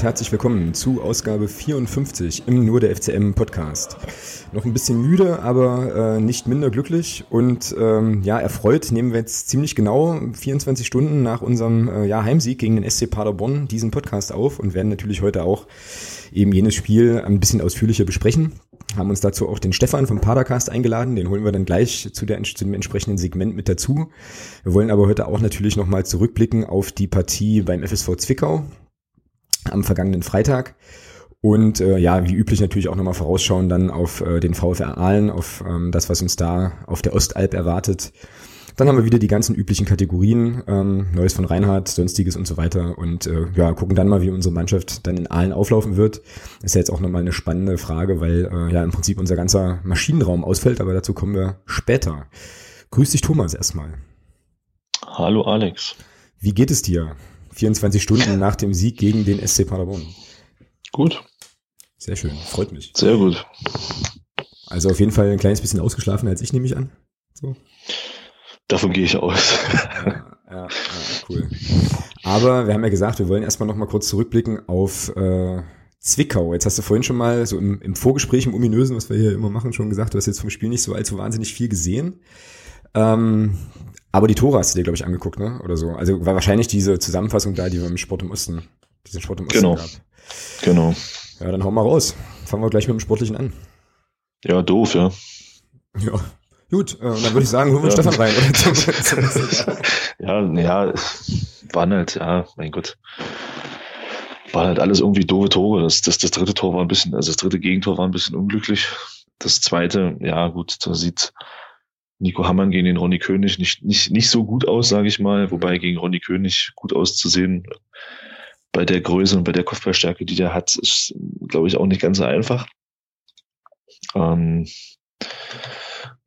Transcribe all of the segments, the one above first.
Und herzlich willkommen zu Ausgabe 54 im Nur der FCM Podcast. Noch ein bisschen müde, aber äh, nicht minder glücklich und ähm, ja, erfreut nehmen wir jetzt ziemlich genau 24 Stunden nach unserem äh, ja, Heimsieg gegen den SC Paderborn diesen Podcast auf und werden natürlich heute auch eben jenes Spiel ein bisschen ausführlicher besprechen. Haben uns dazu auch den Stefan vom Padercast eingeladen, den holen wir dann gleich zu, der, zu dem entsprechenden Segment mit dazu. Wir wollen aber heute auch natürlich nochmal zurückblicken auf die Partie beim FSV Zwickau am vergangenen Freitag. Und äh, ja, wie üblich natürlich auch nochmal vorausschauen dann auf äh, den VfR Aalen, auf ähm, das, was uns da auf der Ostalb erwartet. Dann haben wir wieder die ganzen üblichen Kategorien, ähm, Neues von Reinhardt, Sonstiges und so weiter. Und äh, ja, gucken dann mal, wie unsere Mannschaft dann in Aalen auflaufen wird. ist ja jetzt auch nochmal eine spannende Frage, weil äh, ja im Prinzip unser ganzer Maschinenraum ausfällt, aber dazu kommen wir später. Grüß dich, Thomas, erstmal. Hallo, Alex. Wie geht es dir? 24 Stunden nach dem Sieg gegen den SC Paderborn. Gut. Sehr schön, freut mich. Sehr gut. Also auf jeden Fall ein kleines bisschen ausgeschlafen als ich, nehme ich an. So. Davon gehe ich aus. Ja, ja, ja, cool. Aber wir haben ja gesagt, wir wollen erstmal nochmal kurz zurückblicken auf äh, Zwickau. Jetzt hast du vorhin schon mal so im, im Vorgespräch, im Ominösen, was wir hier immer machen, schon gesagt, du hast jetzt vom Spiel nicht so allzu wahnsinnig viel gesehen. Ähm, aber die Tore hast du dir, glaube ich, angeguckt, ne? Oder so. Also war wahrscheinlich diese Zusammenfassung da, die wir im Sport im Osten, diesen Sport im Osten genau. gab. Genau. Ja, dann hauen wir raus. Fangen wir gleich mit dem Sportlichen an. Ja, doof, ja. Ja. Gut, äh, dann würde ich sagen, holen wir ja. Stefan rein. ja, ja, waren halt, ja, mein Gott. Waren halt alles irgendwie doofe Tore. Das, das, das dritte Tor war ein bisschen, also das dritte Gegentor war ein bisschen unglücklich. Das zweite, ja, gut, da sieht, Nico Hammann gegen den Ronny König nicht, nicht, nicht so gut aus, sage ich mal, wobei gegen Ronny König gut auszusehen bei der Größe und bei der Kopfballstärke, die der hat, ist, glaube ich, auch nicht ganz so einfach. Ähm,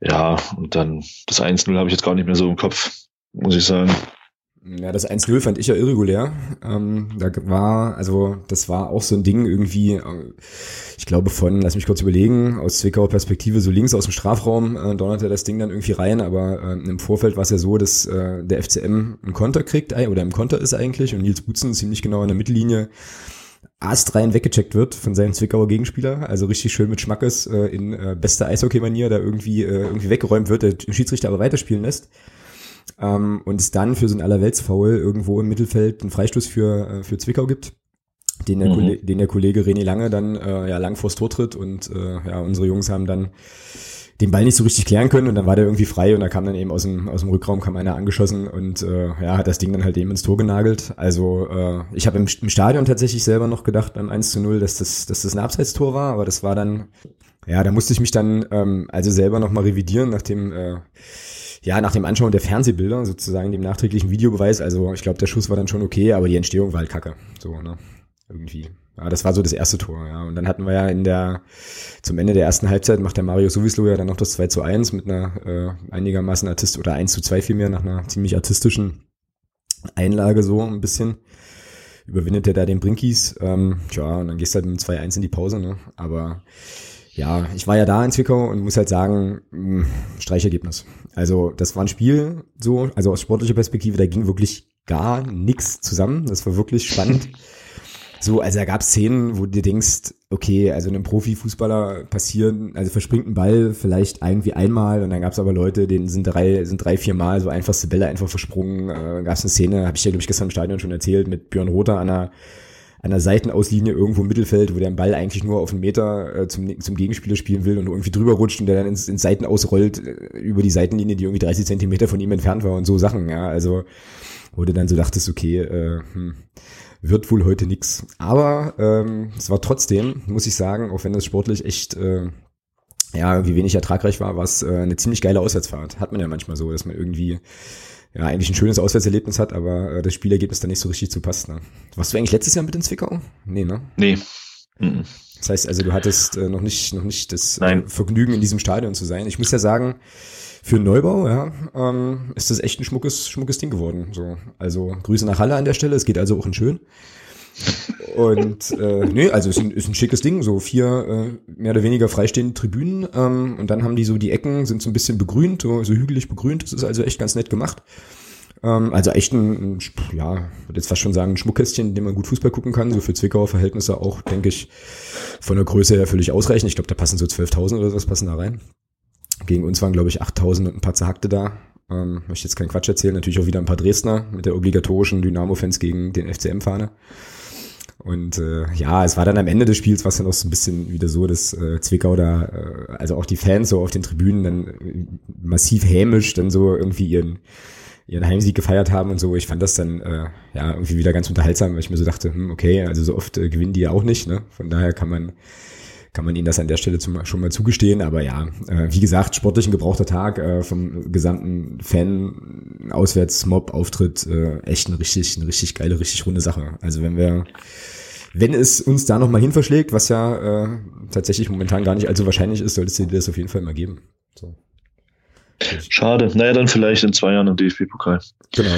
ja, und dann das 1-0 habe ich jetzt gar nicht mehr so im Kopf, muss ich sagen. Ja, das 1-0 fand ich ja irregulär. Ähm, da war, also das war auch so ein Ding irgendwie, äh, ich glaube von, lass mich kurz überlegen, aus Zwickauer Perspektive so links aus dem Strafraum äh, donnerte das Ding dann irgendwie rein, aber äh, im Vorfeld war es ja so, dass äh, der FCM einen Konter kriegt, oder im Konter ist eigentlich und Nils Butzen ziemlich genau in der Mittellinie astrein weggecheckt wird von seinem Zwickauer Gegenspieler, also richtig schön mit Schmackes äh, in äh, bester Eishockey-Manier da irgendwie, äh, irgendwie weggeräumt wird, der Schiedsrichter aber weiterspielen lässt ähm, und es dann für so ein Allerweltsfoul irgendwo im Mittelfeld einen Freistoß für, äh, für Zwickau gibt, den der, mhm. Kollege, den der Kollege René Lange dann äh, ja lang vors Tor tritt und äh, ja, unsere Jungs haben dann den Ball nicht so richtig klären können und dann war der irgendwie frei und da kam dann eben aus dem, aus dem Rückraum kam einer angeschossen und äh, ja, hat das Ding dann halt eben ins Tor genagelt. Also äh, ich habe im, im Stadion tatsächlich selber noch gedacht beim 1 zu 0, dass das, dass das ein Abseitstor war, aber das war dann, ja, da musste ich mich dann ähm, also selber nochmal revidieren, nachdem äh, ja, nach dem Anschauen der Fernsehbilder, sozusagen dem nachträglichen Videobeweis, also ich glaube, der Schuss war dann schon okay, aber die Entstehung war halt kacke. So, ne? Irgendwie. Ja, das war so das erste Tor, ja. Und dann hatten wir ja in der, zum Ende der ersten Halbzeit macht der Mario Suvislo ja dann noch das 2 zu 1 mit einer äh, einigermaßen artist oder 1 zu 2 vielmehr nach einer ziemlich artistischen Einlage so ein bisschen. Überwindet er da den Brinkies. Ähm, tja, und dann gehst du halt mit 2-1 in die Pause, ne? Aber ja, ich war ja da in Zwickau und muss halt sagen, mh, hm, Streichergebnis. Also das war ein Spiel so, also aus sportlicher Perspektive, da ging wirklich gar nichts zusammen. Das war wirklich spannend. So, also da gab es Szenen, wo du denkst, okay, also einem Profifußballer passieren, also verspringt ein Ball vielleicht irgendwie einmal und dann gab es aber Leute, denen sind drei, sind drei, vier Mal so einfachste Bälle einfach versprungen. Äh, gab es eine Szene, habe ich ja, glaube ich, gestern im Stadion schon erzählt, mit Björn Rother an einer an der Seitenauslinie irgendwo im Mittelfeld, wo der Ball eigentlich nur auf einen Meter äh, zum, zum Gegenspieler spielen will und irgendwie drüber rutscht und der dann ins, ins Seiten ausrollt äh, über die Seitenlinie, die irgendwie 30 Zentimeter von ihm entfernt war und so Sachen, ja. Also, wo du dann so dachtest, okay, äh, hm, wird wohl heute nix. Aber ähm, es war trotzdem, muss ich sagen, auch wenn das sportlich echt äh, ja, wie wenig ertragreich war, war es äh, eine ziemlich geile Auswärtsfahrt. Hat man ja manchmal so, dass man irgendwie ja, eigentlich ein schönes Auswärtserlebnis hat, aber äh, das Spielergebnis dann nicht so richtig zu passt. Ne? Warst du eigentlich letztes Jahr mit in Zwickau? Nee, ne? Nee. Mhm. Das heißt also, du hattest äh, noch nicht, noch nicht das äh, Vergnügen, in diesem Stadion zu sein. Ich muss ja sagen, für Neubau, ja, ähm, ist das echt ein schmuckes, schmuckes Ding geworden. So, also Grüße nach Halle an der Stelle. Es geht also auch in schön. Und äh, nee, also ist ein, ist ein schickes Ding, so vier äh, mehr oder weniger freistehende Tribünen ähm, und dann haben die so die Ecken sind so ein bisschen begrünt, so, so hügelig begrünt. Das ist also echt ganz nett gemacht. Ähm, also echt ein, ein, ja, würde jetzt fast schon sagen, ein Schmuckkästchen, in dem man gut Fußball gucken kann. So für Zwickauer Verhältnisse auch, denke ich, von der Größe her völlig ausreichend. Ich glaube, da passen so 12.000 oder was passen da rein. Gegen uns waren, glaube ich, 8.000 und ein paar zerhackte da. Ähm, möchte jetzt keinen Quatsch erzählen. Natürlich auch wieder ein paar Dresdner mit der obligatorischen Dynamo-Fans gegen den FCM-Fahne. Und äh, ja, es war dann am Ende des Spiels, was dann auch so ein bisschen wieder so, dass äh, Zwickau da, äh, also auch die Fans so auf den Tribünen dann äh, massiv hämisch dann so irgendwie ihren ihren Heimsieg gefeiert haben und so. Ich fand das dann äh, ja irgendwie wieder ganz unterhaltsam, weil ich mir so dachte, hm, okay, also so oft äh, gewinnen die ja auch nicht, ne? Von daher kann man kann man ihnen das an der Stelle zum, schon mal zugestehen. Aber ja, äh, wie gesagt, sportlich ein gebrauchter Tag äh, vom gesamten Fan auswärts Mob Auftritt äh, echt eine richtig eine richtig geile, richtig runde Sache. Also wenn wir wenn es uns da nochmal hin verschlägt, was ja äh, tatsächlich momentan gar nicht allzu wahrscheinlich ist, solltest du dir das auf jeden Fall mal geben. So. Schade. Naja, dann vielleicht in zwei Jahren im DFB-Pokal. Genau,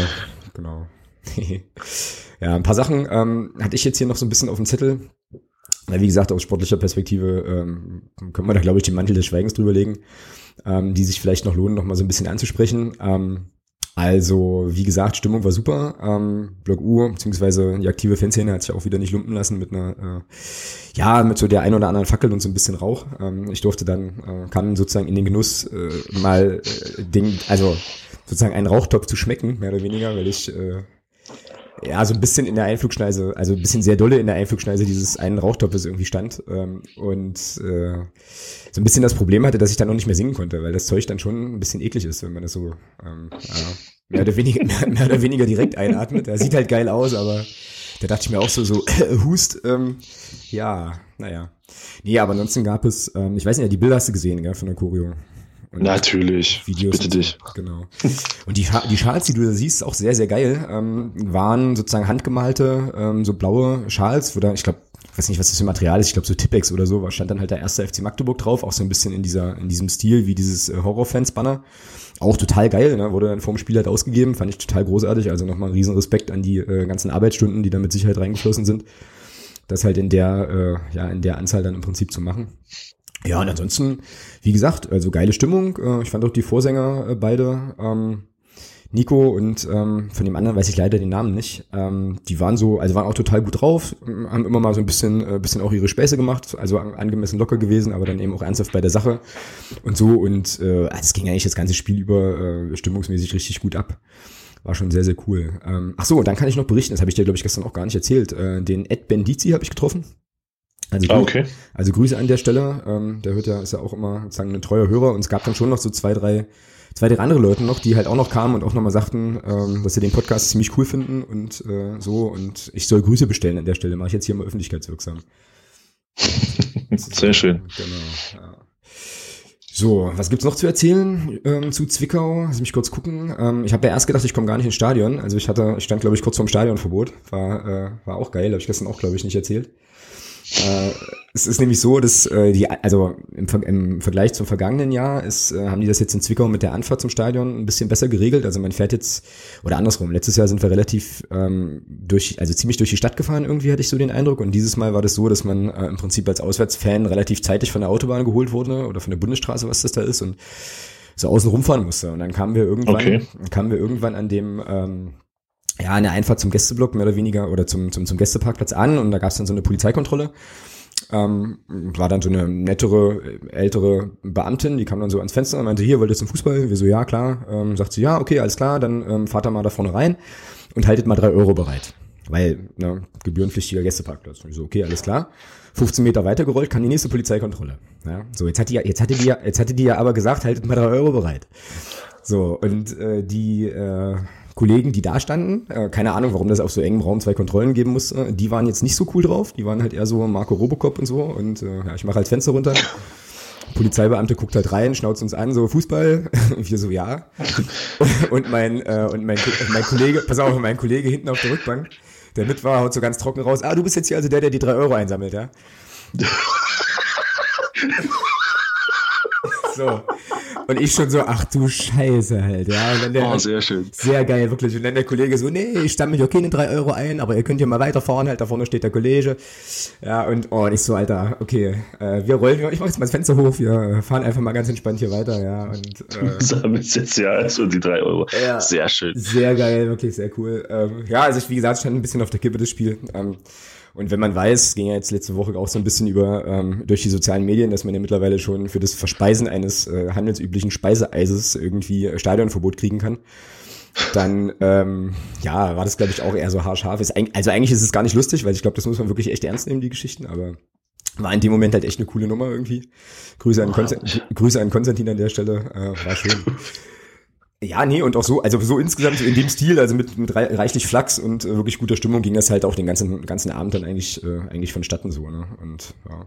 genau. ja, ein paar Sachen ähm, hatte ich jetzt hier noch so ein bisschen auf dem Zettel. Ja, wie gesagt, aus sportlicher Perspektive ähm, können wir da, glaube ich, den Mantel des Schweigens drüber legen, ähm, die sich vielleicht noch lohnen, noch mal so ein bisschen anzusprechen. Ähm, also, wie gesagt, Stimmung war super. Ähm, Block U, beziehungsweise die aktive Fanszene hat sich auch wieder nicht lumpen lassen mit einer, äh, ja, mit so der ein oder anderen Fackel und so ein bisschen Rauch. Ähm, ich durfte dann, äh, kann sozusagen in den Genuss äh, mal äh, Ding, also sozusagen einen Rauchtopf zu schmecken, mehr oder weniger, weil ich äh, ja, so ein bisschen in der Einflugschneise, also ein bisschen sehr dolle in der Einflugschneise dieses einen Rauchtopfes irgendwie stand ähm, und äh, so ein bisschen das Problem hatte, dass ich dann noch nicht mehr singen konnte, weil das Zeug dann schon ein bisschen eklig ist, wenn man das so ähm, ja, mehr, oder weniger, mehr, mehr oder weniger direkt einatmet. Er sieht halt geil aus, aber da dachte ich mir auch so, so äh, Hust, ähm, ja, naja. Nee, aber ansonsten gab es, ähm, ich weiß nicht, die Bilder hast du gesehen, gell, von der Choreo. Natürlich. Videos Bitte dich. Genau. Und die, die Schals, die du da siehst, auch sehr, sehr geil, ähm, waren sozusagen handgemalte, ähm, so blaue Schals, wo da, ich glaube, weiß nicht, was das für Material ist, ich glaube so Tippex oder so, stand dann halt der erste FC Magdeburg drauf, auch so ein bisschen in dieser, in diesem Stil wie dieses äh, Horrorfans-Banner. Auch total geil, ne? wurde dann vorm Spiel halt ausgegeben, fand ich total großartig, also nochmal einen riesen Respekt an die äh, ganzen Arbeitsstunden, die da mit Sicherheit reingeflossen sind. Das halt in der, äh, ja, in der Anzahl dann im Prinzip zu machen. Ja, und ansonsten, wie gesagt, also geile Stimmung. Äh, ich fand auch die Vorsänger äh, beide, ähm, Nico und ähm, von dem anderen weiß ich leider den Namen nicht. Ähm, die waren so, also waren auch total gut drauf, haben immer mal so ein bisschen, äh, bisschen auch ihre Späße gemacht, also angemessen locker gewesen, aber dann eben auch ernsthaft bei der Sache und so. Und äh, also es ging eigentlich das ganze Spiel über äh, stimmungsmäßig richtig gut ab. War schon sehr, sehr cool. Ähm, ach so, dann kann ich noch berichten, das habe ich dir, glaube ich, gestern auch gar nicht erzählt. Äh, den Ed Bendizi habe ich getroffen. Also, ah, okay. also Grüße an der Stelle. Ähm, der hört ja, ist ja auch immer sozusagen ein treuer Hörer und es gab dann schon noch so zwei, drei, zwei, drei andere Leute noch, die halt auch noch kamen und auch nochmal sagten, ähm, dass sie den Podcast ziemlich cool finden und äh, so und ich soll Grüße bestellen an der Stelle. Mache ich jetzt hier mal öffentlichkeitswirksam. Sehr schön. Genau. Ja. So, was gibt's noch zu erzählen ähm, zu Zwickau? Lass mich kurz gucken. Ähm, ich habe ja erst gedacht, ich komme gar nicht ins Stadion. Also ich hatte, ich stand glaube ich kurz vorm Stadionverbot. War, äh, war auch geil, habe ich gestern auch glaube ich nicht erzählt. Äh, es ist nämlich so, dass äh, die, also im, im Vergleich zum vergangenen Jahr ist, äh, haben die das jetzt in Zwickau mit der Anfahrt zum Stadion ein bisschen besser geregelt. Also man fährt jetzt, oder andersrum, letztes Jahr sind wir relativ ähm, durch, also ziemlich durch die Stadt gefahren, irgendwie hatte ich so den Eindruck. Und dieses Mal war das so, dass man äh, im Prinzip als Auswärtsfan relativ zeitig von der Autobahn geholt wurde oder von der Bundesstraße, was das da ist, und so außen rumfahren musste. Und dann kamen wir irgendwann, okay. kamen wir irgendwann an dem ähm, ja, eine Einfahrt zum Gästeblock mehr oder weniger oder zum, zum, zum Gästeparkplatz an und da gab es dann so eine Polizeikontrolle. Ähm, war dann so eine nettere, ältere Beamtin, die kam dann so ans Fenster und meinte, hier, wollt ihr zum Fußball? Wir so, ja, klar. Ähm, sagt sie, ja, okay, alles klar, dann ähm, fahrt da mal da vorne rein und haltet mal drei Euro bereit. Weil, ne, gebührenpflichtiger Gästeparkplatz. Ich so, okay, alles klar. 15 Meter weiter gerollt, kam die nächste Polizeikontrolle. Ja, so, jetzt hat die, jetzt hatte die, jetzt hatte die ja aber gesagt, haltet mal drei Euro bereit. So, und äh, die, äh, Kollegen, die da standen, äh, keine Ahnung, warum das auf so engem Raum zwei Kontrollen geben muss, äh, die waren jetzt nicht so cool drauf. Die waren halt eher so Marco Robocop und so. Und äh, ja, ich mache halt Fenster runter. Polizeibeamte guckt halt rein, schnauzt uns an, so Fußball. Und wir so, ja. Und mein, äh, und mein, mein Kollege, pass auf, mein Kollege hinten auf der Rückbank, der mit war, haut so ganz trocken raus. Ah, du bist jetzt hier also der, der die drei Euro einsammelt, ja? so. Und ich schon so, ach du Scheiße halt, ja. Und dann der, Oh, sehr schön. Sehr geil, wirklich. Und dann der Kollege so, nee, ich stamme mich okay in drei Euro ein, aber ihr könnt ja mal weiterfahren, halt da vorne steht der Kollege. Ja, und oh, und ich so, Alter, okay, äh, wir rollen, ich mach jetzt mal das Fenster hoch, wir fahren einfach mal ganz entspannt hier weiter, ja. Und, äh, Sammelst jetzt ja also die drei Euro. Ja. Sehr schön. Sehr geil, wirklich sehr cool. Ähm, ja, also ich, wie gesagt, stand ein bisschen auf der Kippe das Spiel. Ähm, und wenn man weiß, ging ja jetzt letzte Woche auch so ein bisschen über ähm, durch die sozialen Medien, dass man ja mittlerweile schon für das Verspeisen eines äh, handelsüblichen Speiseeises irgendwie äh, Stadionverbot kriegen kann, dann ähm, ja, war das glaube ich auch eher so haarscharf. Ist, also eigentlich ist es gar nicht lustig, weil ich glaube, das muss man wirklich echt ernst nehmen, die Geschichten, aber war in dem Moment halt echt eine coole Nummer irgendwie. Grüße an, Konst Grüße an Konstantin an der Stelle, äh, war schön. Ja, nee, und auch so, also so insgesamt in dem Stil, also mit, mit rei- reichlich Flachs und äh, wirklich guter Stimmung ging das halt auch den ganzen, ganzen Abend dann eigentlich, äh, eigentlich vonstatten so, ne? Und ja.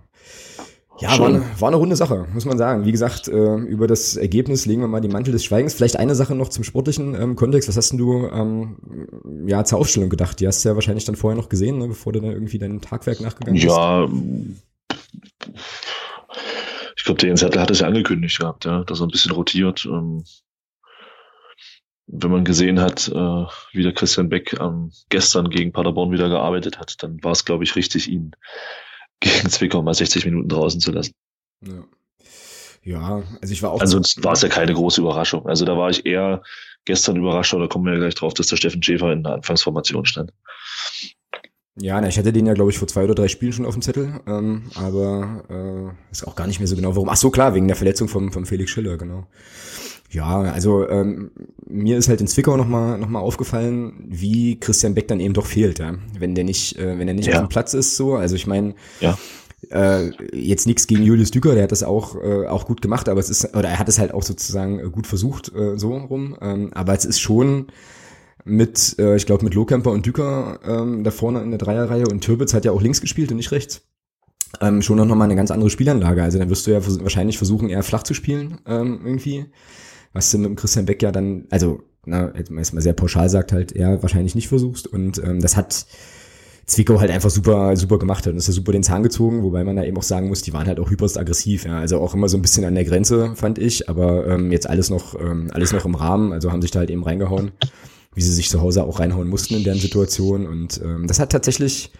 Ja, war eine, war eine runde Sache, muss man sagen. Wie gesagt, äh, über das Ergebnis legen wir mal die Mantel des Schweigens. Vielleicht eine Sache noch zum sportlichen ähm, Kontext. Was hast denn du ähm, ja zur Aufstellung gedacht? Die hast du ja wahrscheinlich dann vorher noch gesehen, ne, bevor du dann irgendwie dein Tagwerk nachgegangen bist. Ja, ich glaube, der Jens Hertel hat es ja angekündigt gehabt, ja, dass er ein bisschen rotiert. Ähm, wenn man gesehen hat, äh, wie der Christian Beck ähm, gestern gegen Paderborn wieder gearbeitet hat, dann war es, glaube ich, richtig, ihn gegen Zwickau mal 60 Minuten draußen zu lassen. Ja. Ja, also ich war auch. Ansonsten war es ja keine große Überraschung. Also da war ich eher gestern überrascht, oder kommen wir ja gleich drauf, dass der Steffen Schäfer in der Anfangsformation stand. Ja, na, ich hatte den ja, glaube ich, vor zwei oder drei Spielen schon auf dem Zettel, ähm, aber äh, ist auch gar nicht mehr so genau, warum. Ach so, klar, wegen der Verletzung vom, vom Felix Schiller, genau. Ja, also ähm, mir ist halt in Zwickau nochmal noch mal aufgefallen, wie Christian Beck dann eben doch fehlt, ja. Wenn der nicht, äh, wenn er nicht Ja. auf dem Platz ist, so. Also ich meine, Ja. äh, jetzt nichts gegen Julius Düker, der hat das auch, äh, auch gut gemacht, aber es ist, oder er hat es halt auch sozusagen äh, gut versucht, äh, so rum. Ähm, aber es ist schon mit, äh, ich glaube, mit Lohkemper und Düker ähm, da vorne in der Dreierreihe und Türbitz hat ja auch links gespielt und nicht rechts. Ähm, schon noch mal eine ganz andere Spielanlage. Also dann wirst du ja vers wahrscheinlich versuchen, eher flach zu spielen, ähm, irgendwie. Was du mit dem Christian Beck ja dann, also, na, jetzt mal sehr pauschal sagt, halt eher wahrscheinlich nicht versuchst. Und ähm, das hat Zwickau halt einfach super, super gemacht hat. Und ist ja super den Zahn gezogen, wobei man da eben auch sagen muss, die waren halt auch hyperst aggressiv, ja. Also auch immer so ein bisschen an der Grenze, fand ich, aber ähm, jetzt alles noch, ähm, alles noch im Rahmen, also haben sich da halt eben reingehauen, wie sie sich zu Hause auch reinhauen mussten in deren Situation. Und ähm, das hat tatsächlich,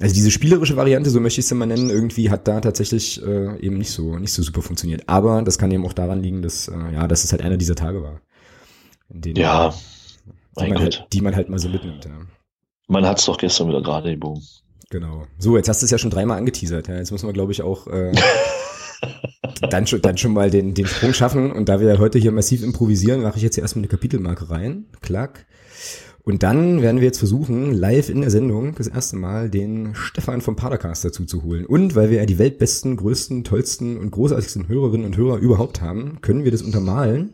also diese spielerische Variante, so möchte ich es mal nennen, irgendwie hat da tatsächlich äh, eben nicht so, nicht so super funktioniert. Aber das kann eben auch daran liegen, dass, äh, ja, dass es halt einer dieser Tage war. In denen, Ja, die man, halt, die man halt mal so mitnimmt, ja. Man hat es doch gestern wieder gerade gebogen. Genau. So, jetzt hast du es ja schon dreimal angeteasert. Ja. Jetzt müssen wir, glaube ich, auch äh, dann, schon, dann schon mal den, den Sprung schaffen. Und da wir heute hier massiv improvisieren, mache ich jetzt hier erstmal eine Kapitelmarke rein. Klack. Und dann werden wir jetzt versuchen, live in der Sendung das erste Mal den Stefan vom Padercast dazu zu holen. Und weil wir ja die weltbesten, größten, tollsten und großartigsten Hörerinnen und Hörer überhaupt haben, können wir das untermalen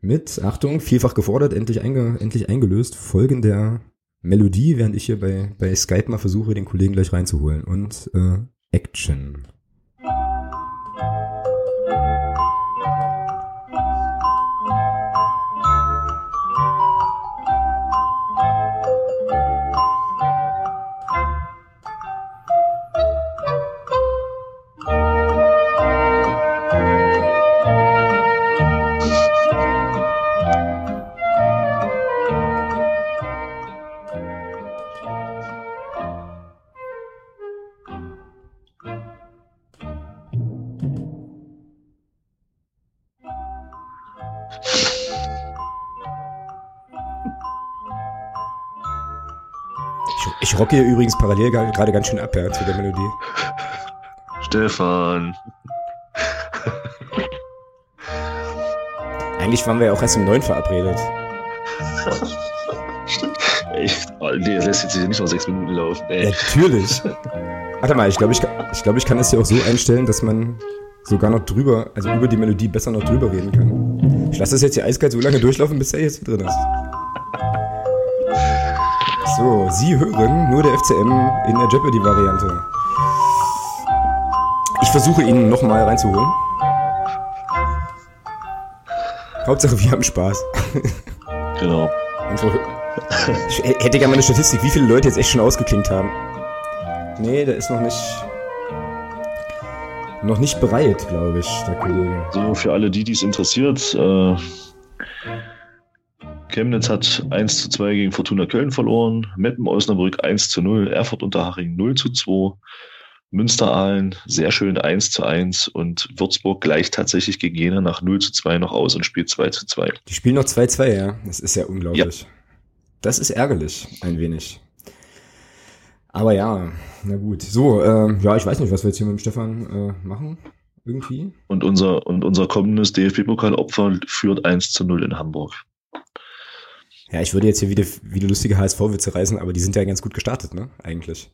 mit, Achtung, vielfach gefordert, endlich, einge, endlich eingelöst, folgender Melodie, während ich hier bei, bei Skype mal versuche, den Kollegen gleich reinzuholen. Und äh, Action. Ich, ich rocke hier übrigens parallel gerade ganz schön ab, ja, zu der Melodie. Stefan. Eigentlich waren wir ja auch erst um neun verabredet. Echt? Oh, nee, das lässt jetzt hier nicht noch sechs Minuten laufen. Ey. Natürlich. Warte mal, ich glaube, ich, kann- ich, glaub, ich kann das ja auch so einstellen, dass man sogar noch drüber, also über die Melodie besser noch drüber reden kann. Ich lasse das jetzt hier eiskalt so lange durchlaufen, bis er jetzt drin ist. So, Sie hören nur der FCM in der Jeopardy-Variante. Ich versuche ihn nochmal reinzuholen. Hauptsache, wir haben Spaß. Genau. Ich hätte gerne mal eine Statistik, wie viele Leute jetzt echt schon ausgeklinkt haben. Nee, der ist noch nicht. noch nicht bereit, glaube ich, der Kollege. So, für alle die, die es interessiert, äh, Chemnitz hat 1 zu 2 gegen Fortuna Köln verloren, Meppen Osnabrück 1 zu 0, Erfurt Unterhaching 0 zu 2, Münster-Aalen sehr schön 1 zu 1 und Würzburg gleicht tatsächlich gegen Jena nach 0 zu 2 noch aus und spielt 2 zu 2. Die spielen noch 2-2, ja. Das ist ja unglaublich. Ja. Das ist ärgerlich, ein wenig. Aber ja, na gut. So, äh, ja, ich weiß nicht, was wir jetzt hier mit dem Stefan äh, machen. Irgendwie. Und unser, und unser kommendes DFB-Pokalopfer führt 1 zu 0 in Hamburg. Ja, ich würde jetzt hier wieder, wieder lustige HSV-Witze reißen, aber die sind ja ganz gut gestartet, ne? Eigentlich.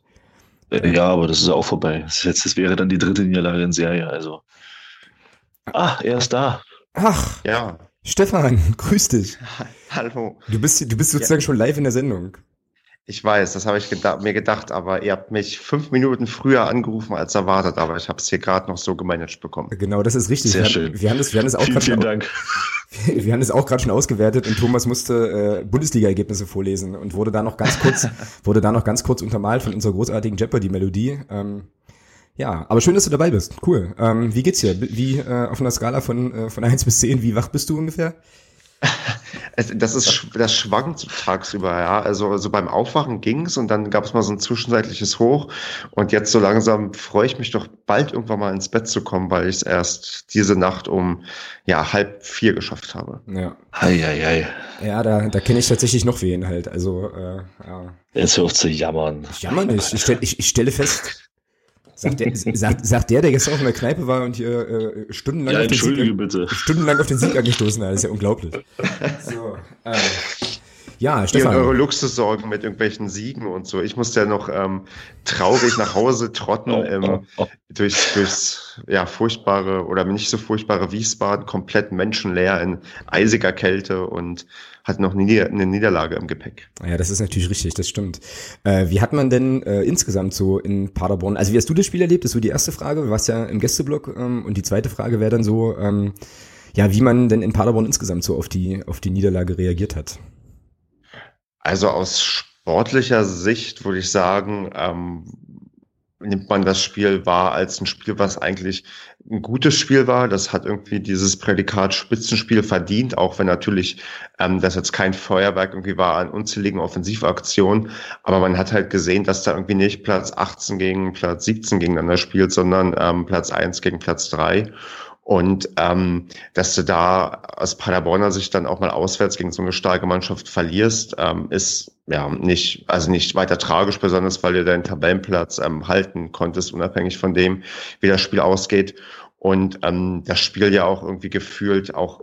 Äh, ja, aber das ist auch vorbei. Das, jetzt, das wäre dann die dritte Niederlage in Serie, also. Ah, er ist da. Ach, ja. Stefan, grüß dich. Hallo. Du bist, du bist sozusagen ja. schon live in der Sendung. Ich weiß, das habe ich gedacht, mir gedacht, aber ihr habt mich fünf Minuten früher angerufen als erwartet, aber ich habe es hier gerade noch so gemanagt bekommen. Genau, das ist richtig. Sehr wir, schön. Wir haben das, wir haben das auch vielen, vielen Dank. Wir, wir haben das auch gerade schon ausgewertet und Thomas musste äh, Bundesliga-Ergebnisse vorlesen und wurde da noch ganz kurz, wurde da noch ganz kurz untermalt von unserer großartigen Jeopardy-Melodie. Ähm, ja, aber schön, dass du dabei bist. Cool. Ähm, wie geht's dir? Wie äh, auf einer Skala von, äh, von 1 bis 10, wie wach bist du ungefähr? Das ist, das schwankt tagsüber, ja. Also, also beim Aufwachen ging's und dann gab es mal so ein zwischenzeitliches Hoch. Und jetzt so langsam freue ich mich doch bald irgendwann mal ins Bett zu kommen, weil ich es erst diese Nacht um ja halb vier geschafft habe. Ja. Hei, hei, hei. Ja, da, da kenne ich tatsächlich noch wen halt. Also, äh, ja. Jetzt hör auf zu jammern. Ich jammer nicht. Ich, stell, ich, ich stelle fest, Sagt der, sagt, sagt der, der gestern auch in der Kneipe war und hier äh, stundenlang, ja, auf den Sieg, bitte. stundenlang auf den Sieg angestoßen hat. Das ist ja unglaublich. So, äh, ja, Stefan. Ihr eure Luxussorgen mit irgendwelchen Siegen und so. Ich musste ja noch ähm, traurig nach Hause trotten oh, ähm, oh, oh. durch durchs ja furchtbare oder nicht so furchtbare Wiesbaden, komplett menschenleer in eisiger Kälte und hat noch nie eine Niederlage im Gepäck. Ja, das ist natürlich richtig, das stimmt. Äh, wie hat man denn äh, insgesamt so in Paderborn, also wie hast du das Spiel erlebt? Das ist so die erste Frage. Du warst ja im Gästeblock ähm, und die zweite Frage wäre dann so, ähm, ja, wie man denn in Paderborn insgesamt so auf die, auf die Niederlage reagiert hat. Also aus sportlicher Sicht würde ich sagen, ähm, nimmt man das Spiel wahr als ein Spiel, was eigentlich ein gutes Spiel war. Das hat irgendwie dieses Prädikat Spitzenspiel verdient, auch wenn natürlich ähm, das jetzt kein Feuerwerk irgendwie war an unzähligen Offensivaktionen. Aber man hat halt gesehen, dass da irgendwie nicht Platz 18 gegen Platz 17 gegeneinander spielt, sondern ähm, Platz 1 gegen Platz 3. Und ähm, dass du da aus Paderborner Sicht dann auch mal auswärts gegen so eine starke Mannschaft verlierst, ähm, ist ja nicht, also nicht weiter tragisch, besonders weil du deinen Tabellenplatz ähm, halten konntest, unabhängig von dem, wie das Spiel ausgeht. Und ähm, das Spiel ja auch irgendwie gefühlt auch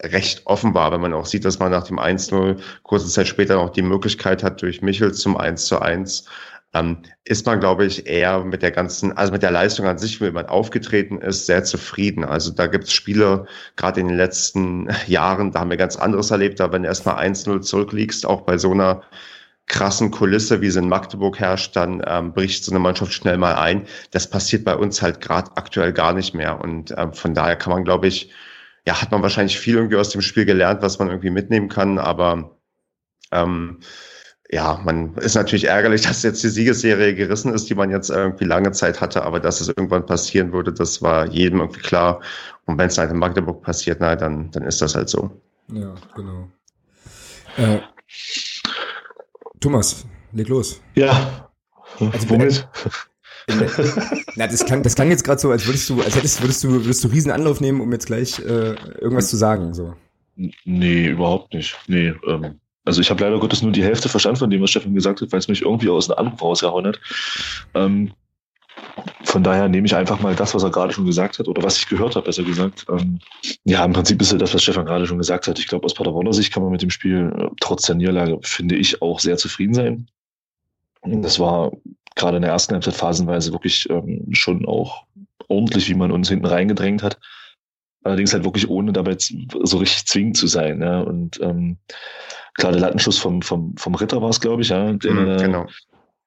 recht offen war, wenn man auch sieht, dass man nach dem 1-0 kurze Zeit später noch die Möglichkeit hat, durch Michel zum 1 zu 1 ähm, ist man, glaube ich, eher mit der ganzen, also mit der Leistung an sich, wie man aufgetreten ist, sehr zufrieden. Also da gibt es Spiele, gerade in den letzten Jahren, da haben wir ganz anderes erlebt, da wenn du erstmal 1-0 zurückliegst, auch bei so einer krassen Kulisse, wie sie in Magdeburg herrscht, dann ähm, bricht so eine Mannschaft schnell mal ein. Das passiert bei uns halt gerade aktuell gar nicht mehr. Und ähm, von daher kann man, glaube ich, ja, hat man wahrscheinlich viel irgendwie aus dem Spiel gelernt, was man irgendwie mitnehmen kann, aber ähm, ja, man ist natürlich ärgerlich, dass jetzt die Siegesserie gerissen ist, die man jetzt irgendwie lange Zeit hatte, aber dass es irgendwann passieren würde, das war jedem irgendwie klar. Und wenn es halt in Magdeburg passiert, na, dann, dann ist das halt so. Ja, genau. Äh, Thomas, leg los. Ja. Also, Womit? Na, das klang, das klang jetzt gerade so, als würdest du, als hättest, würdest du, würdest du riesen Anlauf nehmen, um jetzt gleich äh, irgendwas zu sagen. So. Nee, überhaupt nicht. Nee, ähm, also ich habe leider Gottes nur die Hälfte verstanden von dem, was Stefan gesagt hat, weil es mich irgendwie aus dem Anruf rausgehauen hat. Ähm, von daher nehme ich einfach mal das, was er gerade schon gesagt hat, oder was ich gehört habe, besser gesagt. Ähm, ja, im Prinzip ist ja das, was Stefan gerade schon gesagt hat. Ich glaube, aus Paderborner Sicht kann man mit dem Spiel äh, trotz der Niederlage, finde ich, auch sehr zufrieden sein. Das war gerade in der ersten Halbzeit phasenweise wirklich ähm, schon auch ordentlich, wie man uns hinten reingedrängt hat. Allerdings halt wirklich ohne dabei so richtig zwingend zu sein. Ja. Und ähm, klar, der Lattenschuss vom, vom, vom Ritter war es, glaube ich, ja. Den, mhm, genau.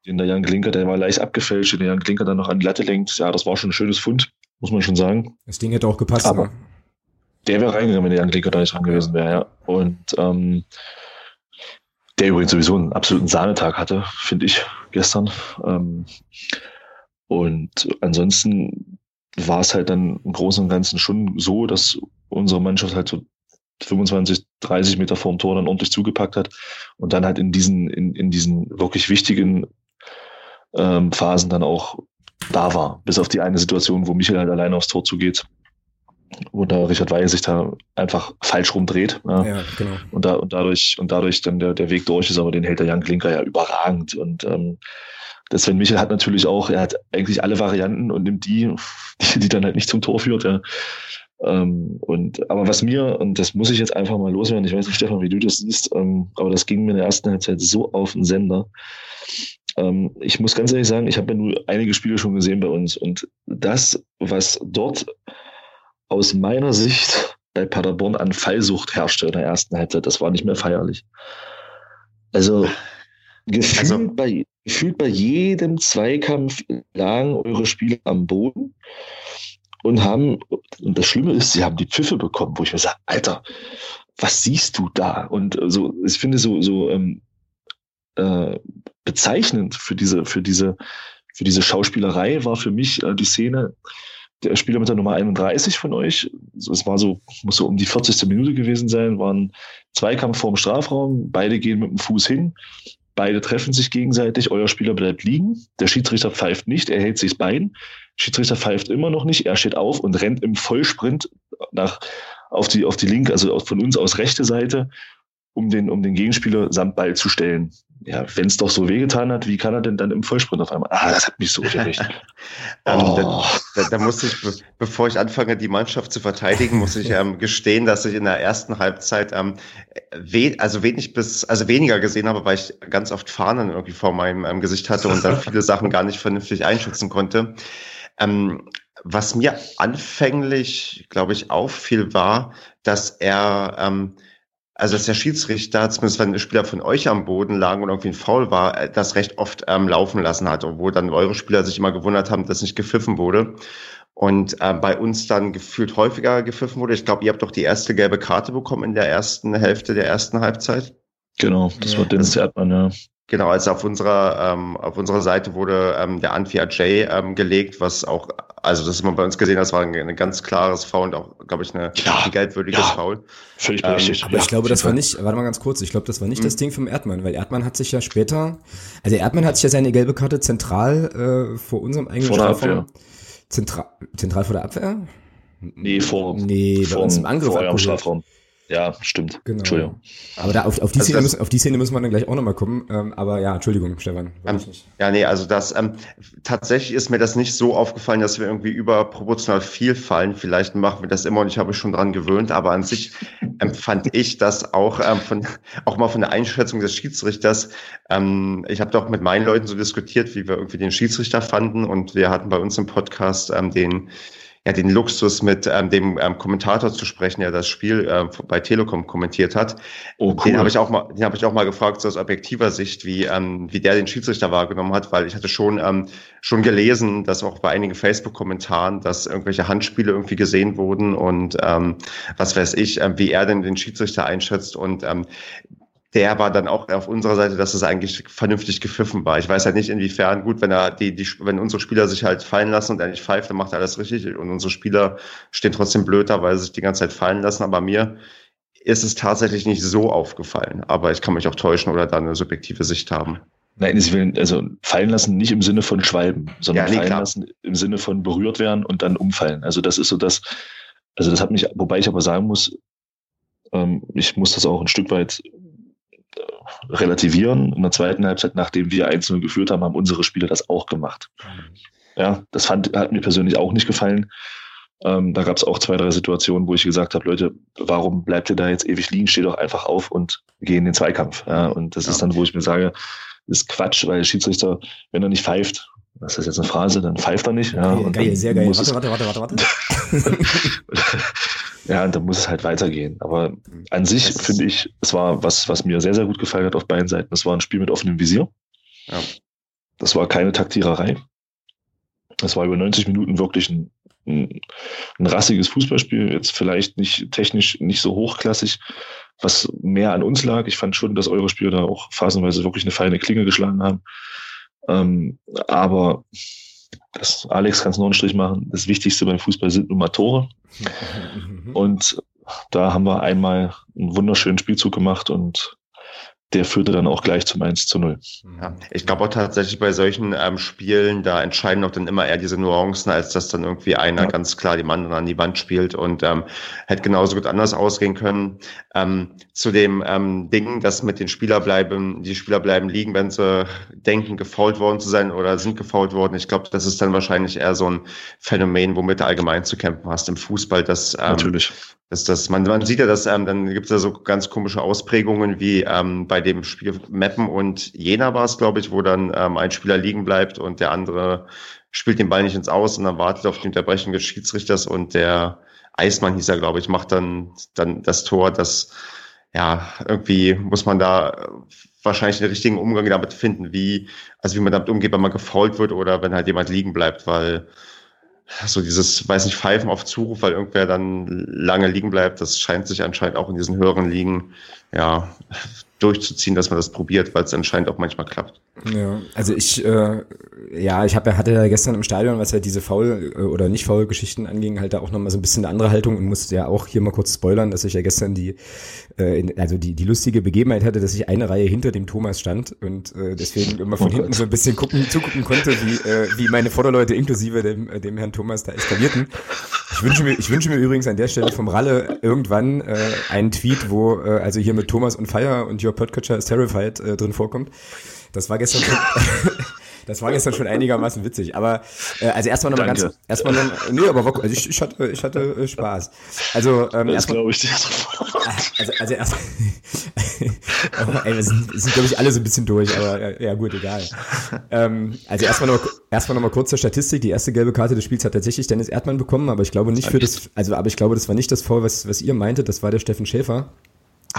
Den der Jan Klinker, der war leicht abgefälscht, den der Jan Klinker dann noch an die Latte lenkt. Ja, das war schon ein schönes Fund, muss man schon sagen. Das Ding hätte auch gepasst, aber. Ne? Der wäre reingegangen, wenn der Jan Klinker da nicht dran gewesen wäre, ja. Und ähm, der übrigens sowieso einen absoluten Sahnetag hatte, finde ich, gestern. Ähm, und ansonsten war es halt dann im Großen und Ganzen schon so, dass unsere Mannschaft halt so 25, 30 Meter vorm Tor dann ordentlich zugepackt hat und dann halt in diesen, in, in diesen wirklich wichtigen ähm, Phasen dann auch da war. Bis auf die eine Situation, wo Michael halt alleine aufs Tor zugeht, wo da Richard Weil sich da einfach falsch rumdreht. Ja, ja genau. Und, da, und dadurch, und dadurch dann der, der Weg durch ist, aber den hält der Jan Klinker ja überragend. Und ähm, der Sven Michel hat natürlich auch, er hat eigentlich alle Varianten und nimmt die, die, die dann halt nicht zum Tor führt. Ja. Ähm, und aber was mir, und das muss ich jetzt einfach mal loswerden, ich weiß nicht, Stefan, wie du das siehst, ähm, aber das ging mir in der ersten Halbzeit so auf den Sender. Ähm, ich muss ganz ehrlich sagen, ich habe ja nur einige Spiele schon gesehen bei uns und das, was dort aus meiner Sicht bei Paderborn an Fallsucht herrschte in der ersten Halbzeit, das war nicht mehr feierlich. Also gefühlt, also, bei, gefühlt bei jedem Zweikampf lagen eure Spieler am Boden und haben, und das Schlimme ist, sie haben die Pfiffe bekommen, wo ich mir sage, Alter, was siehst du da? Und so, ich finde so, so ähm, äh, bezeichnend für diese, für diese, für diese Schauspielerei war für mich äh, die Szene, der Spieler mit der Nummer 31 von euch, es war so, muss so um die 40. Minute gewesen sein, waren Zweikampf vorm Strafraum, beide gehen mit dem Fuß hin, beide treffen sich gegenseitig, euer Spieler bleibt liegen, der Schiedsrichter pfeift nicht, er hält sich das Bein, Schiedsrichter pfeift immer noch nicht, er steht auf und rennt im Vollsprint nach, auf die, auf die linke, also von uns aus rechte Seite, um den, um den Gegenspieler samt Ball zu stellen ja, wenn es doch so wehgetan hat, wie kann er denn dann im Vollsprint auf einmal? Ah, das hat mich so aufgeregt. ähm, oh. da, da, da muss ich, bevor ich anfange, die Mannschaft zu verteidigen, muss ich ähm, gestehen, dass ich in der ersten Halbzeit ähm, we also wenig bis, also weniger gesehen habe, weil ich ganz oft Fahnen irgendwie vor meinem ähm, Gesicht hatte und dann viele Sachen gar nicht vernünftig einschätzen konnte. Ähm, was mir anfänglich, glaube ich, auffiel, war, dass er ähm, also dass der Schiedsrichter, zumindest wenn ein Spieler von euch am Boden lag und irgendwie ein Foul war, äh, das recht oft ähm, laufen lassen hat, obwohl dann eure Spieler sich immer gewundert haben, dass nicht gepfiffen wurde. Und äh, bei uns dann gefühlt häufiger gepfiffen wurde. Ich glaube, ihr habt doch die erste gelbe Karte bekommen in der ersten Hälfte der ersten Halbzeit. Genau, das ja. war Dennis Erdmann, ja. Genau, also auf unserer ähm, auf unserer Seite wurde ähm, der Anfi J ähm, gelegt, was auch, also das man bei uns gesehen, das war ein, ein ganz klares Foul und auch, glaube ich, eine, ja, ein geldwürdiges ja, Foul. Völlig ähm, berechtigt. aber ich glaube, das war nicht, warte mal ganz kurz, ich glaube, das war nicht mhm. das Ding vom Erdmann, weil Erdmann hat sich ja später, also Erdmann hat sich ja seine gelbe Karte zentral äh, vor unserem eigenen vor Strafraum, zentral, zentral vor der Abwehr? Nee, vor, nee, bei vor, uns im Angriff vor eurem Strafraum. Ja, stimmt. Genau. Entschuldigung. Aber da auf, auf, die, also Szene müssen, auf die Szene müssen wir dann gleich auch nochmal kommen. Ähm, aber ja, Entschuldigung, Stefan. Ähm, ja, nee, also das ähm, tatsächlich ist mir das nicht so aufgefallen, dass wir irgendwie überproportional viel fallen. Vielleicht machen wir das immer und ich habe mich schon dran gewöhnt, aber an sich empfand ich das auch ähm, von auch mal von der Einschätzung des Schiedsrichters. Ähm, ich habe doch mit meinen Leuten so diskutiert, wie wir irgendwie den Schiedsrichter fanden und wir hatten bei uns im Podcast ähm, den ja, den Luxus mit ähm, dem ähm, Kommentator zu sprechen, der das Spiel äh, bei Telekom kommentiert hat. Oh, cool. Den habe ich auch mal, den habe ich auch mal gefragt, so aus objektiver Sicht, wie ähm, wie der den Schiedsrichter wahrgenommen hat, weil ich hatte schon ähm, schon gelesen, dass auch bei einigen Facebook-Kommentaren, dass irgendwelche Handspiele irgendwie gesehen wurden und ähm, was weiß ich, äh, wie er denn den Schiedsrichter einschätzt und ähm, der war dann auch auf unserer Seite, dass es eigentlich vernünftig gepfiffen war. Ich weiß halt nicht, inwiefern, gut, wenn er die, die, wenn unsere Spieler sich halt fallen lassen und er nicht pfeift, dann macht er alles richtig. Und unsere Spieler stehen trotzdem blöd da, weil sie sich die ganze Zeit fallen lassen. Aber mir ist es tatsächlich nicht so aufgefallen. Aber ich kann mich auch täuschen oder da eine subjektive Sicht haben. Nein, sie will also fallen lassen nicht im Sinne von schwalben, sondern ja, nee, fallen klar. lassen im Sinne von berührt werden und dann umfallen. Also das ist so das, also das hat mich, wobei ich aber sagen muss, ähm, ich muss das auch ein Stück weit relativieren. In der zweiten Halbzeit, nachdem wir einzeln geführt haben, haben unsere Spieler das auch gemacht. Ja, das fand, hat mir persönlich auch nicht gefallen. Ähm, da gab es auch zwei, drei Situationen, wo ich gesagt habe, Leute, warum bleibt ihr da jetzt ewig liegen? Steht doch einfach auf und geh in den Zweikampf. Ja, und das ja. ist dann, wo ich mir sage, das ist Quatsch, weil der Schiedsrichter, wenn er nicht pfeift, das ist jetzt eine Phrase, dann pfeift er nicht. Ja, geil, geil sehr geil. Warte, warte, warte, warte, warte. Ja, und dann muss es halt weitergehen. Aber an sich finde ich, es war was, was mir sehr, sehr gut gefallen hat auf beiden Seiten. Es war ein Spiel mit offenem Visier. Ja. Das war keine Taktiererei. Das war über 90 Minuten wirklich ein, ein, ein rassiges Fußballspiel. Jetzt vielleicht nicht technisch nicht so hochklassig, was mehr an uns lag. Ich fand schon, dass eure Spieler da auch phasenweise wirklich eine feine Klinge geschlagen haben. Ähm, aber das Alex kann es noch einen Strich machen. Das Wichtigste beim Fußball sind nun mal Tore. und da haben wir einmal einen wunderschönen Spielzug gemacht und der führte dann auch gleich zum 1 zu 0. Ja, ich glaube auch tatsächlich bei solchen ähm, Spielen, da entscheiden auch dann immer eher diese Nuancen, als dass dann irgendwie einer ja. ganz klar dem anderen an die Wand spielt und ähm, hätte genauso gut anders ausgehen können. Ähm, zu dem ähm, Ding, dass mit den Spieler bleiben, die Spieler bleiben liegen, wenn sie denken, gefault worden zu sein oder sind gefault worden. Ich glaube, das ist dann wahrscheinlich eher so ein Phänomen, womit du allgemein zu kämpfen hast im Fußball, dass ähm, Natürlich das, das, man, man sieht ja, dass ähm, dann gibt es ja so ganz komische Ausprägungen wie ähm, bei dem Spiel Meppen und Jena war es, glaube ich, wo dann ähm, ein Spieler liegen bleibt und der andere spielt den Ball nicht ins Aus und dann wartet auf die Unterbrechung des Schiedsrichters. Und der Eismann hieß er, glaube ich, macht dann, dann das Tor, das ja, irgendwie muss man da wahrscheinlich den richtigen Umgang damit finden, wie, also wie man damit umgeht, wenn man gefault wird oder wenn halt jemand liegen bleibt, weil so dieses, weiß nicht, Pfeifen auf Zuruf, weil irgendwer dann lange liegen bleibt, das scheint sich anscheinend auch in diesen höheren Ligen, ja, durchzuziehen, dass man das probiert, weil es anscheinend auch manchmal klappt. Ja, also ich, äh, ja, ich hab, hatte ja gestern im Stadion, was halt diese faul äh, oder nicht faul Geschichten anging, halt da auch nochmal so ein bisschen eine andere Haltung und musste ja auch hier mal kurz spoilern, dass ich ja gestern die, äh, also die, die lustige Begebenheit hatte, dass ich eine Reihe hinter dem Thomas stand und äh, deswegen immer von oh hinten so ein bisschen gucken, zugucken konnte, wie, äh, wie meine Vorderleute inklusive dem, äh, dem Herrn Thomas da eskalierten. Ich wünsche mir, ich wünsche mir übrigens an der Stelle vom Ralle irgendwann äh, einen Tweet, wo äh, also hier mit Thomas und Fire und Your Podcatcher is Terrified äh, drin vorkommt. Das war gestern schon, das war gestern schon einigermaßen witzig. Aber äh, also erstmal nochmal ganz, erstmal noch, nee, aber also ich, ich hatte, ich hatte äh, Spaß. Also ähm, das glaube ich dir Also, also erst, ey, wir sind, sind glaube ich alle so ein bisschen durch, aber ja gut, egal. Ähm, also erstmal noch, erstmal noch mal kurz zur Statistik. Die erste gelbe Karte des Spiels hat tatsächlich Dennis Erdmann bekommen, aber ich glaube nicht für das, also aber ich glaube, das war nicht das Foul, was, was ihr meintet. Das war der Steffen Schäfer.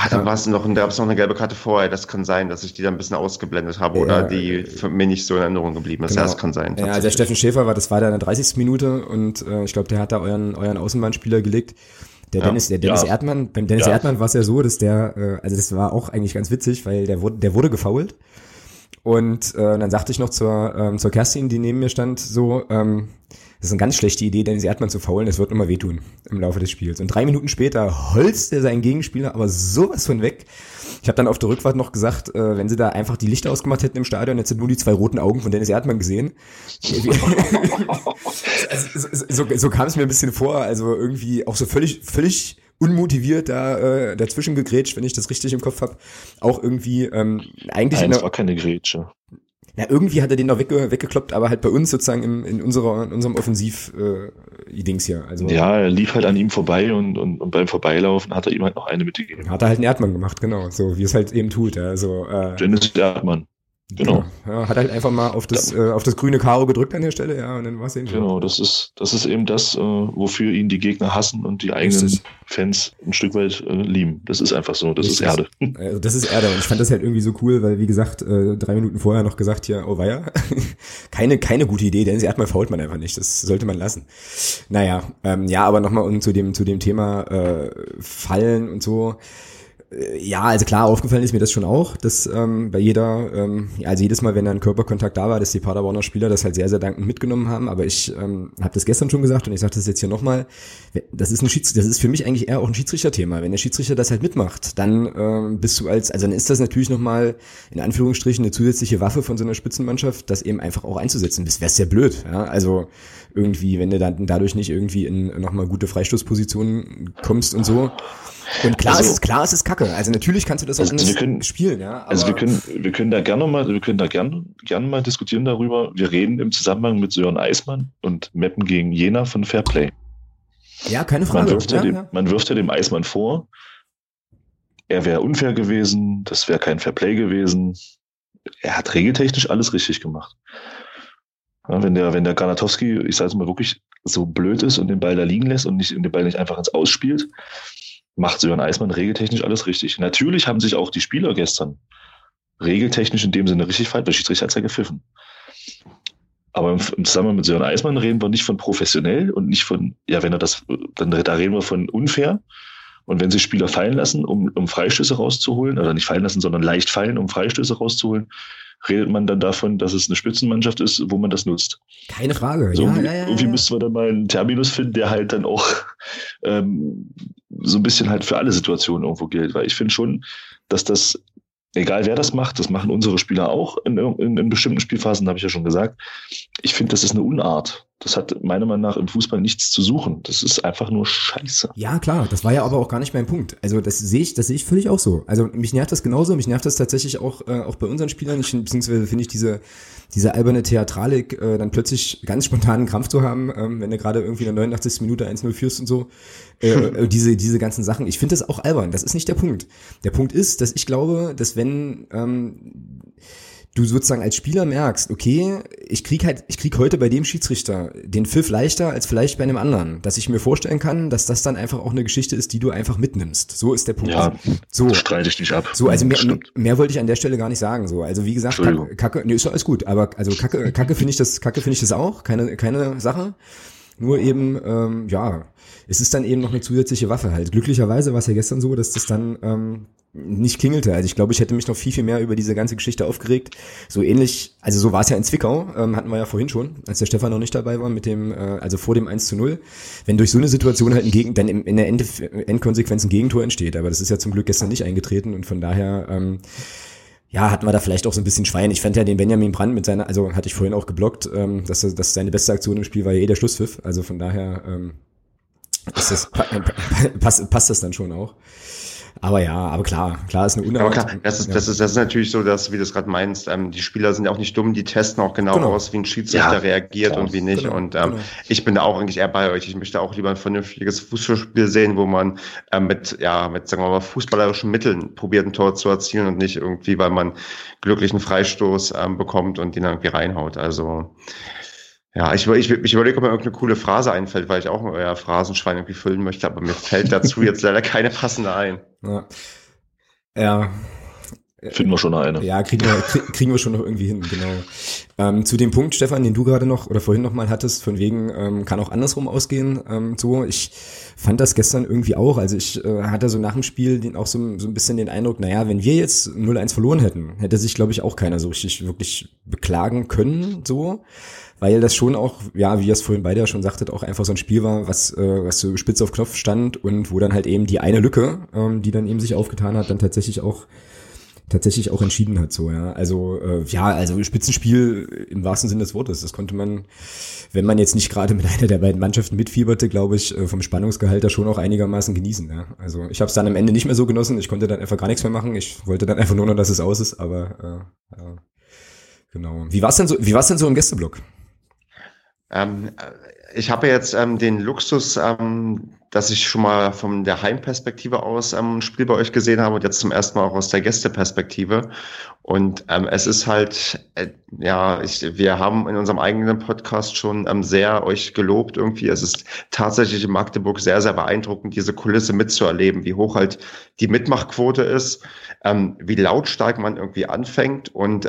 Ah, da war es noch, da gab es noch eine gelbe Karte vorher. Das kann sein, dass ich die da ein bisschen ausgeblendet habe ja, oder die für mich nicht so in Erinnerung geblieben ist. Genau. Ja, das kann sein. Ja, der Steffen Schäfer war, das war da in der 30. Minute und äh, ich glaube, der hat da euren, euren Außenbahnspieler gelegt. Der ja, Dennis, der Dennis ja. Erdmann, beim Dennis ja. Erdmann war es ja so, dass der, äh, also das war auch eigentlich ganz witzig, weil der wurde, der wurde gefoult. Und äh, dann sagte ich noch zur, ähm, zur Kerstin, die neben mir stand, so, ähm, das ist eine ganz schlechte Idee, Dennis Erdmann zu faulen, das wird immer wehtun im Laufe des Spiels. Und drei Minuten später holzt er seinen Gegenspieler aber sowas von weg. Ich habe dann auf der Rückfahrt noch gesagt, äh, wenn sie da einfach die Lichter ausgemacht hätten im Stadion, hätten sie nur die zwei roten Augen von Dennis Erdmann gesehen. also, so, so, so kam es mir ein bisschen vor, also irgendwie auch so völlig, völlig unmotiviert da äh, dazwischen gegrätscht, wenn ich das richtig im Kopf habe. Auch irgendwie ähm, eigentlich. Nein, es war keine Grätsche. Ja, irgendwie hat er den noch wegge weggekloppt, aber halt bei uns sozusagen im, in unserer in unserem Offensiv äh, Dings hier. Also ja, er lief halt an ihm vorbei und, und, und beim Vorbeilaufen hat er ihm halt noch eine mitgegeben. Hat er halt einen Erdmann gemacht, genau, so wie es halt eben tut. Also äh, Dennis Erdmann. Genau. Ja, hat halt einfach mal auf das, ja. äh, auf das grüne Karo gedrückt an der Stelle, ja, und dann war es eben. Genau, das ist, das ist eben das, äh, wofür ihn die Gegner hassen und die eigenen. Fans ein Stück weit äh, lieben. Das ist einfach so, das Richtig. ist Erde. Also das ist Erde. Und ich fand das halt irgendwie so cool, weil, wie gesagt, äh, drei Minuten vorher noch gesagt hier, oh weia, keine, keine gute Idee, denn erstmal fault man einfach nicht. Das sollte man lassen. Naja, ähm, ja, aber nochmal um zu dem, zu dem Thema äh, Fallen und so ja, also klar, aufgefallen ist mir das schon auch, dass ähm, bei jeder, ähm, also jedes Mal, wenn da ein Körperkontakt da war, dass die Paderborner Spieler das halt sehr, sehr dankend mitgenommen haben. Aber ich ähm, habe das gestern schon gesagt und ich sage das jetzt hier nochmal, das ist ein Schieds das ist für mich eigentlich eher auch ein Schiedsrichterthema. Wenn der Schiedsrichter das halt mitmacht, dann ähm, bist du als, also dann ist das natürlich nochmal in Anführungsstrichen eine zusätzliche Waffe von so einer Spitzenmannschaft, das eben einfach auch einzusetzen. Das wäre sehr blöd. Ja? Also irgendwie, wenn du dann dadurch nicht irgendwie in nochmal gute Freistoßpositionen kommst und so. Und klar, also, ist, klar ist es kacke. Also natürlich kannst du das auch also wir können, spielen, ja. also wir können, wir können da gerne mal, wir können da gerne, gerne mal diskutieren darüber. Wir reden im Zusammenhang mit Sören Eismann und Meppen gegen Jena von Fairplay. Ja, keine Frage. Man wirft ja, ja, dem, ja. Man wirft ja dem Eismann vor, er wäre unfair gewesen, das wäre kein Fairplay gewesen. Er hat regeltechnisch alles richtig gemacht. Ja, wenn der, wenn der Granatowski, ich sage es mal wirklich, so blöd ist und den Ball da liegen lässt und, nicht, und den Ball nicht einfach ins Ausspielt, macht Sören Eismann regeltechnisch alles richtig. Natürlich haben sich auch die Spieler gestern regeltechnisch in dem Sinne richtig falsch, der Schiedsrichter hat ja gepfiffen. Aber im, im Zusammenhang mit Sören Eismann reden wir nicht von professionell und nicht von, ja, wenn er das, dann da reden wir von unfair Und wenn sich Spieler fallen lassen, um, um Freistöße rauszuholen, oder nicht fallen lassen, sondern leicht fallen, um Freistöße rauszuholen, redet man dann davon, dass es eine Spitzenmannschaft ist, wo man das nutzt. Keine Frage. So, ja, irgendwie, ja, ja, irgendwie müssten wir dann mal einen Terminus finden, der halt dann auch ähm, so ein bisschen halt für alle Situationen irgendwo gilt. Weil ich finde schon, dass das, egal wer das macht, das machen unsere Spieler auch in, in, in bestimmten Spielphasen, habe ich ja schon gesagt. Ich finde, das ist eine Unart. Das hat meiner Meinung nach im Fußball nichts zu suchen. Das ist einfach nur Scheiße. Ja, klar, das war ja aber auch gar nicht mein Punkt. Also das sehe ich, das sehe ich völlig auch so. Also mich nervt das genauso, mich nervt das tatsächlich auch, äh, auch bei unseren Spielern, ich, beziehungsweise finde ich diese, diese alberne Theatralik, äh, dann plötzlich ganz spontanen Krampf zu haben, ähm, wenn du gerade irgendwie in der 89. Minute 1-0 führst und so. Äh, äh, diese, diese ganzen Sachen. Ich finde das auch albern, das ist nicht der Punkt. Der Punkt ist, dass ich glaube, dass wenn ähm, du sozusagen als Spieler merkst, okay, ich krieg halt, ich krieg heute bei dem Schiedsrichter den Pfiff leichter als vielleicht bei einem anderen, dass ich mir vorstellen kann, dass das dann einfach auch eine Geschichte ist, die du einfach mitnimmst. So ist der Punkt. Ja, so. streite ich nicht ab. So, also mehr, Stimmt. mehr wollte ich an der Stelle gar nicht sagen. So, also wie gesagt. Kacke, Kacke nee, ist alles gut, aber also Kacke, Kacke finde ich das, Kacke finde ich das auch, keine, keine Sache. Nur eben, ähm, ja, es ist dann eben noch eine zusätzliche Waffe halt. Glücklicherweise war es ja gestern so, dass das dann ähm, nicht klingelte. Also ich glaube, ich hätte mich noch viel, viel mehr über diese ganze Geschichte aufgeregt. So ähnlich, also so war es ja in Zwickau, ähm, hatten wir ja vorhin schon, als der Stefan noch nicht dabei war, mit dem, äh, also vor dem 1 zu 0. Wenn durch so eine Situation halt ein Gegen, dann in, in der Ende, Endkonsequenz ein Gegentor entsteht. Aber das ist ja zum Glück gestern nicht eingetreten und von daher, ähm, ja, hatten wir da vielleicht auch so ein bisschen Schwein. Ich fand ja den Benjamin Brandt mit seiner, also hatte ich vorhin auch geblockt, ähm, dass, dass seine beste Aktion im Spiel war ja eh der Schlusspfiff. Also von daher ähm, das, pa pa passt, passt das dann schon auch. Aber ja, aber klar, klar ist eine Aber Unart. klar, das ist, das ist, das ist natürlich so, dass, wie du es gerade meinst, ähm, die Spieler sind ja auch nicht dumm, die testen auch genau, Genau. aus, wie ein Schiedsrichter Ja, reagiert klar. und wie nicht. Genau, und ähm, genau. ich bin da auch eigentlich eher bei euch. Ich möchte auch lieber ein vernünftiges Fußballspiel sehen, wo man ähm, mit, ja, mit, sagen wir mal, fußballerischen Mitteln probiert, ein Tor zu erzielen und nicht irgendwie, weil man glücklichen Freistoß ähm, bekommt und den dann irgendwie reinhaut. Also ja, ich, ich, ich überlege, ob mir irgendeine coole Phrase einfällt, weil ich auch euer Phrasenschwein irgendwie füllen möchte, aber mir fällt dazu jetzt leider keine passende ein. Ja. ja. Finden wir schon eine. Ja, kriegen wir, krie- kriegen wir schon noch irgendwie hin, genau. Ähm, zu dem Punkt, Stefan, den du gerade noch oder vorhin noch mal hattest, von wegen, ähm, kann auch andersrum ausgehen, ähm, so, ich fand das gestern irgendwie auch, also ich äh, hatte so nach dem Spiel den, auch so, so ein bisschen den Eindruck, naja, wenn wir jetzt 0-1 verloren hätten, hätte sich, glaube ich, auch keiner so richtig wirklich beklagen können, so, weil das schon auch, ja, wie ihr es vorhin beide ja schon sagtet, auch einfach so ein Spiel war, was, äh, was so spitz auf Knopf stand und wo dann halt eben die eine Lücke, ähm, die dann eben sich aufgetan hat, dann tatsächlich auch tatsächlich auch entschieden hat so ja. Also äh, ja also Spitzenspiel im wahrsten Sinne des Wortes. Das konnte man wenn man jetzt nicht gerade mit einer der beiden Mannschaften mitfieberte glaube ich äh, vom Spannungsgehalt da schon auch einigermaßen genießen ja. Also ich habe es dann am Ende nicht mehr so genossen. Ich konnte dann einfach gar nichts mehr machen. Ich wollte dann einfach nur noch dass es aus ist aber äh, ja, genau. Wie war's denn so wie war's denn so im Gästeblock Ähm, ich habe jetzt ähm, den Luxus, ähm, dass ich schon mal von der Heimperspektive aus ähm, ein Spiel bei euch gesehen habe und jetzt zum ersten Mal auch aus der Gästeperspektive. Und ähm, es ist halt, äh, ja, ich, wir haben in unserem eigenen Podcast schon ähm, sehr euch gelobt irgendwie. Es ist tatsächlich in Magdeburg sehr, sehr beeindruckend, diese Kulisse mitzuerleben, wie hoch halt die Mitmachquote ist, wie lautstark man irgendwie anfängt und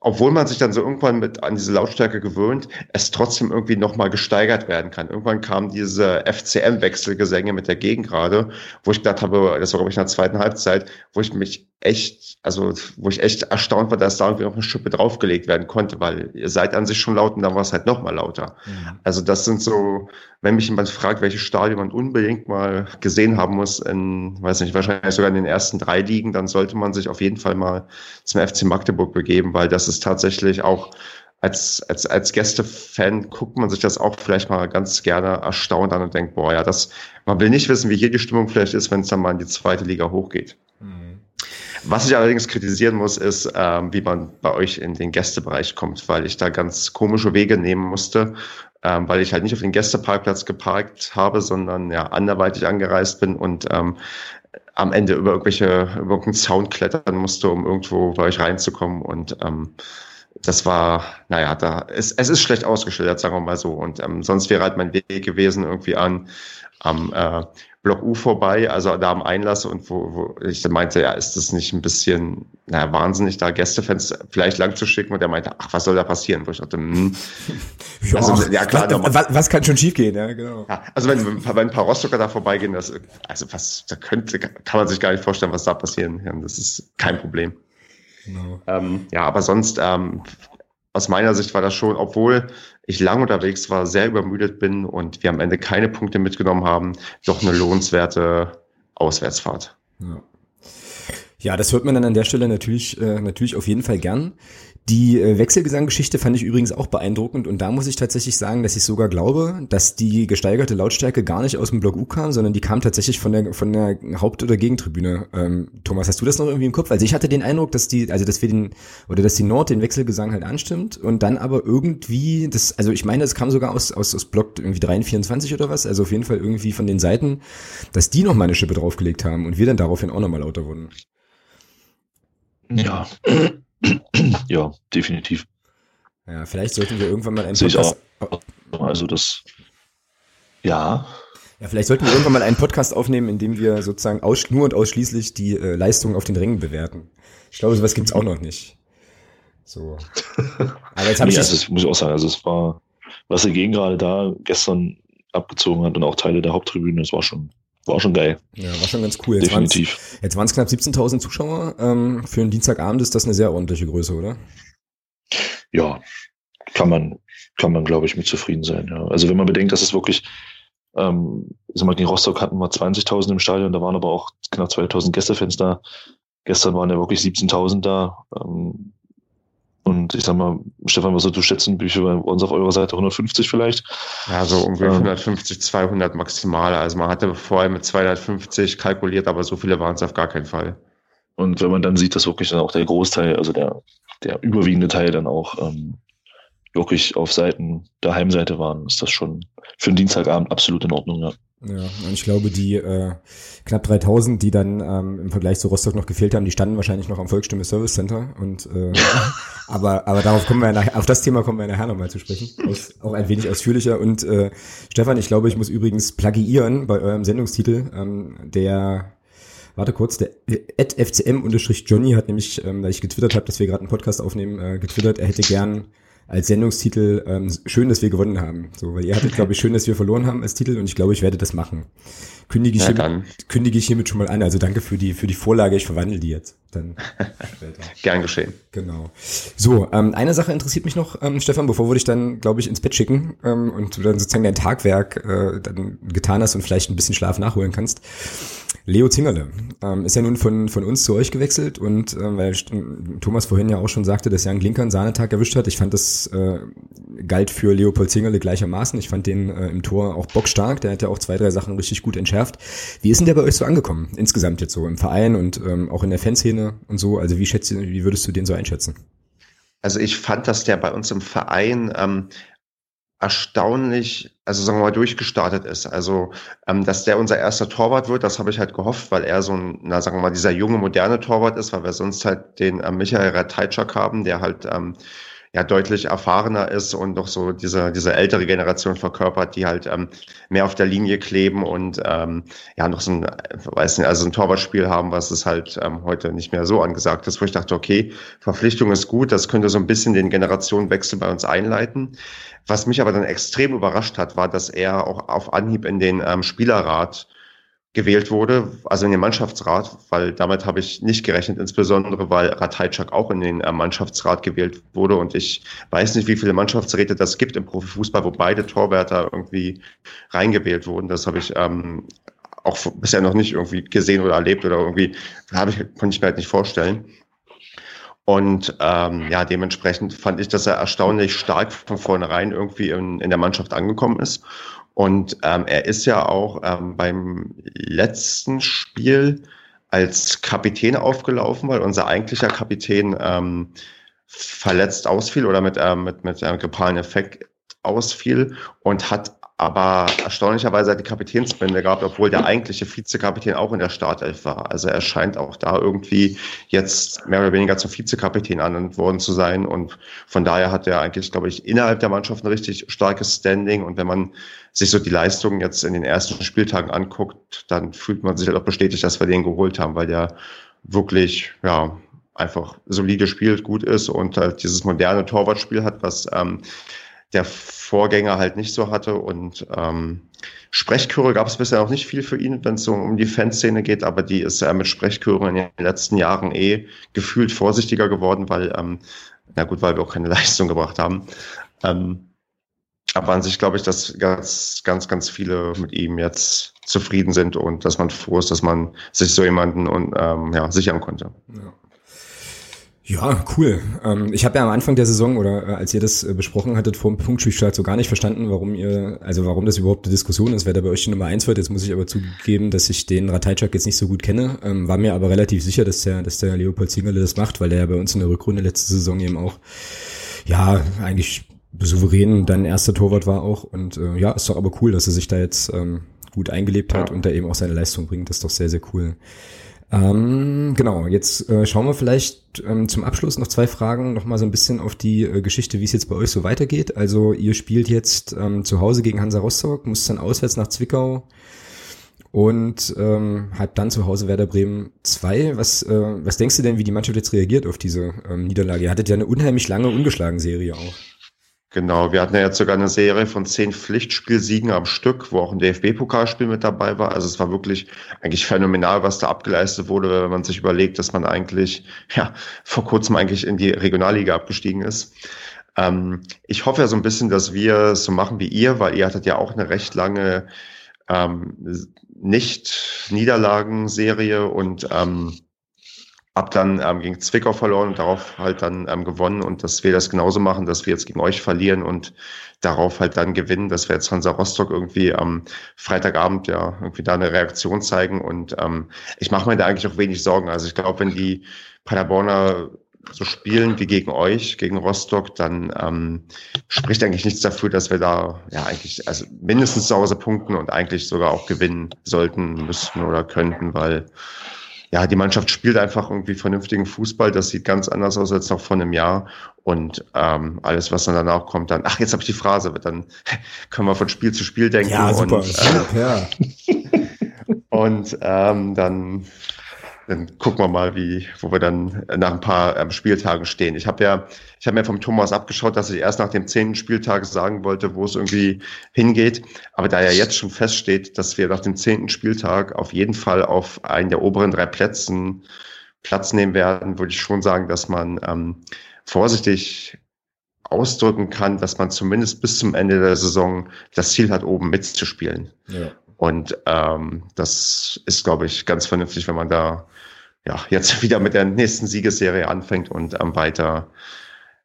obwohl man sich dann so irgendwann mit an diese Lautstärke gewöhnt, es trotzdem irgendwie nochmal gesteigert werden kann. Irgendwann kamen diese FCM-Wechselgesänge mit der Gegengrade, wo ich gedacht habe, das war glaube ich in der zweiten Halbzeit, wo ich mich echt, also wo ich echt erstaunt war, dass da irgendwie noch eine Schippe draufgelegt werden konnte, weil ihr seid an sich schon laut und dann war es halt nochmal lauter. Also das sind so, wenn mich jemand fragt, welches Stadion man unbedingt mal gesehen haben muss, in, weiß nicht, wahrscheinlich sogar in den ersten drei Ligen, dann sollte man sich auf jeden Fall mal zum FC Magdeburg begeben, weil das ist tatsächlich auch als, als, als Gästefan guckt man sich das auch vielleicht mal ganz gerne erstaunt an und denkt, boah, ja, das, man will nicht wissen, wie hier die Stimmung vielleicht ist, wenn es dann mal in die zweite Liga hochgeht. Was ich allerdings kritisieren muss, ist, ähm, wie man bei euch in den Gästebereich kommt, weil ich da ganz komische Wege nehmen musste, ähm, weil ich halt nicht auf den Gästeparkplatz geparkt habe, sondern ja anderweitig angereist bin und ähm, am Ende über irgendwelche über irgendeinen Zaun klettern musste, um irgendwo bei euch reinzukommen und ähm, das war, naja, da ist, es ist schlecht ausgeschildert, sagen wir mal so. Und ähm, sonst wäre halt mein Weg gewesen, irgendwie an am äh, Block U vorbei, also da am Einlass und wo, wo ich dann meinte, ja, ist das nicht ein bisschen, naja, wahnsinnig, da Gästefans vielleicht lang zu schicken und er meinte, ach, was soll da passieren? Wo ich dachte, hm. ja, also, ja klar. Was, was, was, kann schon schiefgehen, ja, genau. Ja, also wenn, wenn ein paar Rostocker da vorbeigehen, das, also was, da könnte, kann man sich gar nicht vorstellen, was da passieren kann. Das ist kein Problem. Genau. Ähm, ja, aber sonst, ähm, aus meiner Sicht war das schon, obwohl ich lang unterwegs war, sehr übermüdet bin und wir am Ende keine Punkte mitgenommen haben, doch eine lohnenswerte Auswärtsfahrt. Ja. Ja, das hört man dann an der Stelle natürlich, äh, natürlich auf jeden Fall gern. Die äh, Wechselgesanggeschichte fand ich übrigens auch beeindruckend und da muss ich tatsächlich sagen, dass ich sogar glaube, dass die gesteigerte Lautstärke gar nicht aus dem Block U kam, sondern die kam tatsächlich von der von der Haupt- oder Gegentribüne. Ähm, Thomas, hast du das noch irgendwie im Kopf? Also ich hatte den Eindruck, dass die, also dass wir den oder dass die Nord den Wechselgesang halt anstimmt und dann aber irgendwie das, also ich meine, das kam sogar aus aus, aus Block irgendwie 23 oder was, also auf jeden Fall irgendwie von den Seiten, dass die noch mal eine Schippe draufgelegt haben und wir dann daraufhin auch noch mal lauter wurden. Ja, ja, definitiv. Ja, vielleicht sollten wir irgendwann mal einen Podcast. Also das, ja. Ja, vielleicht sollten wir irgendwann mal einen Podcast aufnehmen, in dem wir sozusagen aus, nur und ausschließlich die äh, Leistungen auf den Rängen bewerten. Ich glaube, sowas gibt's auch noch nicht. So. Aber jetzt habe nee, ich. Also das muss ich auch sagen. Also es war, was er gegen gerade da gestern abgezogen hat und auch Teile der Haupttribüne, das war schon war schon geil. Ja, war schon ganz cool. Jetzt Definitiv. Waren's, jetzt waren es knapp 17.000 Zuschauer. Ähm, für einen Dienstagabend ist das eine sehr ordentliche Größe, oder? Ja, kann man, kann man, glaube ich, mit zufrieden sein. Ja. Also wenn man bedenkt, dass es wirklich, ähm, sag mal, gegen Rostock hatten wir 20.000 im Stadion, da waren aber auch knapp 2.000 Gästefans da. Gestern waren ja wirklich 17.000 da. Ähm, und ich sag mal, Stefan, was du schätzen, wie viel bei uns auf eurer Seite? 150 vielleicht? Ja, so ungefähr ähm, 150, 200 maximal. Also man hatte vorher mit 250 kalkuliert, aber so viele waren es auf gar keinen Fall. Und wenn man dann sieht, dass wirklich dann auch der Großteil, also der, der überwiegende Teil dann auch ähm, wirklich auf Seiten der Heimseite waren, ist das schon für einen Dienstagabend absolut in Ordnung, ja. Ja, und ich glaube, die äh, knapp 3000, die dann ähm, im Vergleich zu Rostock noch gefehlt haben, die standen wahrscheinlich noch am Volksstimme Service Center. Und äh, aber aber darauf kommen wir nachher, auf das Thema kommen wir nachher nochmal zu sprechen, aus, auch ein wenig ausführlicher. Und äh, Stefan, ich glaube, ich muss übrigens plagiieren bei eurem Sendungstitel, ähm, der Warte kurz, der FCM-Johnny hat nämlich, ähm, weil ich getwittert habe, dass wir gerade einen Podcast aufnehmen, äh, getwittert, er hätte gern als Sendungstitel ähm, schön, dass wir gewonnen haben. So, weil ihr hattet, glaube ich, schön, dass wir verloren haben als Titel und ich glaube, ich werde das machen. Kündige ich, ja, hiermit, kündige ich hiermit schon mal an. Also danke für die für die Vorlage. Ich verwandle die jetzt. Dann Gern geschehen. Genau. So, ähm, eine Sache interessiert mich noch, ähm, Stefan, bevor wir dich dann, glaube ich, ins Bett schicken ähm, und du dann sozusagen dein Tagwerk äh, dann getan hast und vielleicht ein bisschen Schlaf nachholen kannst. Leo Zingerle ähm, ist ja nun von, von uns zu euch gewechselt und äh, weil Thomas vorhin ja auch schon sagte, dass Jan Glinker einen Sahnetag erwischt hat. Ich fand das äh, galt für Leopold Zingerle gleichermaßen. Ich fand den äh, im Tor auch bockstark. Der hat ja auch zwei, drei Sachen richtig gut entschärft. Wie ist denn der bei euch so angekommen? Insgesamt jetzt so im Verein und ähm, auch in der Fanszene und so. Also wie schätzt wie würdest du den so einschätzen? Also ich fand, dass der bei uns im Verein ähm, erstaunlich, also sagen wir mal, durchgestartet ist. Also, ähm, dass der unser erster Torwart wird, das habe ich halt gehofft, weil er so ein, na sagen wir mal, dieser junge, moderne Torwart ist, weil wir sonst halt den äh, Michael Ratajczak haben, der halt ähm, ja deutlich erfahrener ist und noch so diese, diese ältere Generation verkörpert, die halt ähm, mehr auf der Linie kleben und ähm, ja noch so ein, weiß nicht, also ein Torwartspiel haben, was es halt ähm, heute nicht mehr so angesagt ist, wo ich dachte, okay, Verpflichtung ist gut, das könnte so ein bisschen den Generationenwechsel bei uns einleiten. Was mich aber dann extrem überrascht hat, war, dass er auch auf Anhieb in den ähm, Spielerrat gewählt wurde, also in den Mannschaftsrat, weil damit habe ich nicht gerechnet, insbesondere weil Ratajczak auch in den äh, Mannschaftsrat gewählt wurde und ich weiß nicht, wie viele Mannschaftsräte das gibt im Profifußball, wo beide Torwärter irgendwie reingewählt wurden. Das habe ich ähm, auch bisher noch nicht irgendwie gesehen oder erlebt oder irgendwie habe ich konnte ich mir halt nicht vorstellen. Und ähm, ja, dementsprechend fand ich, dass er erstaunlich stark von vornherein irgendwie in, in der Mannschaft angekommen ist. Und ähm, er ist ja auch ähm, beim letzten Spiel als Kapitän aufgelaufen, weil unser eigentlicher Kapitän ähm, verletzt ausfiel oder mit, ähm, mit, mit einem grippalen Effekt ausfiel und hat aber erstaunlicherweise hat die Kapitänsbände gehabt, obwohl der eigentliche Vizekapitän auch in der Startelf war. Also er scheint auch da irgendwie jetzt mehr oder weniger zum Vizekapitän ernannt worden zu sein. Und von daher hat er eigentlich, glaube ich, innerhalb der Mannschaft ein richtig starkes Standing. Und wenn man sich so die Leistungen jetzt in den ersten Spieltagen anguckt, dann fühlt man sich halt auch bestätigt, dass wir den geholt haben, weil der wirklich, ja, einfach solide spielt, gut ist und halt dieses moderne Torwartspiel hat, was ähm, der Vorgänger halt nicht so hatte. Und ähm, Sprechchöre gab es bisher noch nicht viel für ihn, wenn es so um die Fanszene geht, aber die ist ja mit Sprechchöre in den letzten Jahren eh gefühlt vorsichtiger geworden, weil, ähm, na gut, weil wir auch keine Leistung gebracht haben. Ähm, aber an sich glaube ich, dass ganz, ganz, ganz viele mit ihm jetzt zufrieden sind und dass man froh ist, dass man sich so jemanden und, ähm, ja, sichern konnte. Ja. Ja, cool. Ähm, ich habe ja am Anfang der Saison oder äh, als ihr das äh, besprochen hattet vor dem Punktspielstart so gar nicht verstanden, warum ihr, also warum das überhaupt eine Diskussion ist, wer da bei euch die Nummer eins wird. Jetzt muss ich aber zugeben, dass ich den Ratajczak jetzt nicht so gut kenne. Ähm, war mir aber relativ sicher, dass der, dass der Leopold Zingerle das macht, weil der ja bei uns in der Rückrunde letzte Saison eben auch, ja, eigentlich souverän dann erster Torwart war auch. Und äh, ja, ist doch aber cool, dass er sich da jetzt ähm, gut eingelebt hat und da eben auch seine Leistung bringt. Das ist doch sehr, sehr cool. Ähm, genau, jetzt äh, schauen wir vielleicht ähm, zum Abschluss noch zwei Fragen noch mal so ein bisschen auf die äh, Geschichte, wie es jetzt bei euch so weitergeht. Also ihr spielt jetzt ähm, zu Hause gegen Hansa Rostock, muss dann auswärts nach Zwickau und ähm, hat dann zu Hause Werder Bremen 2. Was, äh, was denkst du denn, wie die Mannschaft jetzt reagiert auf diese ähm, Niederlage? Ihr hattet ja eine unheimlich lange ungeschlagen Serie auch. Genau, wir hatten ja jetzt sogar eine Serie von zehn Pflichtspielsiegen am Stück, wo auch ein DFB-Pokalspiel mit dabei war. Also es war wirklich eigentlich phänomenal, was da abgeleistet wurde, wenn man sich überlegt, dass man eigentlich ja vor kurzem eigentlich in die Regionalliga abgestiegen ist. Ähm, ich hoffe ja so ein bisschen, dass wir so machen wie ihr, weil ihr hattet ja auch eine recht lange ähm, Nicht-Niederlagen-Serie und ähm, hab dann ähm, gegen Zwickau verloren und darauf halt dann ähm, gewonnen und dass wir das genauso machen, dass wir jetzt gegen euch verlieren und darauf halt dann gewinnen, dass wir jetzt Hansa Rostock irgendwie am Freitagabend ja irgendwie da eine Reaktion zeigen und ähm, ich mache mir da eigentlich auch wenig Sorgen. Also ich glaube, wenn die Paderborner so spielen wie gegen euch, gegen Rostock, dann ähm, spricht eigentlich nichts dafür, dass wir da ja eigentlich also mindestens zu Hause punkten und eigentlich sogar auch gewinnen sollten, müssten oder könnten, weil ja, die Mannschaft spielt einfach irgendwie vernünftigen Fußball. Das sieht ganz anders aus als noch vor einem Jahr. Und ähm, alles, was dann danach kommt, dann, ach, jetzt habe ich die Phrase, dann können wir von Spiel zu Spiel denken. Ja, super. Und, äh, ja. und ähm, dann dann gucken wir mal, wie, wo wir dann nach ein paar ähm, Spieltagen stehen. Ich habe ja, ich habe mir vom Thomas abgeschaut, dass ich erst nach dem zehnten Spieltag sagen wollte, wo es irgendwie hingeht. Aber da ja jetzt schon feststeht, dass wir nach dem zehnten Spieltag auf jeden Fall auf einen der oberen drei Plätzen Platz nehmen werden, würde ich schon sagen, dass man ähm, vorsichtig ausdrücken kann, dass man zumindest bis zum Ende der Saison das Ziel hat, oben mitzuspielen. Ja. Und ähm, das ist, glaube ich, ganz vernünftig, wenn man da ja, jetzt wieder mit der nächsten Siegesserie anfängt und ähm, weiter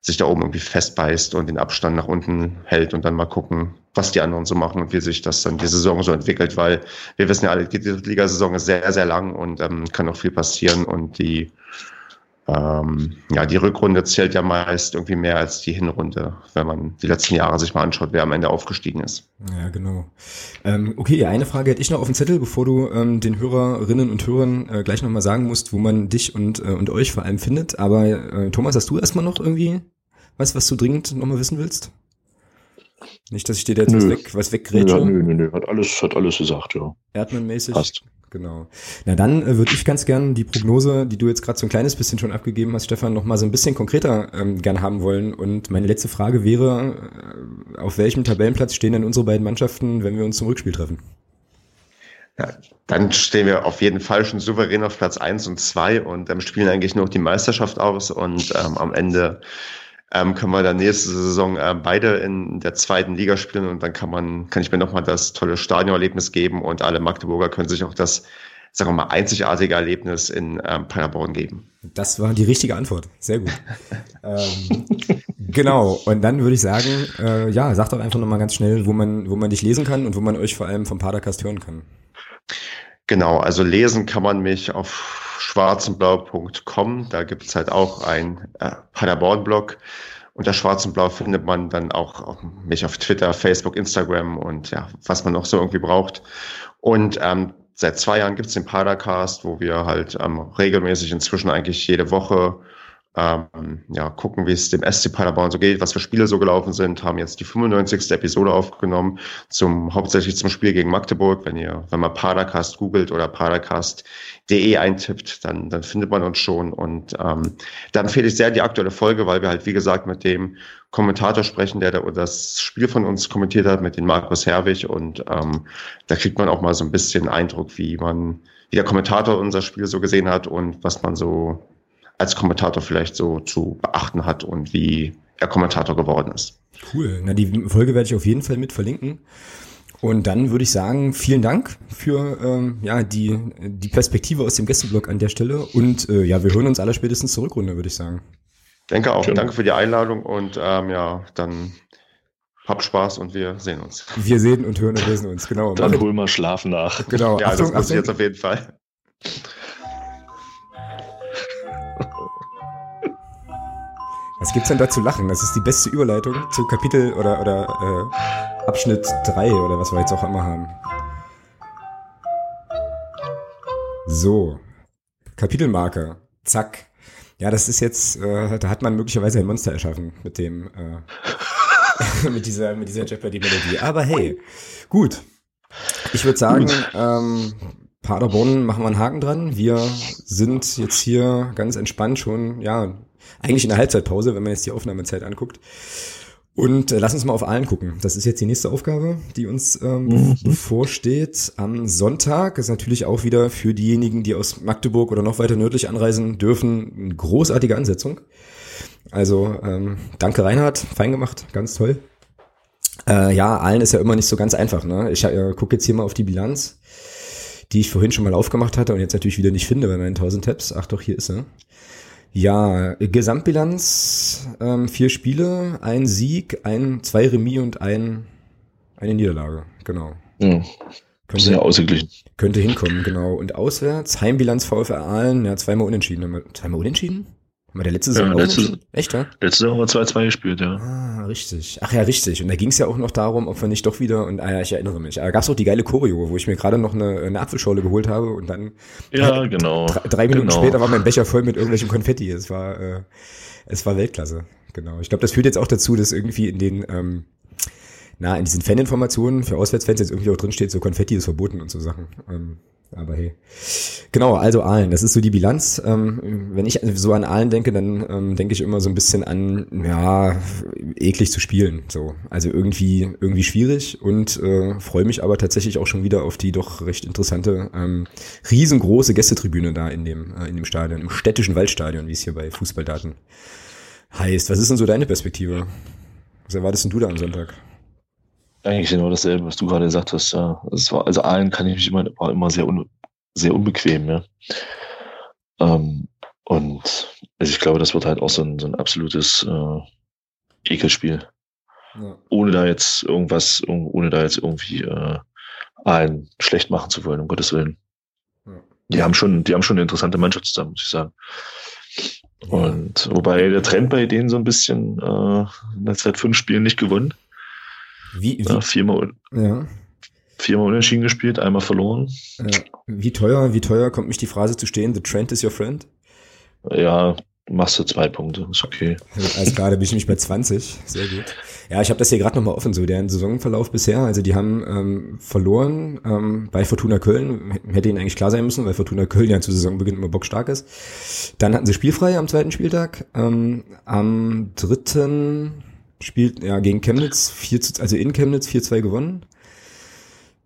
sich da oben irgendwie festbeißt und den Abstand nach unten hält und dann mal gucken, was die anderen so machen und wie sich das dann die Saison so entwickelt, weil wir wissen ja alle, die Ligasaison ist sehr, sehr lang und ähm, kann noch viel passieren und die ähm, ja, die Rückrunde zählt ja meist irgendwie mehr als die Hinrunde, wenn man die letzten Jahre sich mal anschaut, wer am Ende aufgestiegen ist. Ja, genau. Ähm, okay, eine Frage hätte ich noch auf dem Zettel, bevor du ähm, den Hörerinnen und Hörern äh, gleich nochmal sagen musst, wo man dich und, äh, und euch vor allem findet. Aber äh, Thomas, hast du erstmal noch irgendwie was, was du dringend nochmal wissen willst? Nicht, dass ich dir da jetzt nö. was weg, was weggrätsche. Ja, nö, nö, nö, hat alles, hat alles gesagt, ja. Erdmann-mäßig. Passt. Genau. Na dann äh, würde ich ganz gern die Prognose, die du jetzt gerade so ein kleines bisschen schon abgegeben hast, Stefan, noch mal so ein bisschen konkreter ähm, gern haben wollen. Und meine letzte Frage wäre, äh, auf welchem Tabellenplatz stehen denn unsere beiden Mannschaften, wenn wir uns zum Rückspiel treffen? Ja, dann stehen wir auf jeden Fall schon souverän auf Platz eins und zwei und ähm, spielen eigentlich nur die Meisterschaft aus und ähm, am Ende ähm, können wir dann nächste Saison äh, beide in der zweiten Liga spielen und dann kann man, kann ich mir nochmal das tolle Stadionerlebnis geben und alle Magdeburger können sich auch das, sagen wir mal, einzigartige Erlebnis in ähm, Paderborn geben. Das war die richtige Antwort. Sehr gut. ähm, genau. Und dann würde ich sagen, äh, ja, sag doch einfach nochmal ganz schnell, wo man, wo man dich lesen kann und wo man euch vor allem vom Padercast hören kann. Genau, also lesen kann man mich auf schwarzenblau.com. Da gibt es halt auch ein äh, Paderborn-Blog. unter Schwarz und Blau findet man dann auch mich auf Twitter, Facebook, Instagram und ja, was man noch so irgendwie braucht. Und ähm, seit zwei Jahren gibt es den Padercast, wo wir halt ähm, regelmäßig inzwischen eigentlich jede Woche ähm, ja, gucken, wie es dem SC Paderborn so geht, was für Spiele so gelaufen sind, haben jetzt die 95. Episode aufgenommen, zum, hauptsächlich zum Spiel gegen Magdeburg. Wenn ihr, wenn man Padercast googelt oder padercast.de eintippt, dann, dann findet man uns schon. Und ähm, da empfehle ich sehr die aktuelle Folge, weil wir halt, wie gesagt, mit dem Kommentator sprechen, der das Spiel von uns kommentiert hat, mit dem Markus Herwig. Und ähm, da kriegt man auch mal so ein bisschen Eindruck, wie man, wie der Kommentator unser Spiel so gesehen hat und was man so als Kommentator vielleicht so zu beachten hat und wie er Kommentator geworden ist. Cool. Na, die Folge werde ich auf jeden Fall mit verlinken. Und dann würde ich sagen, vielen Dank für ähm, ja, die, die Perspektive aus dem Gästeblog an der Stelle. Und äh, ja, wir hören uns aller spätestens zur Rückrunde, würde ich sagen. Denke auch. Schön. Danke für die Einladung und ähm, ja, dann hab Spaß und wir sehen uns. Wir sehen und hören und lesen uns, genau. Dann hol mal Schlaf nach. Genau. Ja, Achtung, das muss ich jetzt auf jeden Fall. Was gibt's denn da zu lachen? Das ist die beste Überleitung zu Kapitel oder, oder äh, Abschnitt 3 oder was wir jetzt auch immer haben. So. Kapitelmarke. Zack. Ja, das ist jetzt, äh, da hat man möglicherweise ein Monster erschaffen mit dem, äh, mit dieser, mit dieser Jeopardy-Melodie. Aber hey, gut. Ich würde sagen, ähm, Paderborn machen wir einen Haken dran. Wir sind jetzt hier ganz entspannt schon, ja, eigentlich in der Halbzeitpause, wenn man jetzt die Aufnahmezeit anguckt. Und äh, lass uns mal auf Aalen gucken. Das ist jetzt die nächste Aufgabe, die uns ähm, mhm. bevorsteht. Am Sonntag ist natürlich auch wieder für diejenigen, die aus Magdeburg oder noch weiter nördlich anreisen dürfen, eine großartige Ansetzung. Also ähm, danke Reinhard, fein gemacht, ganz toll. Äh, ja, Aalen ist ja immer nicht so ganz einfach. Ne? Ich äh, gucke jetzt hier mal auf die Bilanz, die ich vorhin schon mal aufgemacht hatte und jetzt natürlich wieder nicht finde bei meinen 1000 Tabs. Ach doch, hier ist sie. Ja, Gesamtbilanz, ähm, vier Spiele, ein Sieg, ein, zwei Remis und ein, eine Niederlage, genau. Mhm. Könnte, Sehr ausgeglichen. Könnte hinkommen, genau. Und auswärts, Heimbilanz VfR Aalen, ja, zweimal unentschieden. Zweimal unentschieden? Haben wir der letzte Saison ja, letzte, Echt, ja? Letzte Saison haben wir 2-2 gespielt, ja. Ah, richtig. Ach ja, richtig. Und da ging es ja auch noch darum, ob wir nicht doch wieder, und ah ja, ich erinnere mich, da gab es auch die geile Choreo, wo ich mir gerade noch eine, eine Apfelschorle geholt habe und dann ja, drei, genau. Drei, drei Minuten genau. später war mein Becher voll mit irgendwelchem Konfetti. Es war, äh, es war Weltklasse. Genau. Ich glaube, das führt jetzt auch dazu, dass irgendwie in den ähm, na, in diesen Faninformationen für Auswärtsfans jetzt irgendwie auch drin steht, so Konfetti ist verboten und so Sachen. Ähm, aber hey. Genau, also Aalen, das ist so die Bilanz. Ähm, wenn ich so an Aalen denke, dann ähm, denke ich immer so ein bisschen an, ja, eklig zu spielen. So. Also irgendwie, irgendwie schwierig und äh, freue mich aber tatsächlich auch schon wieder auf die doch recht interessante, ähm, riesengroße Gästetribüne da in dem, äh, in dem Stadion, im städtischen Waldstadion, wie es hier bei Fußballdaten heißt. Was ist denn so deine Perspektive? Was erwartest denn du da am Sonntag? Eigentlich genau dasselbe, was du gerade gesagt hast. Ja. War, also allen kann ich mich immer, war immer sehr, un, sehr unbequem. Ja. Ähm, und also ich glaube, das wird halt auch so ein, so ein absolutes äh, Ekelspiel. Ja. Ohne da jetzt irgendwas, ohne da jetzt irgendwie äh, allen schlecht machen zu wollen, um Gottes Willen. Ja. Die haben schon, die haben schon eine interessante Mannschaft zusammen, muss ich sagen. Und wobei der Trend bei denen so ein bisschen äh, seit fünf Spielen nicht gewonnen. Wie, wie? Ja, viermal, ja. viermal unentschieden gespielt, einmal verloren. Ja. Wie teuer, wie teuer kommt mich die Phrase zu stehen, the trend is your friend? Ja, machst du zwei Punkte, ist okay. Alles klar, da bin ich nämlich bei 20, sehr gut. Ja, ich habe das hier gerade nochmal offen, so deren Saisonverlauf bisher. Also die haben ähm, verloren ähm, bei Fortuna Köln, hätte ihnen eigentlich klar sein müssen, weil Fortuna Köln ja zu Saisonbeginn immer bockstark ist. Dann hatten sie spielfrei am zweiten Spieltag. Ähm, am dritten spielt ja gegen Chemnitz, 4 zu, also in Chemnitz 4-2 gewonnen.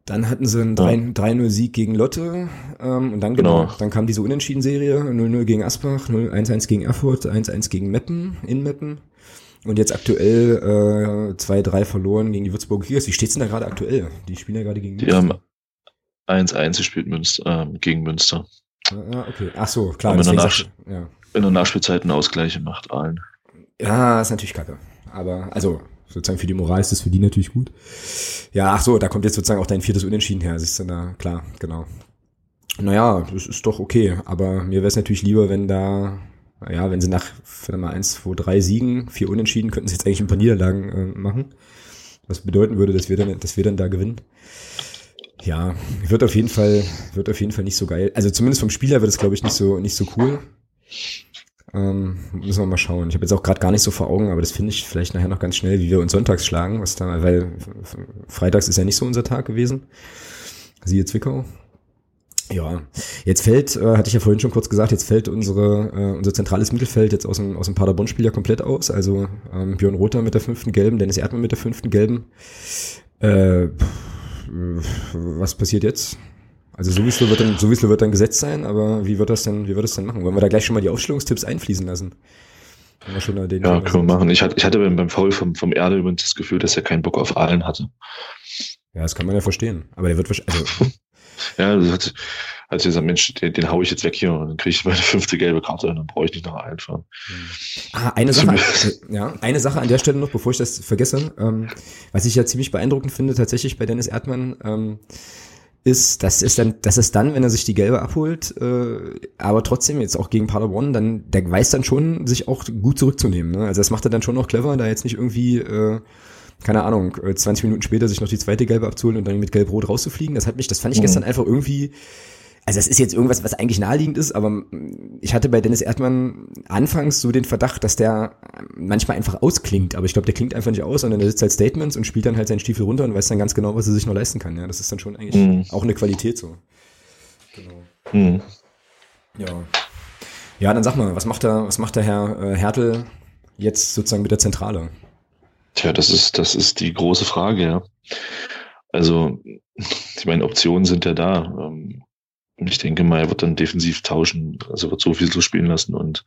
Dann hatten sie einen 3-0-Sieg gegen Lotte ähm, und dann genau. genau. dann kam diese Unentschieden-Serie, 0-0 gegen Asbach, 1-1 gegen Erfurt, 1-1 gegen Meppen, in Meppen. Und jetzt aktuell äh, 2-3 verloren gegen die Würzburger Kickers. Wie steht's denn da gerade aktuell? Die spielen ja gerade gegen Die Münster. haben 1-1 gespielt Münster, ähm, gegen Münster. Ah, okay. Ach so, klar. in der, Nach ja. in der Nachspielzeit einen Ausgleich gemacht, allen. Ja, ist natürlich kacke aber also sozusagen für die Moral ist das für die natürlich gut. Ja, ach so, da kommt jetzt sozusagen auch dein viertes Unentschieden her, siehst du, da, klar, genau. Naja, das ist doch okay, aber mir wäre es natürlich lieber, wenn da ja, wenn sie nach, warte mal, eins, zwei, drei Siegen, vier Unentschieden, könnten sie jetzt eigentlich ein paar Niederlagen äh, machen. Was bedeuten würde, dass wir dann, dass wir dann da gewinnen. Ja, wird auf jeden Fall, wird auf jeden Fall nicht so geil. Also zumindest vom Spieler wird es, glaube ich, nicht so, nicht so cool. Ähm, müssen wir mal schauen. Ich habe jetzt auch gerade gar nicht so vor Augen, aber das finde ich vielleicht nachher noch ganz schnell, wie wir uns sonntags schlagen, was da, weil freitags ist ja nicht so unser Tag gewesen. Siehe Zwickau. Ja, jetzt fällt, äh, hatte ich ja vorhin schon kurz gesagt, jetzt fällt unsere, äh, unser zentrales Mittelfeld jetzt aus dem, aus dem Paderborn-Spiel ja komplett aus. Also ähm, Björn Rother mit der fünften Gelben, Dennis Erdmann mit der fünften Gelben. Äh, was passiert jetzt? Also Sowieso wird dann, Sowieso wird dann gesetzt sein, aber wie wird das denn, wie wird das denn machen? Wollen wir da gleich schon mal die Aufstellungstipps einfließen lassen? ja, können wir machen. Ich hatte, ich hatte beim Foul vom, vom Erde übrigens das Gefühl, dass er keinen Bock auf Aalen hatte. Ja, das kann man ja verstehen. Aber der wird wahrscheinlich, also Ja, das hat, als gesagt, Mensch, den, den hau ich jetzt weg hier und dann kriege ich meine fünfte gelbe Karte und dann brauche ich nicht noch einfahren. Ah, eine Sache, ja, eine Sache an der Stelle noch, bevor ich das vergesse, ähm, was ich ja ziemlich beeindruckend finde, tatsächlich bei Dennis Erdmann, ähm, ist, das ist dann, das ist dann, wenn er sich die gelbe abholt, äh, aber trotzdem jetzt auch gegen Paderborn, dann, der weiß dann schon, sich auch gut zurückzunehmen. Ne? Also das macht er dann schon noch clever, da jetzt nicht irgendwie äh, keine Ahnung, 20 äh, Minuten später sich noch die zweite Gelbe abzuholen und dann mit Gelb-Rot rauszufliegen. Das hat mich, das fand ich mhm. gestern einfach irgendwie, also das ist jetzt irgendwas, was eigentlich naheliegend ist, aber ich hatte bei Dennis Erdmann anfangs so den Verdacht, dass der manchmal einfach ausklingt, aber ich glaube, der klingt einfach nicht aus, sondern der sitzt halt Statements und spielt dann halt seinen Stiefel runter und weiß dann ganz genau, was er sich noch leisten kann. Ja, das ist dann schon eigentlich mhm. auch eine Qualität so. Genau. Mhm. Ja. Ja, dann sag mal, was macht der, was macht der Herr äh, Hertel jetzt sozusagen mit der Zentrale? Tja, das ist, das ist die große Frage, ja. Also, ich meine, Optionen sind ja da. Ähm, ich denke mal, er wird dann defensiv tauschen, also wird so viel so spielen lassen und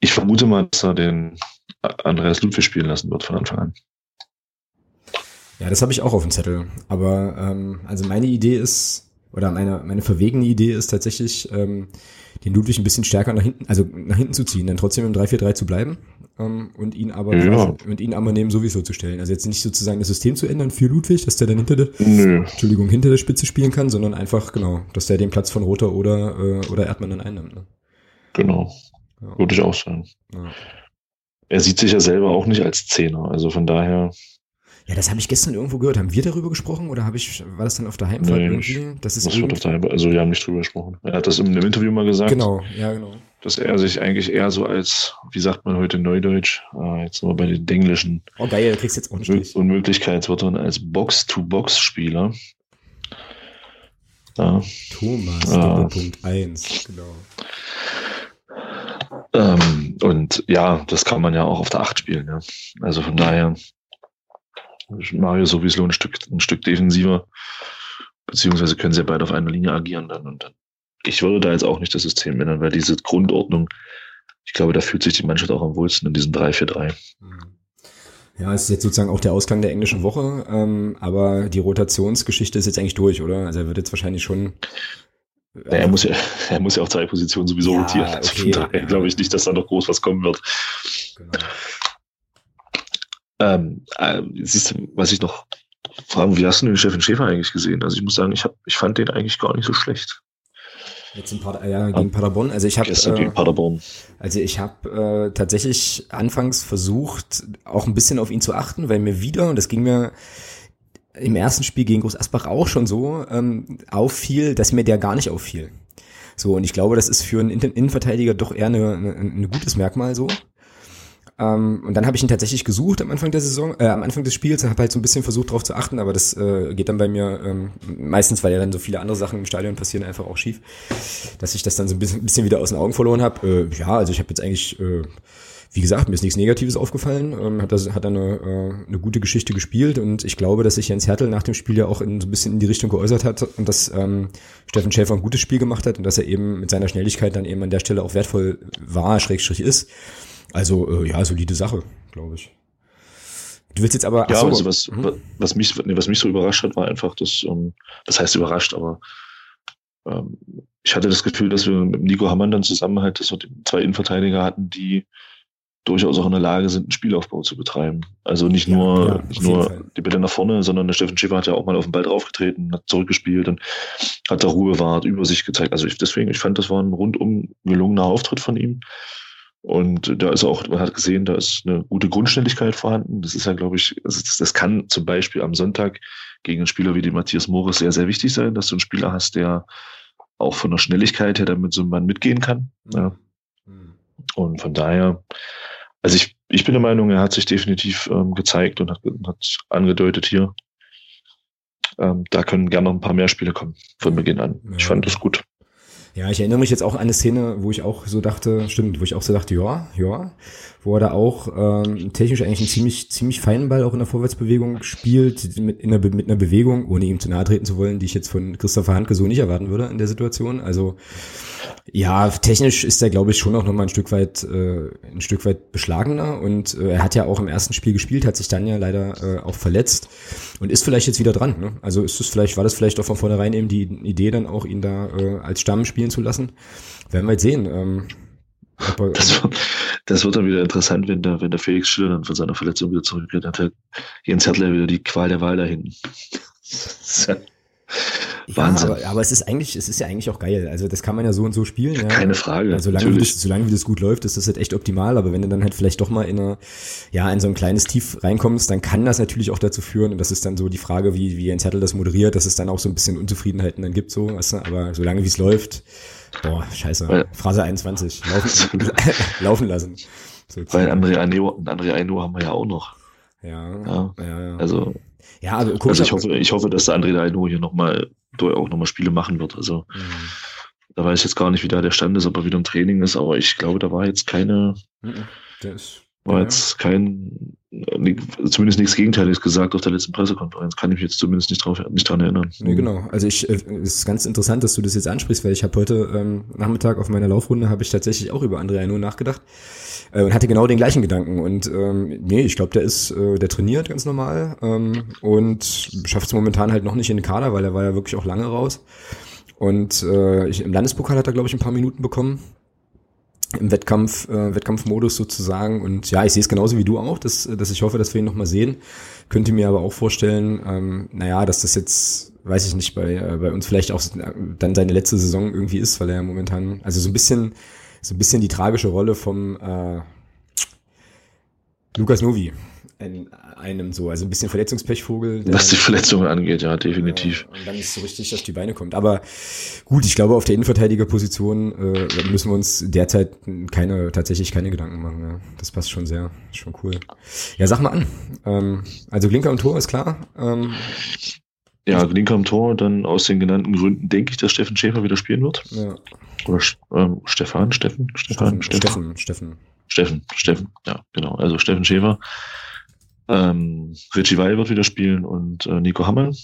ich vermute mal, dass er den Andreas Ludwig spielen lassen wird von Anfang an. Ja, das habe ich auch auf dem Zettel. Aber ähm, also meine Idee ist, oder meine, meine verwegene Idee ist tatsächlich, ähm, den Ludwig ein bisschen stärker nach hinten, also nach hinten zu ziehen, dann trotzdem im 3-4-3 zu bleiben ähm, und ihn aber ja. und ihn aber neben sowieso zu stellen. Also jetzt nicht sozusagen das System zu ändern für Ludwig, dass der dann hinter der Nö. Entschuldigung, hinter der Spitze spielen kann, sondern einfach, genau, dass der den Platz von Roter oder, äh, oder Erdmann dann einnimmt. Ne? Genau. Ja. Würde ich auch sagen. Ja. Er sieht sich ja selber auch nicht als Zehner, also von daher ja, das habe ich gestern irgendwo gehört. Haben wir darüber gesprochen oder habe ich, war das dann auf der Heimfahrt nee, irgendwie? Das ist das wird auf der Heimfahrt, also wir haben nicht drüber gesprochen. Er hat das in einem Interview mal gesagt. Genau, ja, genau. Dass er sich eigentlich eher so als, wie sagt man heute Neudeutsch, äh, jetzt nur bei den Englischen. Oh geil, kriegst jetzt auch nicht. Unmöglichkeitswörtern als Box-to-Box-Spieler. Ja. Thomas, äh, Doppelpunkt 1, genau. Ähm, und ja, das kann man ja auch auf der 8 spielen, ja. Also von daher Mario sowieso ein Stück, ein Stück defensiver. Beziehungsweise können sie ja beide auf einer Linie agieren dann. Und dann. Ich würde da jetzt auch nicht das System ändern, weil diese Grundordnung, ich glaube, da fühlt sich die Mannschaft auch am wohlsten in diesem 3-4-3. Ja, es ist jetzt sozusagen auch der Ausgang der englischen Woche, ähm, aber die Rotationsgeschichte ist jetzt eigentlich durch, oder? Also er wird jetzt wahrscheinlich schon. Ja, er, muss ja, er muss ja auf drei Positionen sowieso ja, rotieren. Also okay, von daher ja. glaube ich nicht, dass da noch groß was kommen wird. Genau. Ähm, äh, siehst du, was ich noch fragen, wie hast du den Steffen Schäfer eigentlich gesehen? Also ich muss sagen, ich, hab, ich fand den eigentlich gar nicht so schlecht. Jetzt in Pader ja, gegen Paderborn. Also ich habe äh. Also ich habe äh, tatsächlich anfangs versucht, auch ein bisschen auf ihn zu achten, weil mir wieder und das ging mir im ersten Spiel gegen Groß Asbach auch schon so ähm, auffiel, dass mir der gar nicht auffiel. So und ich glaube, das ist für einen Innenverteidiger doch eher ein gutes Merkmal so. Ähm, und dann habe ich ihn tatsächlich gesucht am Anfang der Saison, äh, am Anfang des Spiels, habe halt so ein bisschen versucht darauf zu achten, aber das äh, geht dann bei mir ähm, meistens, weil ja dann so viele andere Sachen im Stadion passieren, einfach auch schief, dass ich das dann so ein bisschen, bisschen wieder aus den Augen verloren habe. Äh, ja, also ich habe jetzt eigentlich, äh, wie gesagt, mir ist nichts Negatives aufgefallen, ähm, hat, das, hat eine, äh, eine gute Geschichte gespielt und ich glaube, dass sich Jens Hertel nach dem Spiel ja auch in, so ein bisschen in die Richtung geäußert hat und dass ähm, Steffen Schäfer ein gutes Spiel gemacht hat und dass er eben mit seiner Schnelligkeit dann eben an der Stelle auch wertvoll war, Schrägstrich ist. Also äh, ja, solide Sache, glaube ich. Du willst jetzt aber. Ja, so, also was, mhm. was, mich, nee, was mich so überrascht hat, war einfach, dass, ähm, das heißt überrascht, aber ähm, ich hatte das Gefühl, dass wir mit Nico Hammann dann zusammen halt dass wir zwei Innenverteidiger hatten, die durchaus auch in der Lage sind, einen Spielaufbau zu betreiben. Also nicht nur, ja, nicht nur die Bälle nach vorne, sondern der Steffen Schäfer hat ja auch mal auf den Ball draufgetreten, hat zurückgespielt und hat da Ruhe bewahrt, Übersicht gezeigt. Also ich, deswegen, ich fand, das war ein rundum gelungener Auftritt von ihm. Und da ist auch, man hat gesehen, da ist eine gute Grundschnelligkeit vorhanden. Das ist ja, glaube ich, das, das kann zum Beispiel am Sonntag gegen einen Spieler wie den Matthias Morris sehr, sehr wichtig sein, dass du einen Spieler hast, der auch von der Schnelligkeit her damit so ein Mann mitgehen kann. Ja. Mhm. Und von daher, also ich, ich bin der Meinung, er hat sich definitiv ähm, gezeigt und hat, hat angedeutet hier, ähm, da können gerne noch ein paar mehr Spiele kommen von Beginn an. Ja. Ich fand das gut. Ja, ich erinnere mich jetzt auch an eine Szene, wo ich auch so dachte, stimmt, wo ich auch so dachte, ja, ja, wo er da auch ähm, technisch eigentlich einen ziemlich, ziemlich feinen Ball auch in der Vorwärtsbewegung spielt, mit, in der, mit einer Bewegung, ohne ihm zu nahe treten zu wollen, die ich jetzt von Christopher Handke so nicht erwarten würde in der Situation. Also ja, technisch ist er, glaube ich, schon auch nochmal ein Stück weit, äh, ein Stück weit beschlagener und äh, er hat ja auch im ersten Spiel gespielt, hat sich dann ja leider äh, auch verletzt und ist vielleicht jetzt wieder dran. Ne? Also ist es vielleicht, war das vielleicht auch von vornherein eben die Idee, dann auch ihn da äh, als Stamm spielen zu lassen? Werden wir jetzt sehen. Ähm, er, das, wird, das wird dann wieder interessant, wenn der, wenn der Felix Schiller dann von seiner Verletzung wieder zurückgeht. Dann hat Jens Hertler wieder die Qual der Wahl da hinten. Wahnsinn. Ja, aber, aber, es ist eigentlich, es ist ja eigentlich auch geil. Also das kann man ja so und so spielen. Ja, Keine Frage. Also solange wie, das, solange wie das gut läuft, ist das halt echt optimal. Aber wenn du dann halt vielleicht doch mal in eine, ja, in so ein kleines Tief reinkommst, dann kann das natürlich auch dazu führen. Und das ist dann so die Frage, wie, wie Jens Hertel das moderiert, dass es dann auch so ein bisschen Unzufriedenheiten dann gibt, so, weißt du? Aber solange wie es läuft, boah, scheiße. Phrase 21. Laufen, laufen lassen. So Weil André Aino, André Aino haben wir ja auch noch. Ja, ja, ja, ja. Also, ja, also, also ich hoffe, ich hoffe, dass der André Aino hier nochmal auch nochmal Spiele machen wird. Also mhm. da weiß ich jetzt gar nicht, wie da der Stand ist, ob er wieder im Training ist, aber ich glaube, da war jetzt keine, mhm. der ist, war jetzt kein, zumindest nichts Gegenteiliges gesagt auf der letzten Pressekonferenz. Kann ich mich jetzt zumindest nicht, drauf, nicht dran erinnern. Nee, genau. Also ich, äh, es ist ganz interessant, dass du das jetzt ansprichst, weil ich habe heute ähm, Nachmittag auf meiner Laufrunde habe ich tatsächlich auch über Andrea nur nachgedacht äh, und hatte genau den gleichen Gedanken. Und ähm, nee, ich glaube, der ist, äh, der trainiert ganz normal ähm, und schafft es momentan halt noch nicht in den Kader, weil er war ja wirklich auch lange raus. Und äh, ich, im Landespokal hat er, glaube ich, ein paar Minuten bekommen im Wettkampf, äh, Wettkampfmodus sozusagen. Und ja, ich sehe es genauso wie du auch, dass, dass ich hoffe, dass wir ihn nochmal sehen. Könnte mir aber auch vorstellen, ähm, naja, dass das jetzt, weiß ich nicht, bei, äh, bei uns vielleicht auch dann seine letzte Saison irgendwie ist, weil er ja momentan, also so ein bisschen, so ein bisschen die tragische Rolle vom äh, Lukas Novi in einem so, also ein bisschen Verletzungspechvogel. Was die Verletzungen angeht, ja, definitiv. Äh, und dann nicht so richtig auf die Beine kommt. Aber gut, ich glaube, auf der Innenverteidigerposition äh, müssen wir uns derzeit keine, tatsächlich keine Gedanken machen. Ja. Das passt schon sehr, schon cool. Ja, sag mal an. Ähm, also Glinker und Tor ist klar. Ähm, ja, Glinker am Tor, dann aus den genannten Gründen denke ich, dass Steffen Schäfer wieder spielen wird. Ja. Oder ähm, Stefan, Steffen, Stefan, Steffen, Steffen, Steffen. Steffen, Steffen, ja, genau. Also Steffen Schäfer. Ähm, Richie Weil wird wieder spielen und äh, Nico Hammel.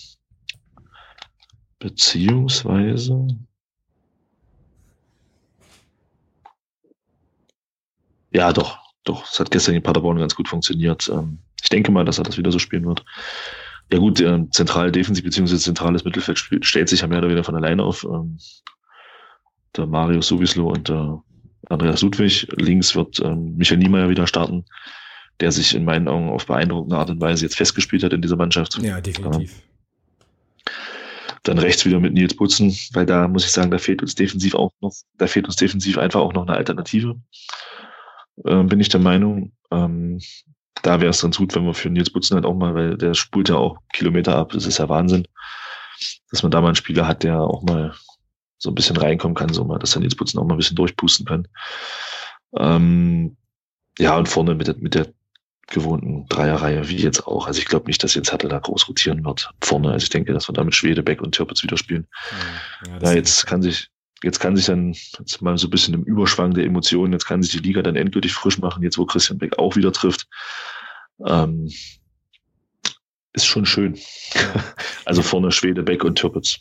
Beziehungsweise. Ja, doch, doch. Es hat gestern in Paderborn ganz gut funktioniert. Ähm, ich denke mal, dass er das wieder so spielen wird. Ja gut, äh, zentral defensiv beziehungsweise zentrales Mittelfeld stellt sich ja mehr oder weniger von alleine auf. Ähm, der Mario Suvislo und der Andreas Ludwig. Links wird ähm, Michael Niemeyer wieder starten der sich in meinen Augen auf beeindruckende Art und Weise jetzt festgespielt hat in dieser Mannschaft. Ja, definitiv. Dann rechts wieder mit Nils Butzen, weil da muss ich sagen, da fehlt uns defensiv auch noch, da fehlt uns defensiv einfach auch noch eine Alternative. Ähm, bin ich der Meinung. Ähm, da wäre es ganz gut, wenn wir für Nils Butzen halt auch mal, weil der spult ja auch Kilometer ab, das ist ja Wahnsinn, dass man da mal einen Spieler hat, der auch mal so ein bisschen reinkommen kann, so mal, dass der Nils Butzen auch mal ein bisschen durchpusten kann. Ähm, ja, und vorne mit der, mit der gewohnten Dreierreihe, wie jetzt auch. Also ich glaube nicht, dass jetzt Hattel da groß rotieren wird vorne. Also ich denke, dass wir da mit Schwede, Beck und Türpitz wieder spielen. Ja, ja jetzt kann sich, jetzt kann sich dann, jetzt mal so ein bisschen im Überschwang der Emotionen, jetzt kann sich die Liga dann endgültig frisch machen, jetzt wo Christian Beck auch wieder trifft. Ähm, ist schon schön. also vorne Schwede, Beck und Türpitz.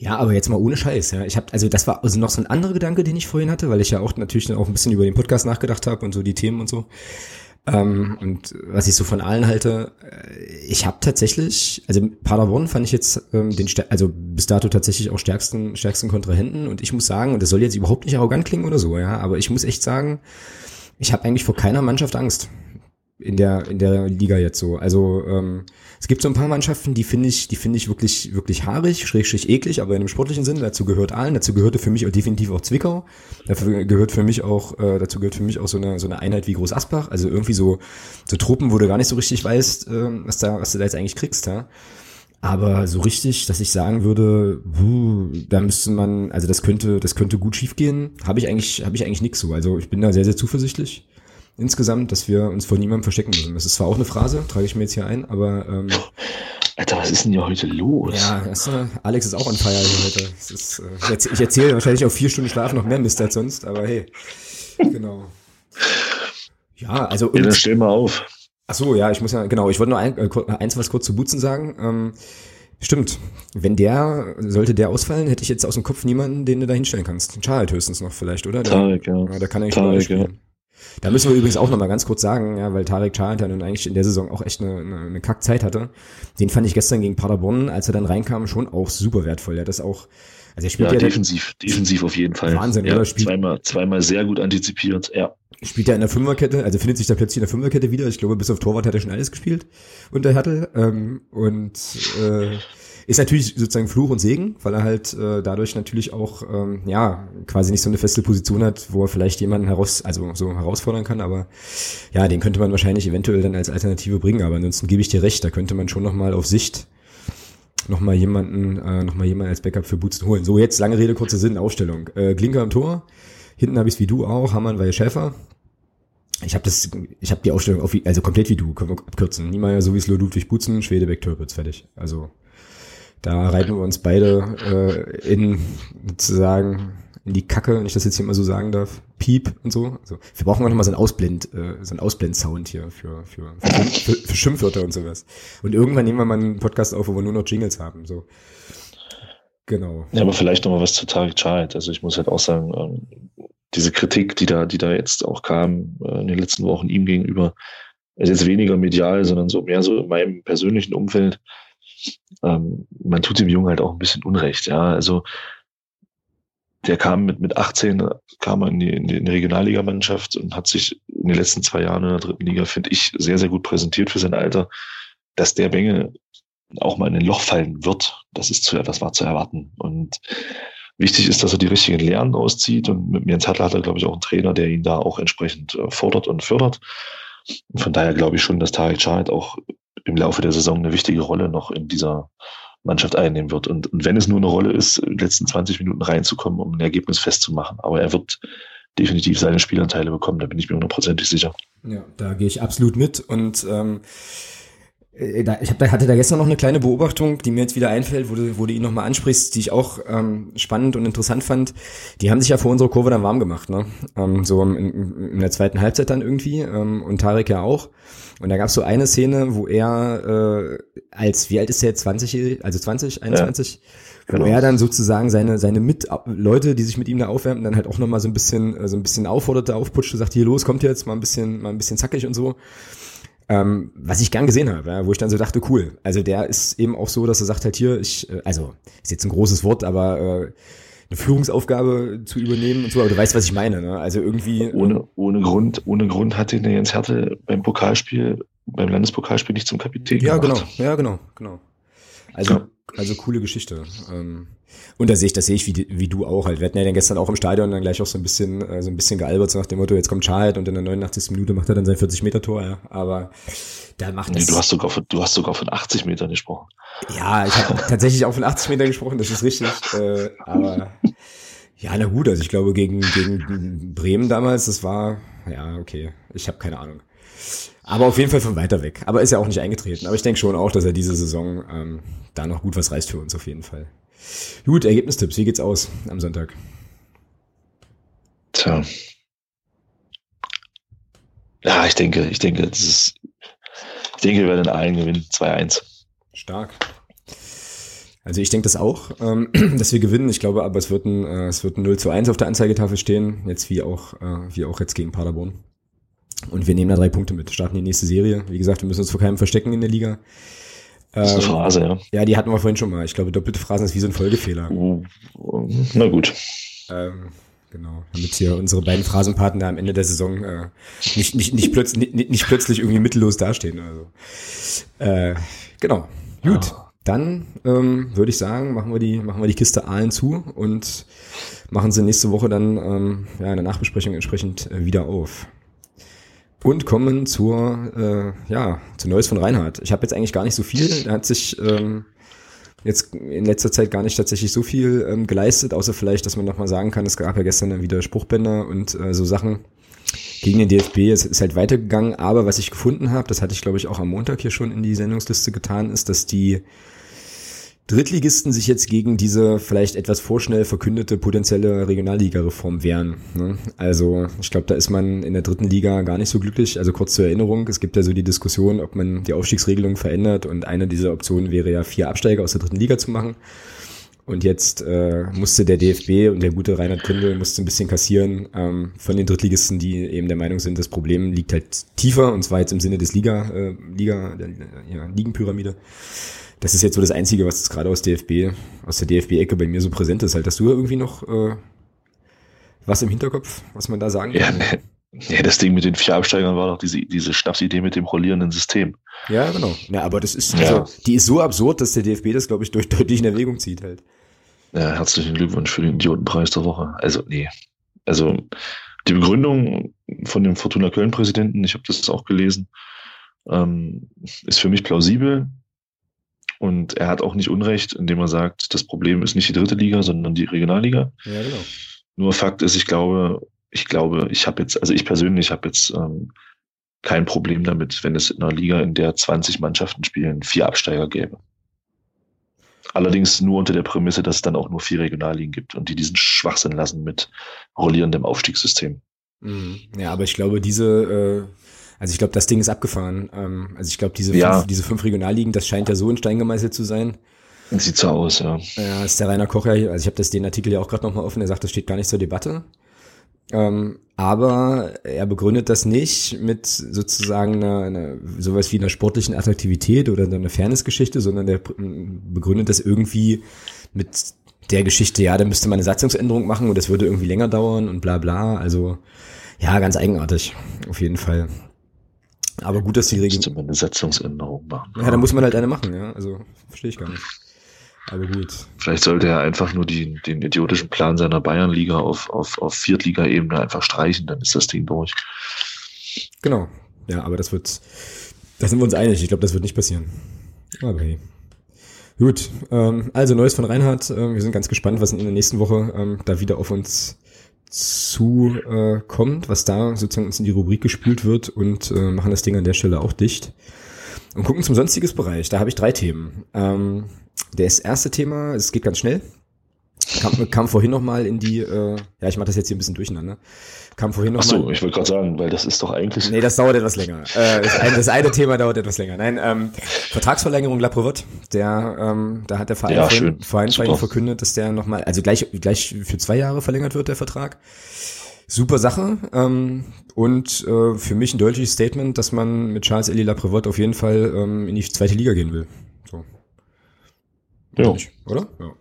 Ja, aber jetzt mal ohne Scheiß, ja. Ich habe also das war also noch so ein anderer Gedanke, den ich vorhin hatte, weil ich ja auch natürlich auch ein bisschen über den Podcast nachgedacht habe und so die Themen und so. Ähm, und was ich so von allen halte, äh, ich habe tatsächlich, also Paderborn fand ich jetzt ähm, den, also bis dato tatsächlich auch stärksten, stärksten Kontrahenten. Und ich muss sagen, und das soll jetzt überhaupt nicht arrogant klingen oder so, ja, aber ich muss echt sagen, Ich habe eigentlich vor keiner Mannschaft Angst in der in der Liga jetzt so. Also ähm, es gibt so ein paar Mannschaften, die finde ich, die finde ich wirklich wirklich haarig, schrägstrich eklig, aber in einem sportlichen Sinn. Dazu gehört Aalen, dazu gehörte für mich auch definitiv auch Zwickau. Dafür gehört für mich auch äh, dazu gehört für mich auch so eine so eine Einheit wie Groß Asbach. Also irgendwie so so Truppen, wo du gar nicht so richtig weißt, äh, was da was du da jetzt eigentlich kriegst, ja. Aber so richtig, dass ich sagen würde, wuh, da müsste man, also das könnte, das könnte gut schiefgehen, habe ich eigentlich, habe ich eigentlich nix so. Also ich bin da sehr, sehr zuversichtlich insgesamt, dass wir uns vor niemandem verstecken müssen. Das ist zwar auch eine Phrase, trage ich mir jetzt hier ein, aber ähm, Alter, was ist denn hier heute los? Ja, das, äh, Alex ist auch on fire hier heute. Ist, äh, ich, ich erzähle wahrscheinlich auf vier Stunden Schlaf noch mehr Mist als sonst, aber hey, genau. Ja, also ja, dann stell mal auf. Ach so, ja, ich muss ja, genau, ich wollte nur ein, äh, eins was kurz zu Butzen sagen. Ähm, stimmt, wenn der, sollte der ausfallen, hätte ich jetzt aus dem Kopf niemanden, den du da hinstellen kannst. Charles höchstens noch vielleicht, oder? Der, Tarek, ja. ja. Der kann eigentlich Tarek, ja. Da müssen wir übrigens auch nochmal ganz kurz sagen, ja, weil Tarek ja nun eigentlich in der Saison auch echt eine, eine, eine Kackzeit hatte. Den fand ich gestern gegen Paderborn, als er dann reinkam, schon auch super wertvoll. Er hat das auch, also er spielt ja, ja defensiv, defensiv auf jeden Fall. Wahnsinn, ja, oder? Spielt, zweimal, zweimal sehr gut antizipiert, ja. spielt er in der Fünferkette, also findet sich da plötzlich in der Fünferkette wieder. Ich glaube, bis auf Torwart hat er schon alles gespielt unter Hertel. Ähm, und äh, ist natürlich sozusagen Fluch und Segen, weil er halt äh, dadurch natürlich auch ähm, ja quasi nicht so eine feste Position hat, wo er vielleicht jemanden heraus, also so herausfordern kann. Aber ja, den könnte man wahrscheinlich eventuell dann als Alternative bringen. Aber ansonsten gebe ich dir recht, da könnte man schon noch mal auf Sicht noch mal jemanden, äh, noch mal jemanden als Backup für Butzen holen. So jetzt lange Rede kurzer Sinn, Aufstellung. Äh, Glinker am Tor. Hinten habe ich es wie du auch, Hammann, weil Schäfer. Ich habe das, ich habe die Aufstellung auf, also komplett wie du, können wir abkürzen. Niemeyer, Sowieso Ludwig Butzen, Schwedebeck, Türpitz, fertig. Also da reiten wir uns beide äh, in sozusagen in die Kacke, wenn ich das jetzt hier mal so sagen darf, Piep und so. Also, wir brauchen auch nochmal so einen Ausblend, äh, so einen Ausblend-Sound hier für, für, für, für, für Schimpfwörter und sowas. Und irgendwann nehmen wir mal einen Podcast auf, wo wir nur noch Jingles haben. So. Genau. Ja, aber vielleicht nochmal was zu Tarek Child. Also ich muss halt auch sagen, ähm, diese Kritik, die da, die da jetzt auch kam äh, in den letzten Wochen ihm gegenüber, ist jetzt weniger medial, sondern so mehr so in meinem persönlichen Umfeld. Ähm, man tut dem Jungen halt auch ein bisschen Unrecht. Ja, also der kam mit, mit 18, kam in die, in die Regionalligamannschaft und hat sich in den letzten zwei Jahren in der dritten Liga, finde ich, sehr, sehr gut präsentiert für sein Alter. Dass der Bengel auch mal in ein Loch fallen wird, das ist zu, das war zu erwarten. Und wichtig ist, dass er die richtigen Lehren auszieht. Und mit Jens Hattler hat er, glaube ich, auch einen Trainer, der ihn da auch entsprechend äh, fordert und fördert. Und von daher glaube ich schon, dass Tarek Schad auch im Laufe der Saison eine wichtige Rolle noch in dieser Mannschaft einnehmen wird. Und, und wenn es nur eine Rolle ist, in den letzten 20 Minuten reinzukommen, um ein Ergebnis festzumachen. Aber er wird definitiv seine Spielanteile bekommen, da bin ich mir hundertprozentig sicher. Ja, da gehe ich absolut mit. Und ähm, ich hab, hatte da gestern noch eine kleine Beobachtung, die mir jetzt wieder einfällt, wo du, wo du ihn nochmal ansprichst, die ich auch ähm, spannend und interessant fand. Die haben sich ja vor unserer Kurve dann warm gemacht, ne? Ähm, so in, in der zweiten Halbzeit dann irgendwie ähm, und Tarek ja auch. Und da gab es so eine Szene, wo er äh, als, wie alt ist er jetzt, 20, also 20, 21? Ja. Genau. Wo er dann sozusagen seine, seine mit Leute, die sich mit ihm da aufwärmen, dann halt auch nochmal so ein bisschen, so ein bisschen aufforderte, aufputschte, sagt, hier los, kommt jetzt mal ein bisschen, mal ein bisschen zackig und so. Ähm, was ich gern gesehen habe, ja, wo ich dann so dachte, cool. Also der ist eben auch so, dass er sagt halt hier, ich, äh, also ist jetzt ein großes Wort, aber äh, eine Führungsaufgabe zu übernehmen und so, aber du weißt, was ich meine, ne? Also irgendwie. Äh, ohne, ohne Grund, ohne Grund hat den Jens Härte beim Pokalspiel, beim Landespokalspiel nicht zum Kapitän ja, gemacht. Ja, genau, ja, genau, genau. Also, ja. Also coole Geschichte. Ähm, und da sehe ich, das sehe ich wie, wie du auch halt. Wir hatten ja dann gestern auch im Stadion dann gleich auch so ein bisschen, äh, so ein bisschen gealbert, so nach dem Motto, jetzt kommt Charlotte und in der 89. Minute macht er dann sein 40-Meter-Tor, ja. Aber da macht nee, das. Du hast sogar von, du hast sogar von 80 Metern gesprochen. Ja, ich habe tatsächlich auch von 80 Metern gesprochen, das ist richtig. Äh, aber ja, na gut, also ich glaube gegen, gegen Bremen damals, das war, ja, okay, ich habe keine Ahnung. Aber auf jeden Fall von weiter weg. Aber ist ja auch nicht eingetreten. Aber ich denke schon auch, dass er diese Saison ähm, da noch gut was reißt für uns auf jeden Fall. Gut, Ergebnistipps, wie geht's aus am Sonntag? Tja. Ja, ich denke, ich denke, das ist, ich denke, wir werden allen gewinnen. 2-1. Stark. Also ich denke das auch, ähm, dass wir gewinnen. Ich glaube aber, es wird ein, äh, es wird ein 0 zu 1 auf der Anzeigetafel stehen, jetzt wie auch, äh, wie auch jetzt gegen Paderborn. Und wir nehmen da drei Punkte mit, starten die nächste Serie. Wie gesagt, wir müssen uns vor keinem verstecken in der Liga. Das ist eine Phrase, ja. Ja, die hatten wir vorhin schon mal. Ich glaube, doppelte Phrasen ist wie so ein Folgefehler. Na gut. Ähm, Genau, damit hier unsere beiden Phrasenpartner am Ende der Saison äh, nicht, nicht, nicht, plötz nicht, nicht plötzlich irgendwie mittellos dastehen. Also. Äh, genau, gut. Ja. Dann ähm, würde ich sagen, machen wir die, machen wir die Kiste Aalen zu und machen sie nächste Woche dann ähm, ja, in der Nachbesprechung entsprechend äh, wieder auf. Und kommen zur, äh, ja, zu Neues von Reinhard. Ich habe jetzt eigentlich gar nicht so viel. Da hat sich ähm, jetzt in letzter Zeit gar nicht tatsächlich so viel ähm, geleistet, außer vielleicht, dass man nochmal sagen kann, es gab ja gestern dann wieder Spruchbänder und äh, so Sachen gegen den DFB. Es ist halt weitergegangen, aber was ich gefunden habe, das hatte ich glaube ich auch am Montag hier schon in die Sendungsliste getan, ist, dass die Drittligisten sich jetzt gegen diese vielleicht etwas vorschnell verkündete potenzielle Regionalliga-Reform wehren. Ne? Also ich glaube, da ist man in der dritten Liga gar nicht so glücklich. Also kurz zur Erinnerung, es gibt ja so die Diskussion, ob man die Aufstiegsregelung verändert und eine dieser Optionen wäre ja vier Absteiger aus der dritten Liga zu machen. Und jetzt äh, musste der DFB und der gute Reinhard Kündel musste ein bisschen kassieren ähm, von den Drittligisten, die eben der Meinung sind, das Problem liegt halt tiefer und zwar jetzt im Sinne des Liga, äh, Liga, der, ja, Ligenpyramide das ist jetzt so das Einzige, was jetzt gerade aus DFB, aus der DFB-Ecke bei mir so präsent ist. Halt, hast du irgendwie noch äh, was im Hinterkopf, was man da sagen kann? Ja, nee. das Ding mit den vier Absteigern war doch diese, diese Schnapsidee mit dem rollierenden System. Ja, genau. Ja, aber das ist, ja. also, die ist so absurd, dass der DFB das, glaube ich, durch, deutlich in Erwägung zieht halt. Ja, herzlichen Glückwunsch für den Idiotenpreis der Woche. Also, nee. Also, die Begründung von dem Fortuna Köln-Präsidenten, ich habe das auch gelesen, ähm, ist für mich plausibel. Und er hat auch nicht Unrecht, indem er sagt, das Problem ist nicht die dritte Liga, sondern die Regionalliga. Ja, genau. Nur Fakt ist, ich glaube, ich glaube, ich habe jetzt, also ich persönlich habe jetzt ähm, kein Problem damit, wenn es in einer Liga, in der 20 Mannschaften spielen, vier Absteiger gäbe. Allerdings nur unter der Prämisse, dass es dann auch nur vier Regionalligen gibt und die diesen Schwachsinn lassen mit rollierendem Aufstiegssystem. Mhm. Ja, aber ich glaube, diese äh, also ich glaube, das Ding ist abgefahren. Ähm, also ich glaube, diese, ja. fünf, diese fünf Regionalligen, das scheint ja so in Stein gemeißelt zu sein. Sieht so aus, ja. Ja, ist der Rainer Koch ja, also ich habe das den Artikel ja auch gerade nochmal offen, er sagt, das steht gar nicht zur Debatte. Ähm, aber er begründet das nicht mit sozusagen einer, einer, sowas wie einer sportlichen Attraktivität oder einer Fairnessgeschichte, sondern er begründet das irgendwie mit der Geschichte, ja, da müsste man eine Satzungsänderung machen und das würde irgendwie länger dauern und bla bla. Also ja, ganz eigenartig, auf jeden Fall. Aber gut, dass die Regeln. Eine Setzungsänderung machen. Ja, da muss man halt eine machen, ja. Also, verstehe ich gar nicht. Aber gut. Vielleicht sollte er einfach nur die, den idiotischen Plan seiner Bayernliga auf, auf, auf Viertliga-Ebene einfach streichen, dann ist das Ding durch. Genau. Ja, aber das wird, da sind wir uns einig. Ich glaube, das wird nicht passieren. Aber hey. Gut, ähm, also Neues von Reinhard. Äh, wir sind ganz gespannt, was in der nächsten Woche ähm, da wieder auf uns zu äh, kommt, was da sozusagen uns in die Rubrik gespült wird und äh, machen das Ding an der Stelle auch dicht. Und gucken zum sonstiges Bereich. Da habe ich drei Themen. Ähm, das erste Thema, es geht ganz schnell, kam, kam vorhin noch mal in die, äh, ja, ich mache das jetzt hier ein bisschen durcheinander. Kam vorhin noch Ach so, mal, ich wollte gerade sagen, weil das ist doch eigentlich. Nee, das dauert etwas länger. Äh, das, eine, das eine Thema dauert etwas länger. Nein, ähm, Vertragsverlängerung Laprevot, der, ähm, da hat der Verein, ja, vorhin, Verein, Verein verkündet, dass der nochmal, also gleich, gleich für zwei Jahre verlängert wird, der Vertrag. Super Sache. Ähm, und äh, für mich ein deutliches Statement, dass man mit Charles Elie Laprevot auf jeden Fall ähm, in die zweite Liga gehen will. So. Ja. Oder? Ja.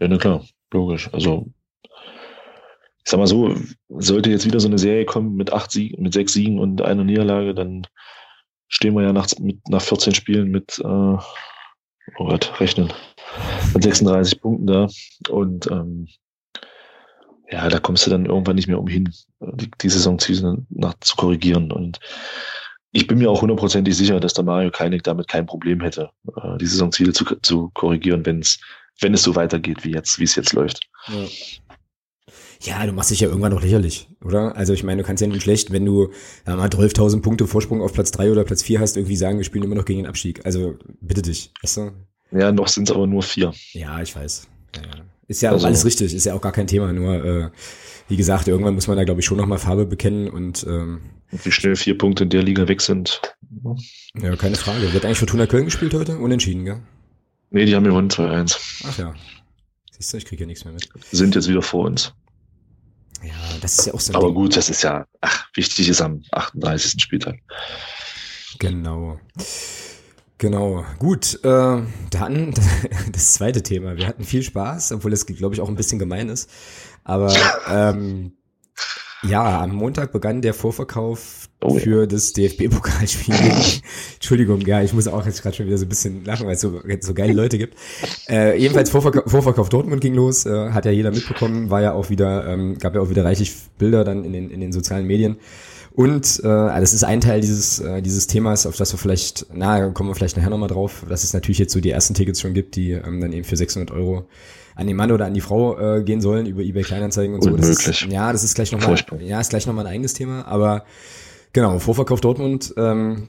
Ja, na klar, logisch. Also, ich sag mal so, sollte jetzt wieder so eine Serie kommen mit acht Siegen, mit sechs Siegen und einer Niederlage, dann stehen wir ja nach, mit, nach 14 Spielen mit, äh, oh Gott, rechnen, mit 36 Punkten da. Und ähm, ja, da kommst du dann irgendwann nicht mehr umhin, die, die Saisonziele nach zu korrigieren. Und ich bin mir auch hundertprozentig sicher, dass der Mario Keinig damit kein Problem hätte, äh, die Saisonziele zu, zu korrigieren, wenn es wenn es so weitergeht, wie jetzt, wie es jetzt läuft. Ja. Ja, du machst dich ja irgendwann noch lächerlich, oder? Also ich meine, du kannst ja nicht schlecht, wenn du ja, mal 12.000 Punkte Vorsprung auf Platz 3 oder Platz 4 hast, irgendwie sagen, wir spielen immer noch gegen den Abstieg. Also bitte dich, weißt du? Ja, noch sind es aber nur vier. Ja, ich weiß. Ja, ist ja also, alles richtig, ist ja auch gar kein Thema, nur äh, wie gesagt, irgendwann muss man da glaube ich schon nochmal Farbe bekennen und ähm, wie schnell vier Punkte in der Liga weg sind. Ja, keine Frage. Wird eigentlich Fortuna Köln gespielt heute? Unentschieden, gell? Nee, die haben gewonnen 2-1. Ach ja. Siehst du, ich kriege ja nichts mehr mit. Sind jetzt wieder vor uns. Ja, das ist ja auch so. Aber Ding. gut, das ist ja, ach, wichtig ist am 38. Spieltag. Genau. Genau, gut. Äh, dann das zweite Thema. Wir hatten viel Spaß, obwohl es, glaube ich, auch ein bisschen gemein ist. Aber ähm, ja, am Montag begann der Vorverkauf oh, für das DFB-Pokalspiel. Entschuldigung, ja, ich muss auch jetzt gerade schon wieder so ein bisschen lachen, weil es so, so geile Leute gibt. Äh, jedenfalls Vorverkauf, Vorverkauf Dortmund ging los, äh, hat ja jeder mitbekommen, war ja auch wieder, ähm, gab ja auch wieder reichlich Bilder dann in den, in den sozialen Medien. Und äh, das ist ein Teil dieses, äh, dieses Themas, auf das wir vielleicht, na, kommen wir vielleicht nachher nochmal drauf, dass es natürlich jetzt so die ersten Tickets schon gibt, die ähm, dann eben für 600 Euro an den Mann oder an die Frau äh, gehen sollen über eBay Kleinanzeigen und Unmöglich. so. Das ist, ja, das ist gleich nochmal, ja, ist gleich nochmal ein eigenes Thema, aber genau, Vorverkauf Dortmund, ähm,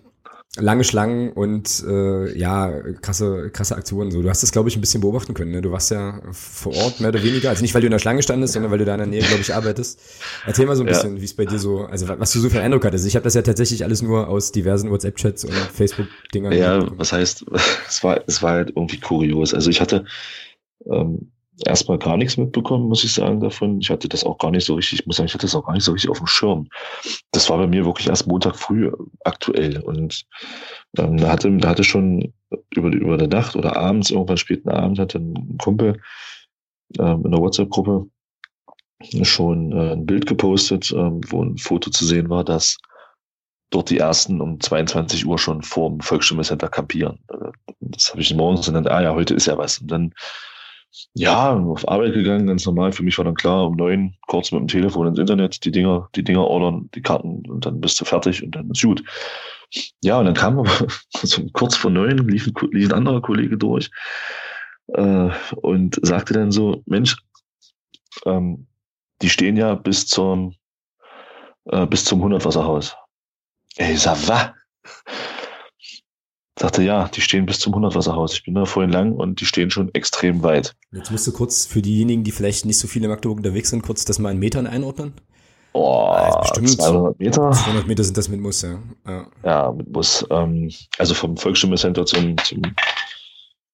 lange Schlangen und äh, ja, krasse, krasse Aktionen. So, du hast das, glaube ich, ein bisschen beobachten können. Ne? Du warst ja vor Ort mehr oder weniger, also nicht, weil du in der Schlange standest, sondern weil du da in der Nähe, glaube ich, arbeitest. Erzähl mal so ein ja. bisschen, wie es bei dir so, also was du so für einen Eindruck hattest. Ich habe das ja tatsächlich alles nur aus diversen WhatsApp-Chats und Facebook-Dingern. Ja, was heißt, es war, es war halt irgendwie kurios. Also ich hatte ähm, erstmal gar nichts mitbekommen, muss ich sagen, davon. Ich hatte das auch gar nicht so richtig, ich muss sagen, ich hatte das auch gar nicht so richtig auf dem Schirm. Das war bei mir wirklich erst Montag früh aktuell. Und ähm, da hatte, da hatte schon über, über der Nacht oder abends, irgendwann späten Abend, hatte ein Kumpel ähm, in der WhatsApp-Gruppe schon äh, ein Bild gepostet, ähm, wo ein Foto zu sehen war, dass dort die ersten um 22 Uhr schon vor dem Volksstimme-Center kampieren. Äh, das habe ich morgens und dann, ah ja, heute ist ja was. Und dann ja, auf Arbeit gegangen, ganz normal. Für mich war dann klar, um neun kurz mit dem Telefon ins Internet, die Dinger, die Dinger ordern, die Karten und dann bist du fertig und dann ist gut. Ja, und dann kam aber so kurz vor neun lief ein, lief ein anderer Kollege durch äh, und sagte dann so, Mensch, ähm, die stehen ja bis zum äh, bis zum Hundertwasserhaus. Ey, sag was? Sagte, ja, die stehen bis zum Hundertwasserhaus. Ich bin da vorhin lang und die stehen schon extrem weit. Jetzt musst du kurz für diejenigen, die vielleicht nicht so viele in Magdeburg unterwegs sind, kurz das mal in Metern einordnen. Oh, bestimmt 200 Meter. 200 Meter sind das mit Bus, ja. Ja, ja mit Bus. Ähm, also vom Volksstimme-Center zum, zum,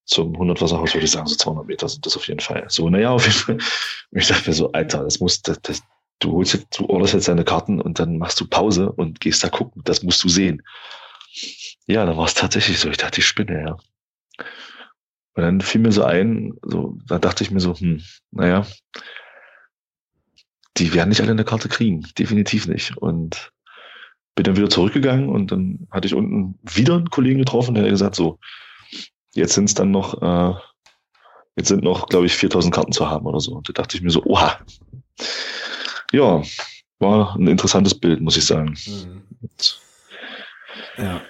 zum Hundertwasserhaus würde ich sagen, so 200 Meter sind das auf jeden Fall. So, naja, auf jeden Fall. Ich dachte mir so, Alter, das muss, das, das, du holst jetzt, du orderst jetzt deine Karten und dann machst du Pause und gehst da gucken. Das musst du sehen. Ja, da war es tatsächlich so. Ich dachte, ich spinne, ja. Und dann fiel mir so ein, so, da dachte ich mir so, hm, naja, die werden nicht alle eine Karte kriegen. Definitiv nicht. Und bin dann wieder zurückgegangen und dann hatte ich unten wieder einen Kollegen getroffen, der hat gesagt, so, jetzt sind es dann noch, äh, jetzt sind noch, glaube ich, 4000 Karten zu haben oder so. Und da dachte ich mir so, oha. Ja, war ein interessantes Bild, muss ich sagen. Mhm. Ja.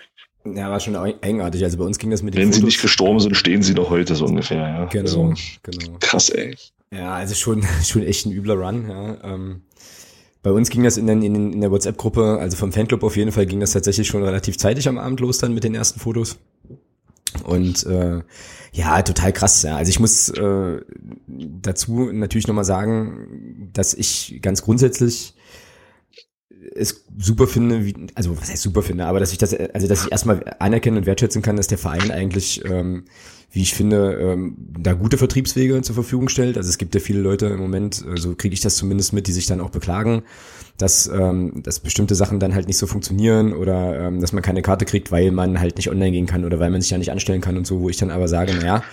Ja, war schon eigenartig. Also bei uns ging das mit den Wenn Fotos. sie nicht gestorben sind, stehen sie noch heute so ungefähr, ja. Genau, also, genau. Krass, ey. Ja, also schon, schon echt ein übler Run, ja. Ähm, bei uns ging das in, den, in, in der WhatsApp-Gruppe, also vom Fanclub auf jeden Fall, ging das tatsächlich schon relativ zeitig am Abend los dann mit den ersten Fotos. Und äh, ja, total krass. Ja. Also ich muss äh, dazu natürlich nochmal sagen, dass ich ganz grundsätzlich es super finde, wie, also was heißt super finde, aber dass ich das, also dass ich erstmal anerkennen und wertschätzen kann, dass der Verein eigentlich, ähm, wie ich finde, ähm, da gute Vertriebswege zur Verfügung stellt. Also es gibt ja viele Leute im Moment, so also kriege ich das zumindest mit, die sich dann auch beklagen, dass, ähm, dass bestimmte Sachen dann halt nicht so funktionieren oder ähm, dass man keine Karte kriegt, weil man halt nicht online gehen kann oder weil man sich ja nicht anstellen kann und so, wo ich dann aber sage, naja,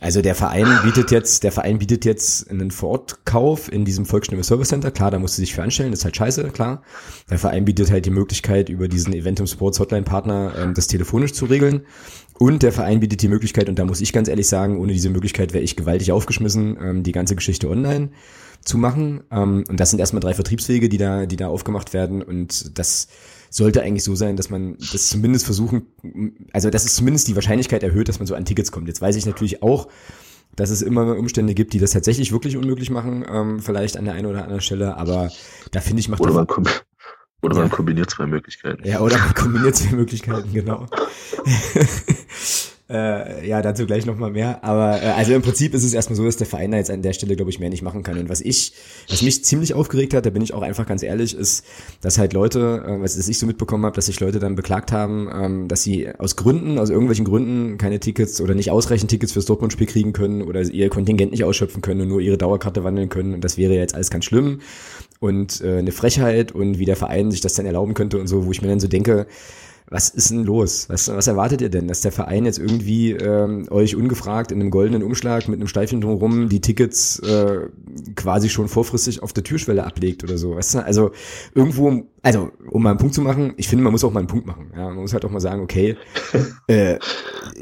also der Verein bietet jetzt, der Verein bietet jetzt einen Vorortkauf in diesem Volksstimme Service Center. Klar, da musst du dich für anstellen, das ist halt scheiße, klar. Der Verein bietet halt die Möglichkeit, über diesen Eventum Sports Hotline Partner ähm, das telefonisch zu regeln. Und der Verein bietet die Möglichkeit, und da muss ich ganz ehrlich sagen, ohne diese Möglichkeit wäre ich gewaltig aufgeschmissen, ähm, die ganze Geschichte online zu machen. Ähm, und das sind erstmal drei Vertriebswege, die da, die da aufgemacht werden. Und das sollte eigentlich so sein, dass man das zumindest versuchen, also dass es zumindest die Wahrscheinlichkeit erhöht, dass man so an Tickets kommt. Jetzt weiß ich natürlich auch, dass es immer Umstände gibt, die das tatsächlich wirklich unmöglich machen, ähm, vielleicht an der einen oder anderen Stelle, aber da finde ich, macht oder man, oder man kombiniert zwei Möglichkeiten. Ja, oder man kombiniert zwei Möglichkeiten, genau. Äh, ja, dazu gleich nochmal mehr. Aber äh, also im Prinzip ist es erstmal so, dass der Verein da jetzt an der Stelle, glaube ich, mehr nicht machen kann. Und was ich, was mich ziemlich aufgeregt hat, da bin ich auch einfach ganz ehrlich, ist, dass halt Leute, äh, was ich so mitbekommen habe, dass sich Leute dann beklagt haben, ähm, dass sie aus Gründen, aus irgendwelchen Gründen keine Tickets oder nicht ausreichend Tickets fürs Dortmund-Spiel kriegen können oder ihr Kontingent nicht ausschöpfen können und nur ihre Dauerkarte wandeln können. Und das wäre jetzt alles ganz schlimm und äh, eine Frechheit und wie der Verein sich das dann erlauben könnte und so, wo ich mir dann so denke, was ist denn los? Was, was erwartet ihr denn? Dass der Verein jetzt irgendwie ähm, euch ungefragt in einem goldenen Umschlag mit einem Steifchen drumherum die Tickets äh, quasi schon vorfristig auf der Türschwelle ablegt oder so? Weißt du? Also irgendwo, also um mal einen Punkt zu machen, ich finde, man muss auch mal einen Punkt machen. Ja? Man muss halt auch mal sagen, okay, äh,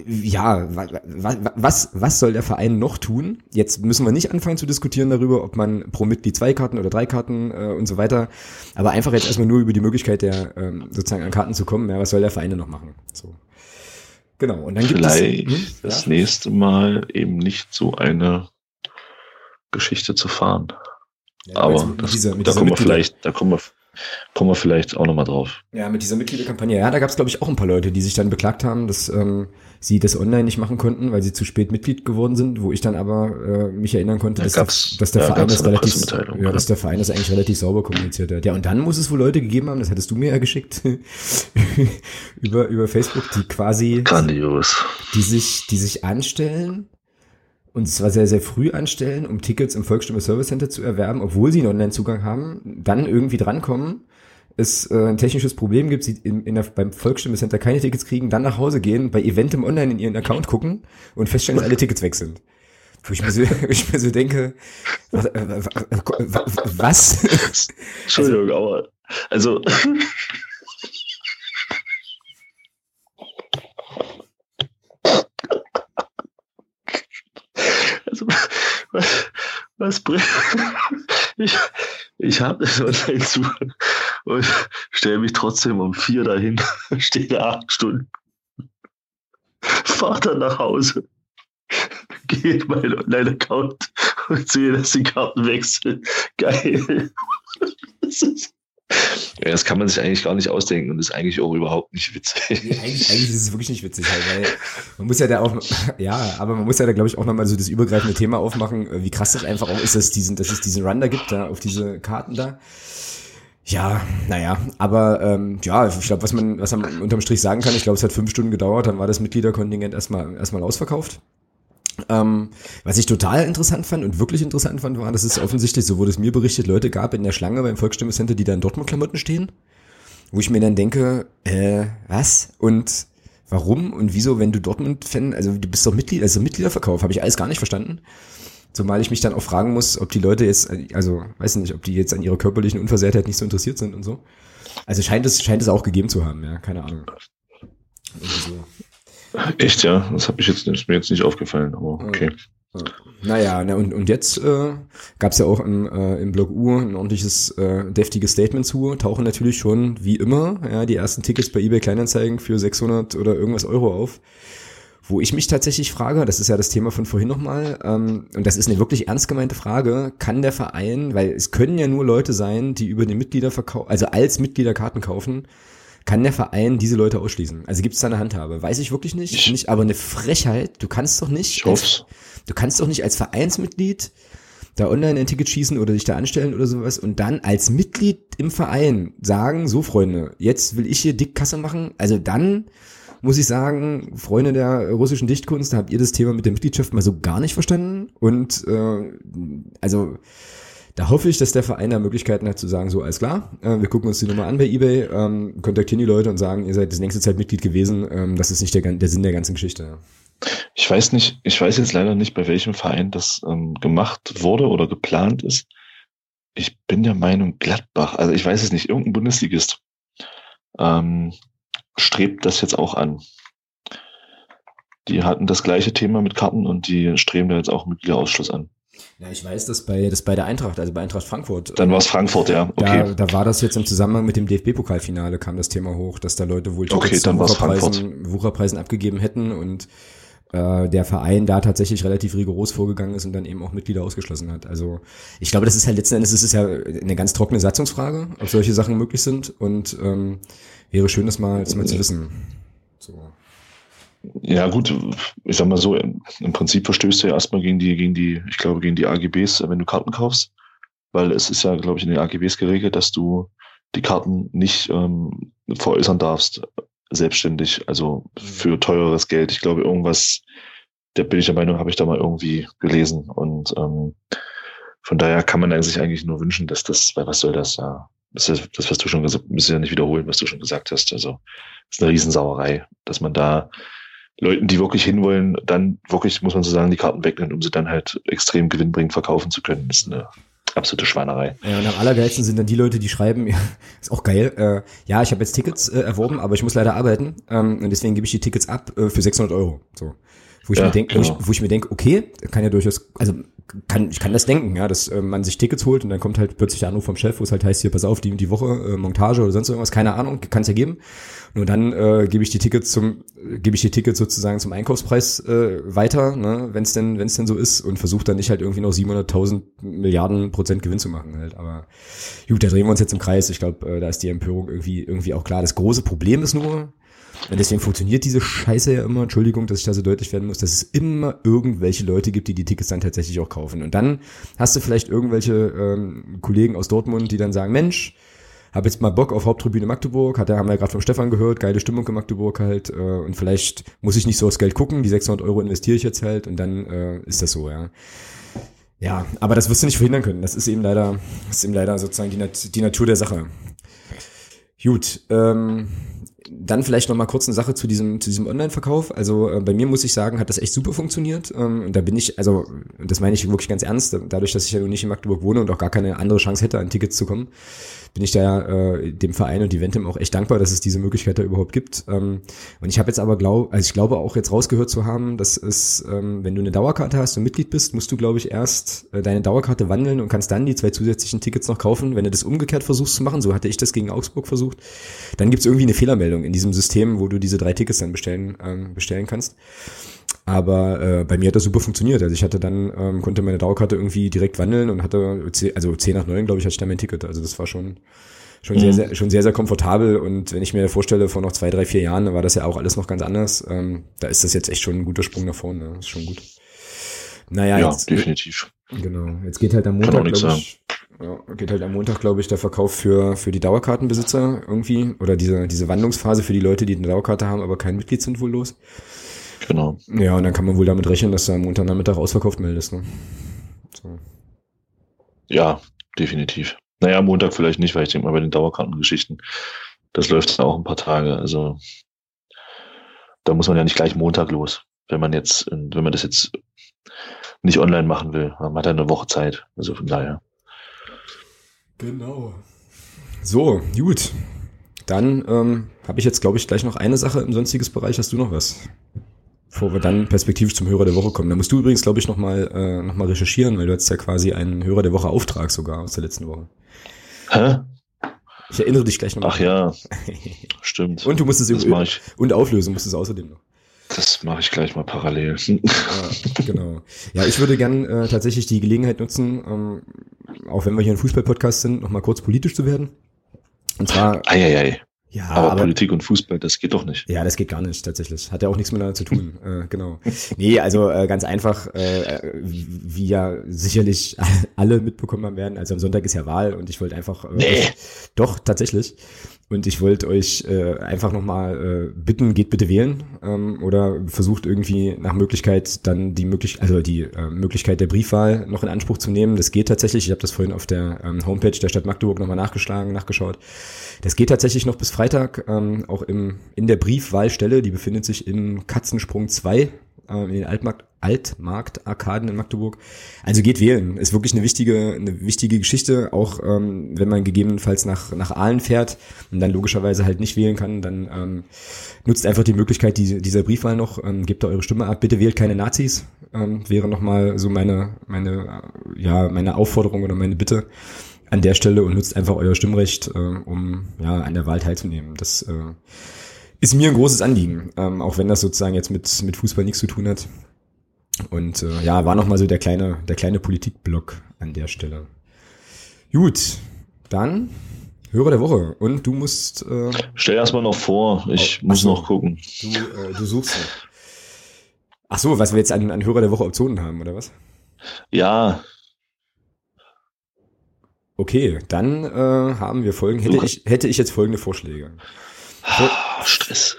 ja, was, was soll der Verein noch tun? Jetzt müssen wir nicht anfangen zu diskutieren darüber, ob man pro Mitglied zwei Karten oder drei Karten äh, und so weiter, aber einfach jetzt erstmal nur über die Möglichkeit der ähm, sozusagen an Karten zu kommen. Ja, was soll der Verein denn noch machen? So. Genau. Und dann gibt Vielleicht es, hm, das ja? nächste Mal eben nicht so eine Geschichte zu fahren. Ja, aber das, dieser, da kommen wir vielleicht, da kommen wir Kommen wir vielleicht auch nochmal drauf. Ja, mit dieser Mitgliederkampagne. Ja, da gab es, glaube ich, auch ein paar Leute, die sich dann beklagt haben, dass ähm, sie das online nicht machen konnten, weil sie zu spät Mitglied geworden sind, wo ich dann aber äh, mich erinnern konnte, dass, der, dass der ja, Verein das relativ, ja, dass der Verein das eigentlich relativ sauber kommuniziert hat. Ja, und dann muss es wohl Leute gegeben haben, das hattest du mir ja geschickt, über, über Facebook, die quasi, Grandios. die sich, die sich anstellen und zwar sehr, sehr früh anstellen, um Tickets im Volksstimme Service Center zu erwerben, obwohl sie einen Online-Zugang haben, dann irgendwie drankommen, es äh, ein technisches Problem gibt, sie in, in der, beim Volksstimme Center keine Tickets kriegen, dann nach Hause gehen, bei Eventim Online in ihren Account gucken und feststellen, dass alle Tickets weg sind. Wo ich mir so, ich mir so denke, was? was? Entschuldigung, also, aber also Also, was, was bringt. Ich, ich habe das online zu und stelle mich trotzdem um vier dahin, stehe da acht Stunden, fahre dann nach Hause, gehe in meinen Online-Account und sehe, dass die Karten wechseln. Geil. Das ist, ja, das kann man sich eigentlich gar nicht ausdenken und ist eigentlich auch überhaupt nicht witzig. Nee, eigentlich, eigentlich, ist es wirklich nicht witzig, halt, weil man muss ja da auch, ja, aber man muss ja da, glaube ich, auch nochmal so das übergreifende Thema aufmachen, wie krass das einfach auch ist, dass, diesen, dass es diesen Run da gibt, da auf diese Karten da. Ja, naja, aber ähm, ja, ich glaube, was man, was man unterm Strich sagen kann, ich glaube, es hat fünf Stunden gedauert, dann war das Mitgliederkontingent erstmal erstmal ausverkauft. Ähm, was ich total interessant fand und wirklich interessant fand, war, dass es offensichtlich, so wurde es mir berichtet, Leute gab in der Schlange beim Volksstimme Center, die da in Dortmund-Klamotten stehen, wo ich mir dann denke, äh, was? Und warum und wieso, wenn du Dortmund-Fan, also du bist doch Mitglied, also Mitgliederverkauf, habe ich alles gar nicht verstanden. Zumal ich mich dann auch fragen muss, ob die Leute jetzt, also weiß nicht, ob die jetzt an ihrer körperlichen Unversehrtheit nicht so interessiert sind und so. Also scheint es, scheint es auch gegeben zu haben, ja, keine Ahnung. So. Echt, ja? Das habe ich jetzt ist mir jetzt nicht aufgefallen, aber okay. Naja, na und, und jetzt äh, gab es ja auch im, äh, im Blog U ein ordentliches, äh, deftiges Statement zu. Tauchen natürlich schon, wie immer, ja, die ersten Tickets bei eBay Kleinanzeigen für 600 oder irgendwas Euro auf. Wo ich mich tatsächlich frage, das ist ja das Thema von vorhin nochmal, ähm, und das ist eine wirklich ernst gemeinte Frage, kann der Verein, weil es können ja nur Leute sein, die über den Mitgliederverkauf, also als Mitglieder Karten kaufen, kann der Verein diese Leute ausschließen? Also gibt es da eine Handhabe? Weiß ich wirklich nicht. Ich, nicht aber eine Frechheit. Du kannst doch nicht. Ich als, du kannst doch nicht als Vereinsmitglied da online ein Ticket schießen oder dich da anstellen oder sowas und dann als Mitglied im Verein sagen, so Freunde, jetzt will ich hier dick Kasse machen. Also dann muss ich sagen, Freunde der russischen Dichtkunst, habt ihr das Thema mit der Mitgliedschaft mal so gar nicht verstanden. Und äh, also da hoffe ich, dass der Verein da Möglichkeiten hat zu sagen, so alles klar, äh, wir gucken uns die Nummer an bei eBay, ähm, kontaktieren die Leute und sagen, ihr seid das nächste Zeit Mitglied gewesen. Ähm, das ist nicht der, der Sinn der ganzen Geschichte. Ich weiß nicht, ich weiß jetzt leider nicht, bei welchem Verein das ähm, gemacht wurde oder geplant ist. Ich bin der Meinung, Gladbach, also ich weiß es nicht, irgendein Bundesligist ähm, strebt das jetzt auch an. Die hatten das gleiche Thema mit Karten und die streben da jetzt auch Mitgliederausschluss an. Ja, ich weiß, dass bei, das bei der Eintracht, also bei Eintracht Frankfurt. Dann war es Frankfurt, ja. Okay. Da, da war das jetzt im Zusammenhang mit dem DFB-Pokalfinale kam das Thema hoch, dass da Leute wohl okay, dann Wucherpreisen, Wucherpreisen abgegeben hätten und äh, der Verein da tatsächlich relativ rigoros vorgegangen ist und dann eben auch Mitglieder ausgeschlossen hat. Also ich glaube, das ist halt letzten Endes, das ist ja eine ganz trockene Satzungsfrage, ob solche Sachen möglich sind und ähm, wäre schön, das mal, das mal zu wissen. So. Ja, gut, ich sag mal so, im Prinzip verstößt du ja erstmal gegen die, gegen die, ich glaube, gegen die AGBs, wenn du Karten kaufst. Weil es ist ja, glaube ich, in den AGBs geregelt, dass du die Karten nicht ähm, veräußern darfst, selbstständig, also für teureres Geld. Ich glaube, irgendwas, der bin ich der Meinung, habe ich da mal irgendwie gelesen. Und ähm, von daher kann man sich eigentlich nur wünschen, dass das, weil was soll das, ja, das ist das, was du schon gesagt hast, müssen ja nicht wiederholen, was du schon gesagt hast. Also, das ist eine Riesensauerei, dass man da Leuten, die wirklich hinwollen, dann wirklich, muss man so sagen, die Karten wegnimmt, um sie dann halt extrem gewinnbringend verkaufen zu können. Das ist eine absolute Schweinerei. Ja, und am allergeilsten sind dann die Leute, die schreiben, ist auch geil, äh, ja, ich habe jetzt Tickets äh, erworben, aber ich muss leider arbeiten ähm, und deswegen gebe ich die Tickets ab äh, für 600 Euro. So. Wo ich Ja, mir denke, genau. wo, ich, wo ich mir denke, okay, kann ja durchaus, also kann, ich kann das denken, ja, dass äh, man sich Tickets holt und dann kommt halt plötzlich der Anruf vom Chef, wo es halt heißt, hier, pass auf, die und die Woche, äh, Montage oder sonst irgendwas, keine Ahnung, kann es ja geben. Nur dann äh, gebe ich die Tickets zum, gebe ich die Tickets sozusagen zum Einkaufspreis äh, weiter, ne, wenn es denn, wenn es denn so ist und versuche dann nicht halt irgendwie noch 700.000 Milliarden Prozent Gewinn zu machen halt. Aber gut, da drehen wir uns jetzt im Kreis. Ich glaube, äh, da ist die Empörung irgendwie irgendwie auch klar. Das große Problem ist nur, und deswegen funktioniert diese Scheiße ja immer, Entschuldigung, dass ich da so deutlich werden muss, dass es immer irgendwelche Leute gibt, die die Tickets dann tatsächlich auch kaufen. Und dann hast du vielleicht irgendwelche ähm, Kollegen aus Dortmund, die dann sagen, Mensch, hab jetzt mal Bock auf Haupttribüne Magdeburg, hat, haben wir ja gerade vom Stefan gehört, geile Stimmung in Magdeburg halt äh, und vielleicht muss ich nicht so aufs Geld gucken, die 600 Euro investiere ich jetzt halt und dann äh, ist das so, ja. Ja, aber das wirst du nicht verhindern können. Das ist eben leider, ist eben leider sozusagen die, Nat die Natur der Sache. Gut, ähm, dann vielleicht noch mal kurz eine Sache zu diesem zu diesem Online-Verkauf. Also äh, bei mir muss ich sagen, hat das echt super funktioniert. Ähm, und da bin ich, also das meine ich wirklich ganz ernst, dadurch, dass ich ja nun nicht in Magdeburg wohne und auch gar keine andere Chance hätte, an Tickets zu kommen, bin ich da äh, dem Verein und Eventim auch echt dankbar, dass es diese Möglichkeit da überhaupt gibt. Ähm, und ich habe jetzt aber glaub, also ich glaube auch jetzt rausgehört zu haben, dass es, ähm, wenn du eine Dauerkarte hast und Mitglied bist, musst du, glaube ich, erst äh, deine Dauerkarte wandeln und kannst dann die zwei zusätzlichen Tickets noch kaufen. Wenn du das umgekehrt versuchst zu machen, so hatte ich das gegen Augsburg versucht, dann gibt's irgendwie eine Fehlermeldung in diesem System, wo du diese drei Tickets dann bestellen, ähm, bestellen kannst. Aber äh, bei mir hat das super funktioniert. Also ich hatte dann, ähm, konnte meine Dauerkarte irgendwie direkt wandeln und hatte, zeh- also 10 nach 9, glaube ich, hatte ich dann mein Ticket. Also das war schon, schon sehr, Mhm. sehr, schon sehr, sehr komfortabel. Und wenn ich mir vorstelle, vor noch zwei, drei, vier Jahren, da war das ja auch alles noch ganz anders. Ähm, da ist das jetzt echt schon ein guter Sprung nach vorne. Das ist schon gut. Naja, Ja, jetzt, definitiv. Genau. Jetzt geht halt am Montag, glaube ich, ja, geht halt am Montag, glaube ich, der Verkauf für, für die Dauerkartenbesitzer irgendwie oder diese, diese Wandlungsphase für die Leute, die eine Dauerkarte haben, aber kein Mitglied sind wohl los. Genau. Ja, und dann kann man wohl damit rechnen, dass du am Montagnachmittag ausverkauft meldest. Ne? So. Ja, definitiv. Naja, am Montag vielleicht nicht, weil ich denke mal bei den Dauerkartengeschichten, das läuft dann auch ein paar Tage. Also da muss man ja nicht gleich Montag los, wenn man jetzt, wenn man das jetzt nicht online machen will. Man hat ja eine Woche Zeit. Also von daher. Genau. So, gut. Dann ähm, habe ich jetzt, glaube ich, gleich noch eine Sache im sonstiges Bereich. Hast du noch was? Bevor wir dann perspektivisch zum Hörer der Woche kommen. Da musst du übrigens, glaube ich, nochmal äh, noch mal recherchieren, weil du hast ja quasi einen Hörer der Woche Auftrag sogar aus der letzten Woche. Hä? Ich erinnere dich gleich nochmal. Ach ja, stimmt. Und du musst es das ich, Und auflösen musst du es außerdem noch. das mache ich gleich mal parallel. Ja, genau. Ja, ich würde gern äh, tatsächlich die Gelegenheit nutzen, ähm, auch wenn wir hier ein Fußball-Podcast sind, nochmal kurz politisch zu werden. Und zwar, Eieiei. Ja, Aber, aber, Politik und Fußball, das geht doch nicht. ja, das geht gar nicht tatsächlich. Hat ja auch nichts miteinander zu tun. äh, genau. Nee, also äh, ganz einfach, äh, wie ja sicherlich alle mitbekommen haben werden. Also am Sonntag ist ja Wahl und ich wollte einfach, äh, Nee. doch tatsächlich. Und ich wollte euch äh, einfach nochmal äh, bitten, geht bitte wählen ähm, oder versucht irgendwie nach Möglichkeit dann die möglich also die äh, Möglichkeit der Briefwahl noch in Anspruch zu nehmen. Das geht tatsächlich. Ich habe das vorhin auf der ähm, Homepage der Stadt Magdeburg nochmal nachgeschlagen, nachgeschaut. Das geht tatsächlich noch bis Freitag, ähm, auch im, in der Briefwahlstelle, die befindet sich im Katzensprung 2 äh, in den Altmarkt, Altmarkt-Arkaden in Magdeburg. Also geht wählen. Ist wirklich eine wichtige, eine wichtige Geschichte, auch ähm, wenn man gegebenenfalls nach, nach Aalen fährt und dann logischerweise halt nicht wählen kann, dann ähm, nutzt einfach die Möglichkeit die, dieser Briefwahl noch, ähm, gebt da eure Stimme ab. Bitte wählt keine Nazis, ähm, wäre nochmal so meine, meine, äh, ja, meine Aufforderung oder meine Bitte an der Stelle und nutzt einfach euer Stimmrecht, äh, um ja an der Wahl teilzunehmen. Das äh, ist mir ein großes Anliegen, ähm, auch wenn das sozusagen jetzt mit, mit Fußball nichts zu tun hat. Und äh, ja, war nochmal so der kleine, der kleine Politikblock an der Stelle. Gut, dann Hörer der Woche. Und du musst, äh, Stell erst mal noch vor, ich Oh, muss noch gucken. du, äh, du suchst. noch. Ach so, was wir jetzt an, an Hörer der Woche Optionen haben, oder was? Ja, Okay, dann äh, haben wir folgende, hätte ich, hätte ich jetzt folgende Vorschläge. Ah, Stress.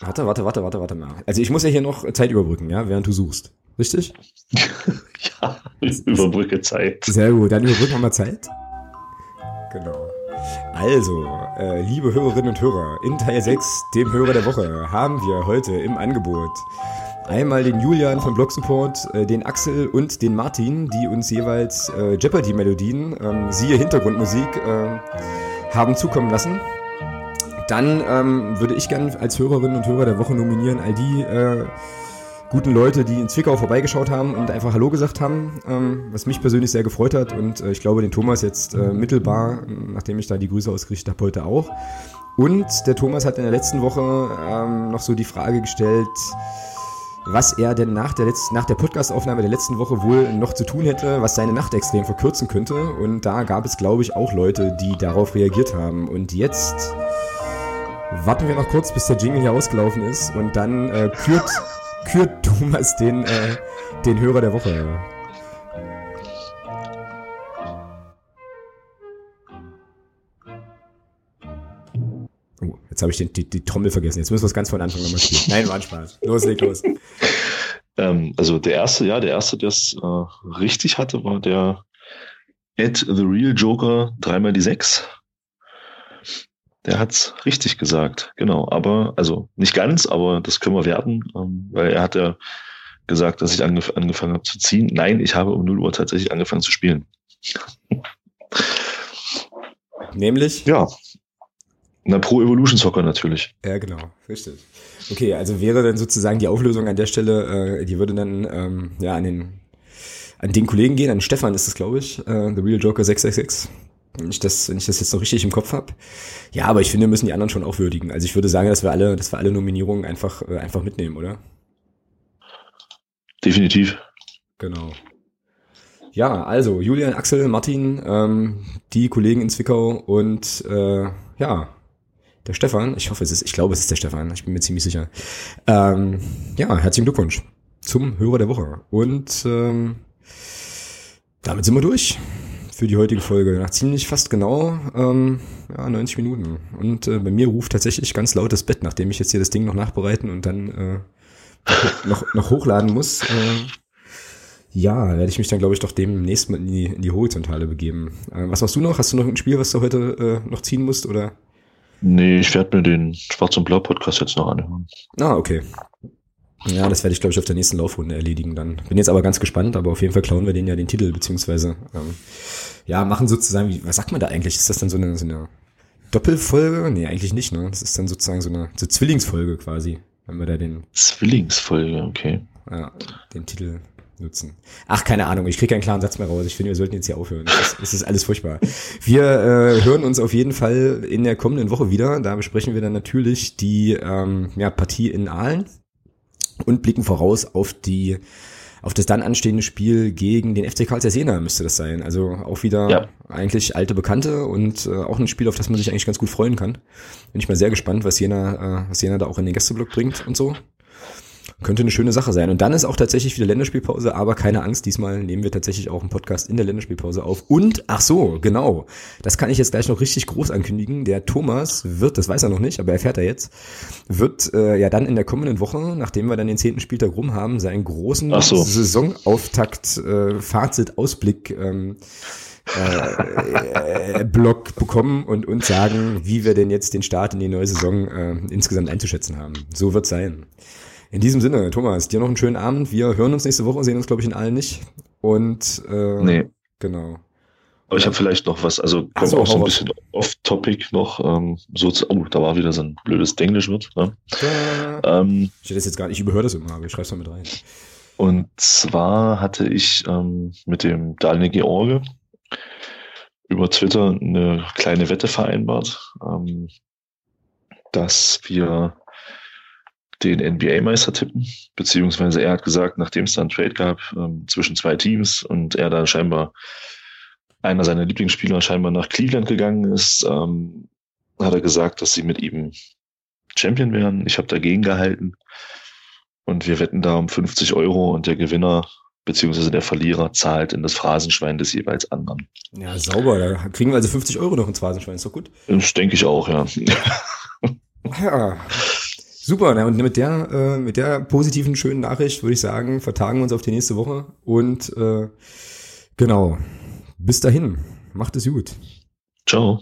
Warte, warte, warte, warte, warte mal. Also ich muss ja hier noch Zeit überbrücken, ja, während du suchst. Richtig? ja, überbrücke Zeit. Sehr gut, dann überbrücken wir mal Zeit. Genau. Also, äh, liebe Hörerinnen und Hörer, in Teil 6, dem Hörer der Woche, haben wir heute im Angebot einmal den Julian von Blog Support, äh, den Axel und den Martin, die uns jeweils äh, Jeopardy-Melodien, ähm, siehe Hintergrundmusik, äh, haben zukommen lassen. Dann ähm, würde ich gerne als Hörerinnen und Hörer der Woche nominieren all die äh, guten Leute, die in Zwickau vorbeigeschaut haben und einfach Hallo gesagt haben, ähm, was mich persönlich sehr gefreut hat und äh, ich glaube den Thomas jetzt äh, mittelbar, nachdem ich da die Grüße ausgerichtet habe, heute auch. Und der Thomas hat in der letzten Woche ähm, noch so die Frage gestellt, was er denn nach der, Letz nach der Podcastaufnahme der letzten Woche wohl noch zu tun hätte, was seine Nacht extrem verkürzen könnte. Und da gab es, glaube ich, auch Leute, die darauf reagiert haben. Und jetzt warten wir noch kurz, bis der Jingle hier ausgelaufen ist und dann äh, kürt kürt Thomas den, äh, den Hörer der Woche. Oh, jetzt habe ich den, die, die Trommel vergessen. Jetzt müssen wir es ganz von Anfang nochmal spielen. Nein, war ein Spaß. Los, leg los. Ähm, also der erste, ja, der erste, der es äh, richtig hatte, war der Ed the Real Joker dreimal die sechs. Der hat's richtig gesagt, genau. Aber, also nicht ganz, aber das können wir werten, ähm, weil er hat ja gesagt, dass ich angef angefangen habe zu ziehen. Nein, ich habe um 0 Uhr tatsächlich angefangen zu spielen. Nämlich? Ja. Na, Pro Evolution Soccer natürlich. Ja, genau, richtig. Okay, also wäre dann sozusagen die Auflösung an der Stelle, äh, die würde dann ähm, ja an den an den Kollegen gehen, an Stefan ist es, glaube ich, äh, The Real Joker 666 wenn ich das, wenn ich das jetzt noch richtig im Kopf habe. Ja, aber ich finde, wir müssen die anderen schon auch würdigen. Also ich würde sagen, dass wir alle, dass wir alle Nominierungen einfach, äh, einfach mitnehmen, oder? Definitiv. Genau. Ja, also Julian, Axel, Martin, ähm, die Kollegen in Zwickau und äh, ja, der Stefan. Ich hoffe, es ist, ich glaube, es ist der Stefan. Ich bin mir ziemlich sicher. Ähm, ja, herzlichen Glückwunsch zum Hörer der Woche. Und ähm, damit sind wir durch für die heutige Folge. Nach ziemlich fast genau ähm, ja, 90 Minuten. Und äh, bei mir ruft tatsächlich ganz laut das Bett, nachdem ich jetzt hier das Ding noch nachbereiten und dann äh, noch, noch hochladen muss. Äh, ja, werde ich mich dann, glaube ich, doch demnächst mal in die, in die Horizontale begeben. Äh, was machst du noch? Hast du noch ein Spiel, was du heute äh, noch ziehen musst? Oder? Nee, ich werde mir den Schwarz und Blau Podcast jetzt noch anhören. Ah, okay. Ja, das werde ich, glaube ich, auf der nächsten Laufrunde erledigen dann. Bin jetzt aber ganz gespannt, aber auf jeden Fall klauen wir denen ja den Titel, beziehungsweise ähm, ja, machen sozusagen, wie, was sagt man da eigentlich? Ist das dann so eine, so eine Doppelfolge? Nee, eigentlich nicht, ne? Das ist dann sozusagen so eine so Zwillingsfolge quasi, wenn wir da den. Zwillingsfolge, okay. Ja, den Titel nutzen. Ach, keine Ahnung, ich kriege keinen klaren Satz mehr raus. Ich finde, wir sollten jetzt hier aufhören. Es ist, es ist alles furchtbar. Wir äh, hören uns auf jeden Fall in der kommenden Woche wieder. Da besprechen wir dann natürlich die ähm, ja, Partie in Aalen und blicken voraus auf die auf das dann anstehende Spiel gegen den FC Karl Jena müsste das sein. Also auch wieder ja. eigentlich alte Bekannte und äh, auch ein Spiel, auf das man sich eigentlich ganz gut freuen kann. Bin ich mal sehr gespannt, was Jena, äh, was Jena da auch in den Gästeblock bringt und so. Könnte eine schöne Sache sein. Und dann ist auch tatsächlich wieder Länderspielpause, aber keine Angst, diesmal nehmen wir tatsächlich auch einen Podcast in der Länderspielpause auf. Und, ach so, genau, das kann ich jetzt gleich noch richtig groß ankündigen. Der Thomas wird, das weiß er noch nicht, aber erfährt er jetzt, wird äh, ja dann in der kommenden Woche, nachdem wir dann den zehnten Spieltag rum haben, seinen großen so. Saisonauftakt, äh, Fazit, Ausblick ähm, äh, äh, Blog bekommen und uns sagen, wie wir denn jetzt den Start in die neue Saison äh, insgesamt einzuschätzen haben. So wird sein. In diesem Sinne, Thomas, dir noch einen schönen Abend. Wir hören uns nächste Woche, sehen uns, glaube ich, in allen nicht. Und äh, nee. genau. Aber ich habe vielleicht noch was, also kommt so, auch so ein bisschen off-topic noch, ähm, so zu, oh, da war wieder so ein blödes Denglisch-Wort. Ne? Ähm, ich das jetzt gar nicht, ich überhöre das immer, aber ich schreibe es mal mit rein. Und zwar hatte ich ähm, mit dem Daniel George über Twitter eine kleine Wette vereinbart, ähm, dass wir den NBA-Meister tippen, beziehungsweise er hat gesagt, nachdem es da einen Trade gab ähm, zwischen zwei Teams und er da scheinbar einer seiner Lieblingsspieler scheinbar nach Cleveland gegangen ist, ähm, hat er gesagt, dass sie mit ihm Champion werden. Ich habe dagegen gehalten und wir wetten da um 50 Euro und der Gewinner beziehungsweise der Verlierer zahlt in das Phrasenschwein des jeweils anderen. Ja, sauber. Da kriegen wir also 50 Euro noch ins Phrasenschwein. Ist doch gut. Das denke ich auch, ja. ja. Super, und mit der, äh, mit der positiven, schönen Nachricht würde ich sagen, vertagen wir uns auf die nächste Woche. Und äh, genau, bis dahin, macht es gut. Ciao.